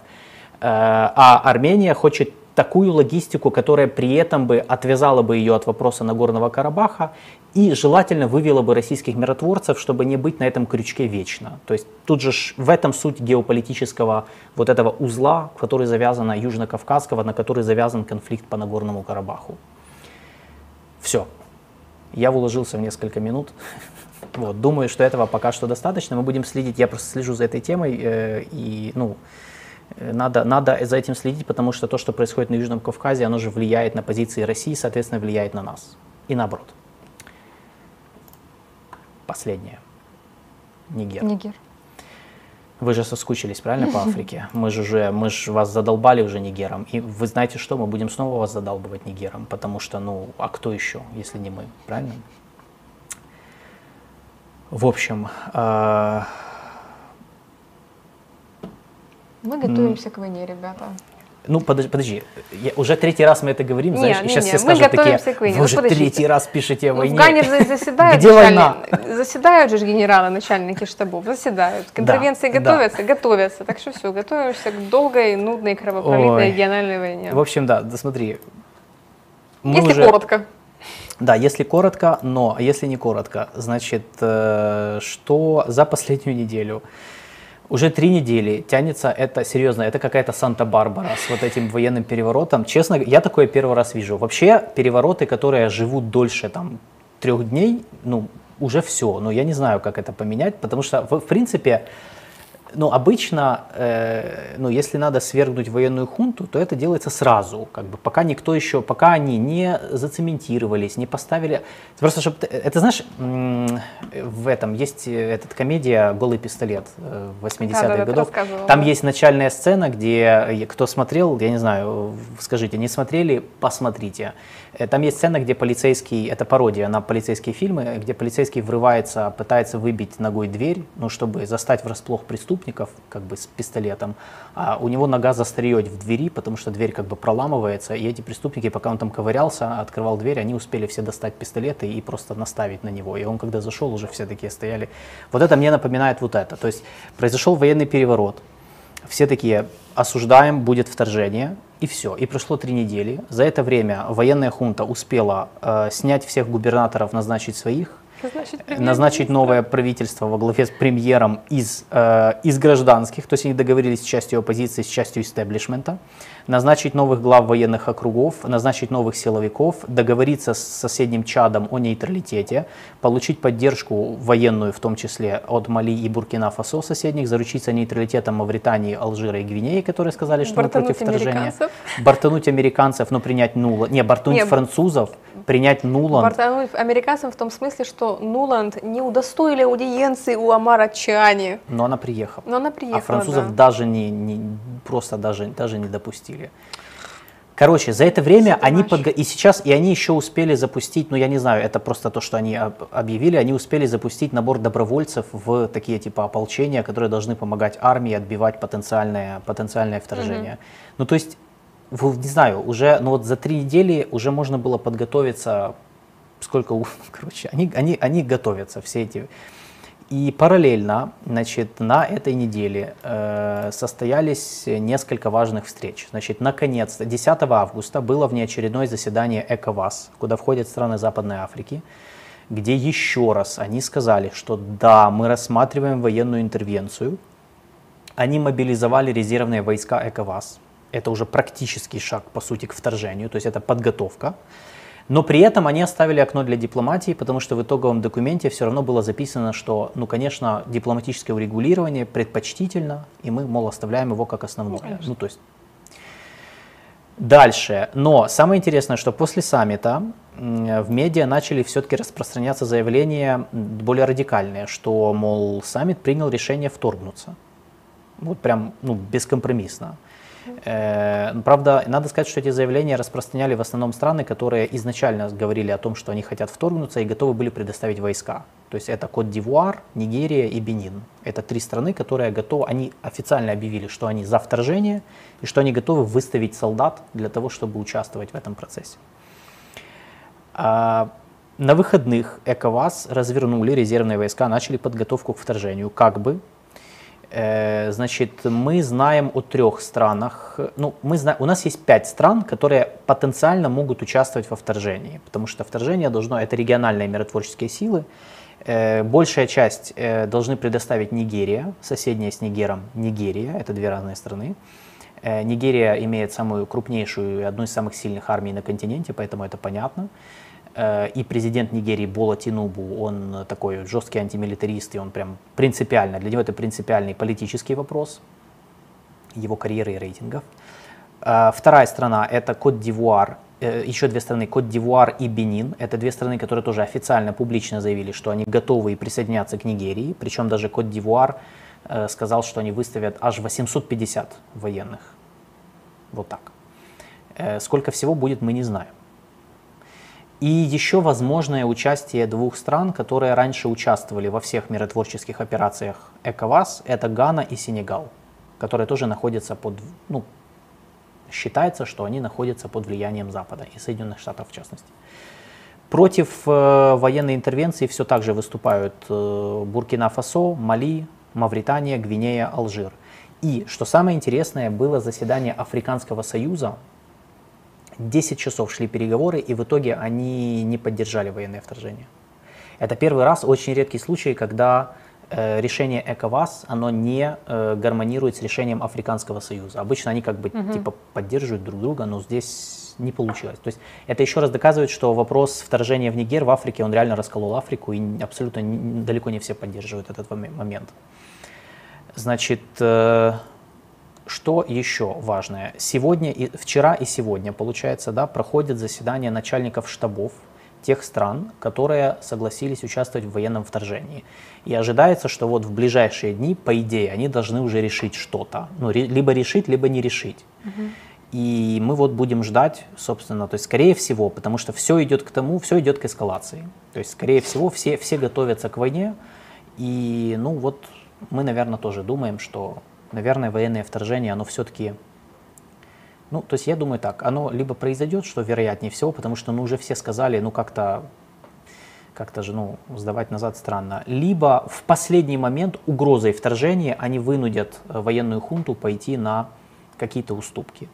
Э, а Армения хочет такую логистику, которая при этом бы отвязала бы ее от вопроса Нагорного Карабаха и желательно вывела бы российских миротворцев, чтобы не быть на этом крючке вечно. То есть тут же в этом суть геополитического вот этого узла, который завязан Южно-Кавказского, на который завязан конфликт по Нагорному Карабаху. Все. Я уложился в несколько минут. Вот, думаю, что этого пока что достаточно. Мы будем следить, я просто слежу за этой темой, э, и, ну, надо, надо за этим следить, потому что то, что происходит на Южном Кавказе, оно же влияет на позиции России, соответственно, влияет на нас. И наоборот. Последнее. Нигер. Нигер. Вы же соскучились, правильно, по Африке? Мы же уже, мы же вас задолбали уже Нигером. И вы знаете что, мы будем снова вас задалбывать Нигером, потому что, ну, а кто еще, если не мы, правильно? В общем, э, мы готовимся к войне, ребята. Ну, подожди, подожди. Я, уже третий раз мы это говорим, не, знаешь, не, сейчас не, все скажут такие, к войне. вы уже ну, третий раз пишете о войне. Ну, в Гане же заседают, Где война? заседают же генералы, начальники штабов, заседают. К интервенции да, готовятся, да. готовятся. Так что все, готовишься к долгой, нудной, кровопролитной Ой. региональной войне. В общем, да, да смотри. Мы Если уже- коротко. Да, если коротко, но если не коротко, значит, э, что за последнюю неделю? Уже три недели тянется это, серьезно, это какая-то Санта-Барбара с вот этим военным переворотом. Честно, я такое первый раз вижу. Вообще, перевороты, которые живут дольше там трех дней, ну, уже все. Но я не знаю, как это поменять, потому что, в, в принципе, ну, обычно, э, ну, если надо свергнуть военную хунту, то это делается сразу, как бы, пока никто еще, пока они не зацементировались, не поставили. Просто, чтобы, это знаешь, в этом есть э, этот комедия «Голый пистолет» э, 80-х Да-да-да, ты годов. Там да. есть начальная сцена, где, э, кто смотрел, я не знаю, скажите, не смотрели, посмотрите. Э, Там есть сцена, где полицейский, это пародия на полицейские фильмы, где полицейский врывается, пытается выбить ногой дверь, ну, чтобы застать врасплох преступников, как бы с пистолетом, а у него нога застреет в двери, потому что дверь как бы проламывается, и эти преступники, пока он там ковырялся, открывал дверь, они успели все достать пистолеты и просто наставить на него. И он, когда зашел, уже все такие стояли. Вот это мне напоминает вот это. То есть произошел военный переворот, все такие осуждаем, будет вторжение, и все. И прошло три недели. За это время военная хунта успела э, снять всех губернаторов, назначить своих, Назначить премьер-министра. назначить новое правительство во главе с премьером из, э, из гражданских, то есть они договорились с частью оппозиции, с частью истеблишмента, назначить новых глав военных округов, назначить новых силовиков, договориться с соседним Чадом о нейтралитете, получить поддержку военную, в том числе от Мали и Буркина-Фасо соседних, заручиться нейтралитетом Мавритании, Алжира и Гвинеи, которые сказали, что мы Бортануть против вторжения. американцев. Бортануть американцев, но принять нула. Не, бортануть Не, французов, принять нула. Бортануть американцам в том смысле, что Нуланд не удостоили аудиенции у Амара Чани. Но она приехала. Но она приехала, а французов да. даже не, не- просто даже, даже не допустили. Короче, за это время Это они подго- и сейчас и они еще успели запустить, ну я не знаю, это просто то, что они об- объявили, они успели запустить набор добровольцев в такие типа ополчения, которые должны помогать армии отбивать потенциальное потенциальное вторжение. Ну то есть, не знаю, уже, ну вот за три недели уже можно было подготовиться, сколько, короче, они они они готовятся все эти и параллельно, значит, на этой неделе э, состоялись несколько важных встреч. Значит, наконец-то, 10 августа было внеочередное заседание ЭКОВАС, куда входят страны Западной Африки, где еще раз они сказали, что да, мы рассматриваем военную интервенцию. Они мобилизовали резервные войска ЭКОВАС. Это уже практический шаг, по сути, к вторжению, то есть это подготовка. Но при этом они оставили окно для дипломатии, потому что в итоговом документе все равно было записано, что, ну, конечно, дипломатическое урегулирование предпочтительно, и мы, мол, оставляем его как основное. Ну, то есть Дальше. Но самое интересное, что после саммита в медиа начали все-таки распространяться заявления более радикальные, что, мол, саммит принял решение вторгнуться. Вот прям, ну, бескомпромиссно. Э, ну, правда, надо сказать, что эти заявления распространяли в основном страны, которые изначально говорили о том, что они хотят вторгнуться и готовы были предоставить войска. То есть это Кот-д'Ивуар, Нигерия и Бенин. Это три страны, которые готовы, они официально объявили, что они за вторжение и что они готовы выставить солдат для того, чтобы участвовать в этом процессе. А, на выходных ЭКОВАС развернули резервные войска, начали подготовку к вторжению, как бы. Э, Значит, мы знаем о трех странах. Ну, мы зна... У нас есть пять стран, которые потенциально могут участвовать во вторжении, потому что вторжение должно, это региональные миротворческие силы. Э, Большая часть э, должны предоставить Нигерия, соседняя с Нигером Нигерия, это две разные страны. Нигерия имеет самую крупнейшую и одну из самых сильных армий на континенте, поэтому это понятно. Э, И президент Нигерии Бола Тинубу, он такой жесткий антимилитарист, и он прям принципиально, для него это принципиальный политический вопрос его карьеры и рейтингов. А, Вторая страна – это Кот-д'Ивуар. Э, Еще две страны – Кот-д'Ивуар и Бенин. Это две страны, которые тоже официально, публично заявили, что они готовы присоединяться к Нигерии. Причем даже Кот-д'Ивуар э, сказал, что они выставят аж 850 военных. Вот так. Э, Сколько всего будет, мы не знаем. И еще возможное участие двух стран, которые раньше участвовали во всех миротворческих операциях ЭКОВАС, это Гана и Сенегал, которые тоже находятся под, ну, считается, что они находятся под влиянием Запада и Соединенных Штатов в частности. Против э, военной интервенции все так же выступают э, Буркина-Фасо, Мали, Мавритания, Гвинея, Алжир. И, что самое интересное, было заседание Африканского Союза, 10 часов шли переговоры, и в итоге они не поддержали военное вторжение. Это первый раз, очень редкий случай, когда э, решение ЭКОВАС, оно не э, гармонирует с решением Африканского Союза. Обычно они как бы типа поддерживают друг друга, но здесь не получилось. То есть это еще раз доказывает, что вопрос вторжения в Нигер, в Африке, он реально расколол Африку, и абсолютно не- далеко не все поддерживают этот моме- момент. Значит, э, что еще важное? Сегодня, и, вчера и сегодня, получается, да, проходит заседание начальников штабов тех стран, которые согласились участвовать в военном вторжении. И ожидается, что вот в ближайшие дни, по идее, они должны уже решить что-то. Ну, ре- либо решить, либо не решить. И мы вот будем ждать, собственно, то есть скорее всего, потому что все идет к тому, все идет к эскалации. То есть скорее всего все, все готовятся к войне. И ну вот мы, наверное, тоже думаем, что, наверное, военное вторжение, оно все-таки ну, то есть я думаю так, оно либо произойдет, что вероятнее всего, потому что ну, уже все сказали, ну как-то как-то же, ну, сдавать назад странно. Либо в последний момент угрозой вторжения они вынудят э, военную хунту пойти на какие-то уступки.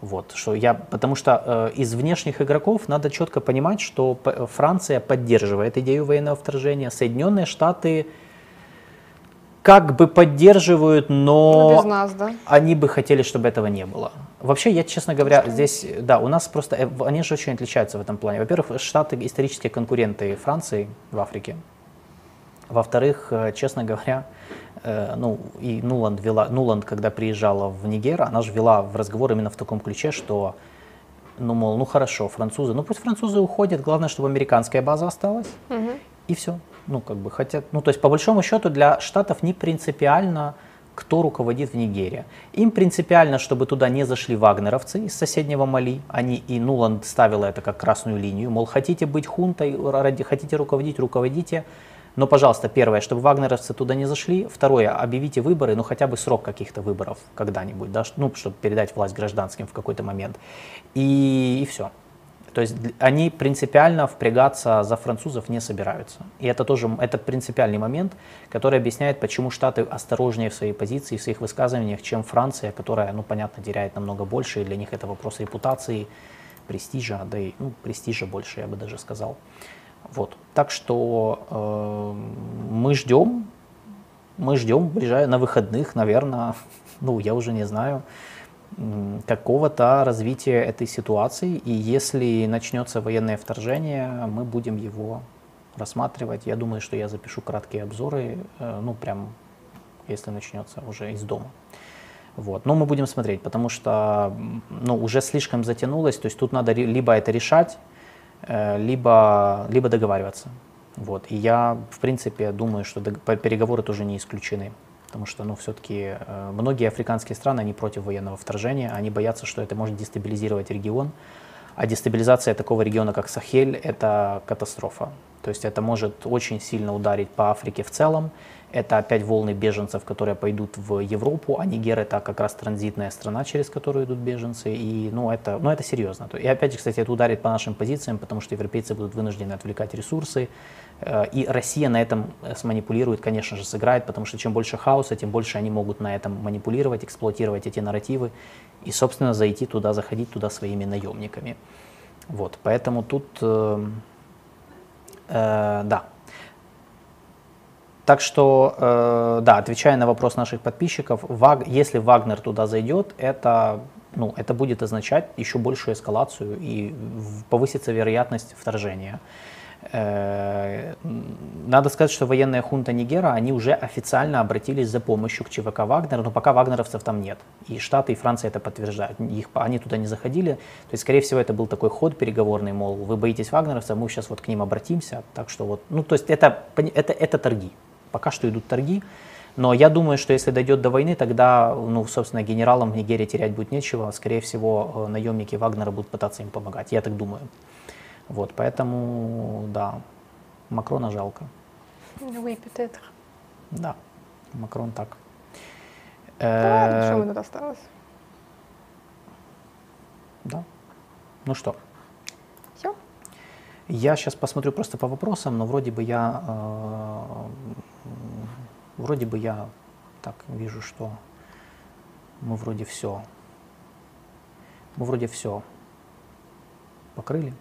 Вот, что я, потому что э, из внешних игроков надо четко понимать, что П- Франция поддерживает идею военного вторжения, Соединенные Штаты как бы поддерживают, но Ну, без нас, да? они бы хотели, чтобы этого не было. Вообще, я, честно говоря, здесь, да, у нас просто, э, они же очень отличаются в этом плане. Во-первых, Штаты исторические конкуренты Франции в Африке. Во-вторых, э, честно говоря, э, ну, и Нуланд вела, Нуланд, когда приезжала в Нигер, она же вела в разговор именно в таком ключе, что, ну, мол, ну хорошо, французы, ну пусть французы уходят, главное, чтобы американская база осталась, и все. Ну, как бы хотят, ну, то есть, по большому счету, для Штатов не принципиально, кто руководит в Нигерии. Им принципиально, чтобы туда не зашли вагнеровцы из соседнего Мали. Они и Нуланд ставила это как красную линию. Мол, хотите быть хунтой, хотите руководить, руководите. Но, пожалуйста, первое, чтобы вагнеровцы туда не зашли. Второе, объявите выборы, ну хотя бы срок каких-то выборов когда-нибудь, да, ну, чтобы передать власть гражданским в какой-то момент. И, и все. То есть они принципиально впрягаться за французов не собираются. И это тоже это принципиальный момент, который объясняет, почему Штаты осторожнее в своей позиции, в своих высказываниях, чем Франция, которая, ну, понятно, теряет намного больше, и для них это вопрос репутации, престижа, да и ну, престижа больше, я бы даже сказал. Вот. Так что э, мы ждем, мы ждем ближай- на выходных, наверное, ну, я уже не знаю, какого-то развития этой ситуации. И если начнется военное вторжение, мы будем его рассматривать. Я думаю, что я запишу краткие обзоры, э, ну, прям, если начнется уже из дома. Вот. Но мы будем смотреть, потому что ну, уже слишком затянулось, то есть тут надо либо это решать, э, либо, либо договариваться. Вот. И я, в принципе, думаю, что переговоры тоже не исключены. Потому что, ну, все-таки многие африканские страны, они против военного вторжения, они боятся, что это может дестабилизировать регион. А дестабилизация такого региона, как Сахель, это катастрофа. То есть это может очень сильно ударить по Африке в целом. Это опять волны беженцев, которые пойдут в Европу, а Нигер это как раз транзитная страна, через которую идут беженцы. И ну, это, ну, это серьезно. И опять же, кстати, это ударит по нашим позициям, потому что европейцы будут вынуждены отвлекать ресурсы. Э, И Россия на этом э, сманипулирует, конечно же, сыграет, потому что чем больше хаоса, тем больше они могут на этом манипулировать, эксплуатировать эти нарративы и, собственно, зайти туда, заходить туда своими наемниками. Вот, поэтому тут, э, э, да. Так что, э, да, отвечая на вопрос наших подписчиков, Ваг, если Вагнер туда зайдет, это, ну, это будет означать еще большую эскалацию и повысится вероятность вторжения. Э, Надо сказать, что военная хунта Нигера, они уже официально обратились за помощью к ЧВК Вагнера, но пока вагнеровцев там нет. И Штаты и Франция это подтверждают. Их, они туда не заходили. То есть, скорее всего, это был такой ход переговорный, мол, вы боитесь вагнеровцев, мы сейчас вот к ним обратимся. Так что вот, ну, то есть это, это, это торги. Пока что идут торги. Но я думаю, что если дойдет до войны, тогда, ну, собственно, генералам в Нигерии терять будет нечего. Скорее всего, э, наемники Вагнера будут пытаться им помогать. Я так думаю. Вот, поэтому, да, Макрона жалко. Oui, peut-être. Да, Макрон так. Да ладно, Э, что мы тут осталось? Да. Ну что, Все? я сейчас посмотрю просто по вопросам, но вроде бы я, э, вроде бы я так вижу, что мы вроде все, мы вроде все покрыли.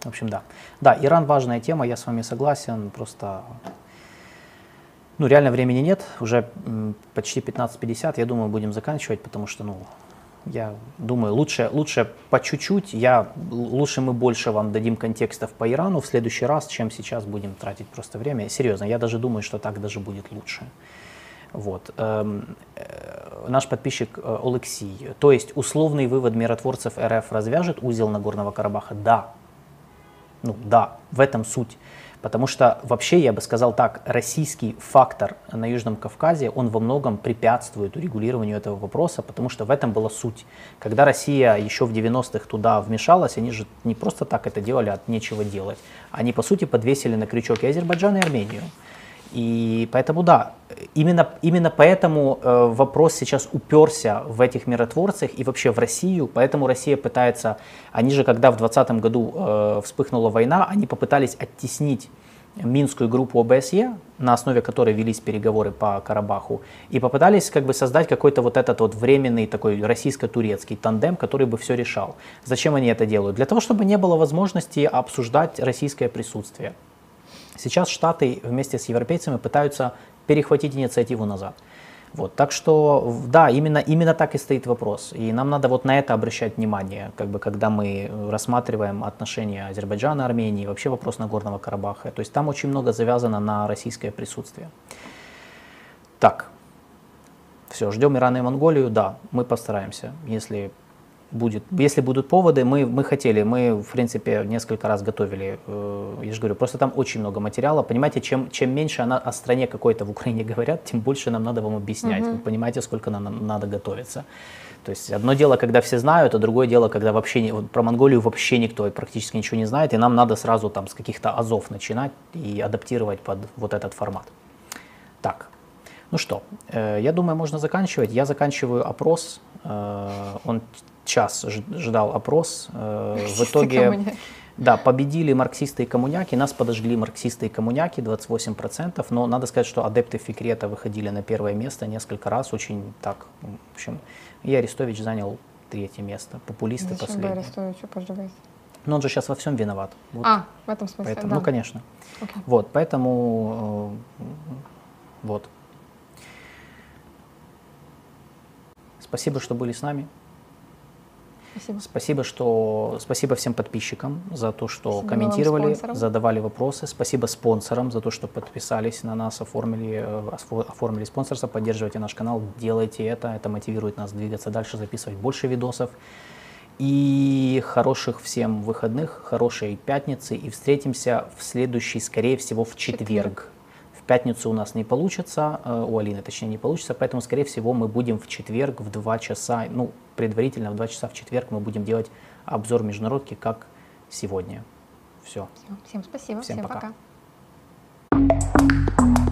В общем, да. Да, Иран важная тема, я с вами согласен, просто ну, реально времени нет, уже почти 15.50, я думаю, будем заканчивать, потому что, ну, я думаю, лучше, лучше по чуть-чуть, я, лучше мы больше вам дадим контекстов по Ирану в следующий раз, чем сейчас будем тратить просто время. Серьезно, я даже думаю, что так даже будет лучше. Вот. эм, э, наш подписчик э, Алексей. То есть условный вывод миротворцев РФ развяжет узел Нагорного Карабаха? Да. Ну да, в этом суть. Потому что вообще, я бы сказал так, российский фактор на Южном Кавказе, он во многом препятствует урегулированию этого вопроса, потому что в этом была суть. Когда Россия еще в 90-х туда вмешалась, они же не просто так это делали от нечего делать. Они, по сути, подвесили на крючок и Азербайджан, и Армению. И поэтому, да, именно, именно поэтому э, вопрос сейчас уперся в этих миротворцах и вообще в Россию, поэтому Россия пытается, они же, когда в 2020 году э, вспыхнула война, они попытались оттеснить Минскую группу ОБСЕ, на основе которой велись переговоры по Карабаху, и попытались как бы создать какой-то вот этот вот временный такой российско-турецкий тандем, который бы все решал. Зачем они это делают? Для того, чтобы не было возможности обсуждать российское присутствие. Сейчас Штаты вместе с европейцами пытаются перехватить инициативу назад. Вот, так что, да, именно, именно так и стоит вопрос. И нам надо вот на это обращать внимание, как бы, когда мы рассматриваем отношения Азербайджана, Армении, вообще вопрос Нагорного Карабаха. То есть там очень много завязано на российское присутствие. Так, все, ждем Иран и Монголию, да, мы постараемся. Если будет, если будут поводы, мы, мы хотели, мы, в принципе, несколько раз готовили, э, я же говорю, просто там очень много материала. Понимаете, чем, чем меньше она, о стране какой-то в Украине говорят, тем больше нам надо вам объяснять. Вы понимаете, сколько нам надо готовиться. То есть одно дело, когда все знают, а другое дело, когда вообще не, вот про Монголию вообще никто практически ничего не знает, и нам надо сразу там с каких-то азов начинать и адаптировать под вот этот формат. Так, ну что, э, я думаю, можно заканчивать. Я заканчиваю опрос. Э, он час ждал опрос. Э, в итоге да, победили марксисты и коммуняки, нас подожгли марксисты и коммуняки, 28%, но надо сказать, что адепты Фикрета выходили на первое место несколько раз, очень так, в общем, и Арестович занял третье место, популисты Зачем последние. поджигаете? Но он же сейчас во всем виноват. Вот. А, в этом смысле, Поэтому, да. Ну, конечно. Окей. Вот, поэтому э, вот. Спасибо, что были с нами. Спасибо. Спасибо, что спасибо всем подписчикам за то, что Спасибо комментировали, задавали вопросы. Спасибо спонсорам за то, что подписались на нас, оформили, э, оформили спонсорство, поддерживайте наш канал, делайте это, это мотивирует нас двигаться дальше, записывать больше видосов. И хороших всем выходных, хорошей пятницы и встретимся в следующий, скорее всего, в четверг. Четверг пятницу у нас не получится, э, у Алины точнее не получится, поэтому, скорее всего, мы будем в четверг в 2 часа, ну, предварительно в 2 часа в четверг мы будем делать обзор международки, как сегодня. Все. Всем спасибо, всем, всем пока. пока.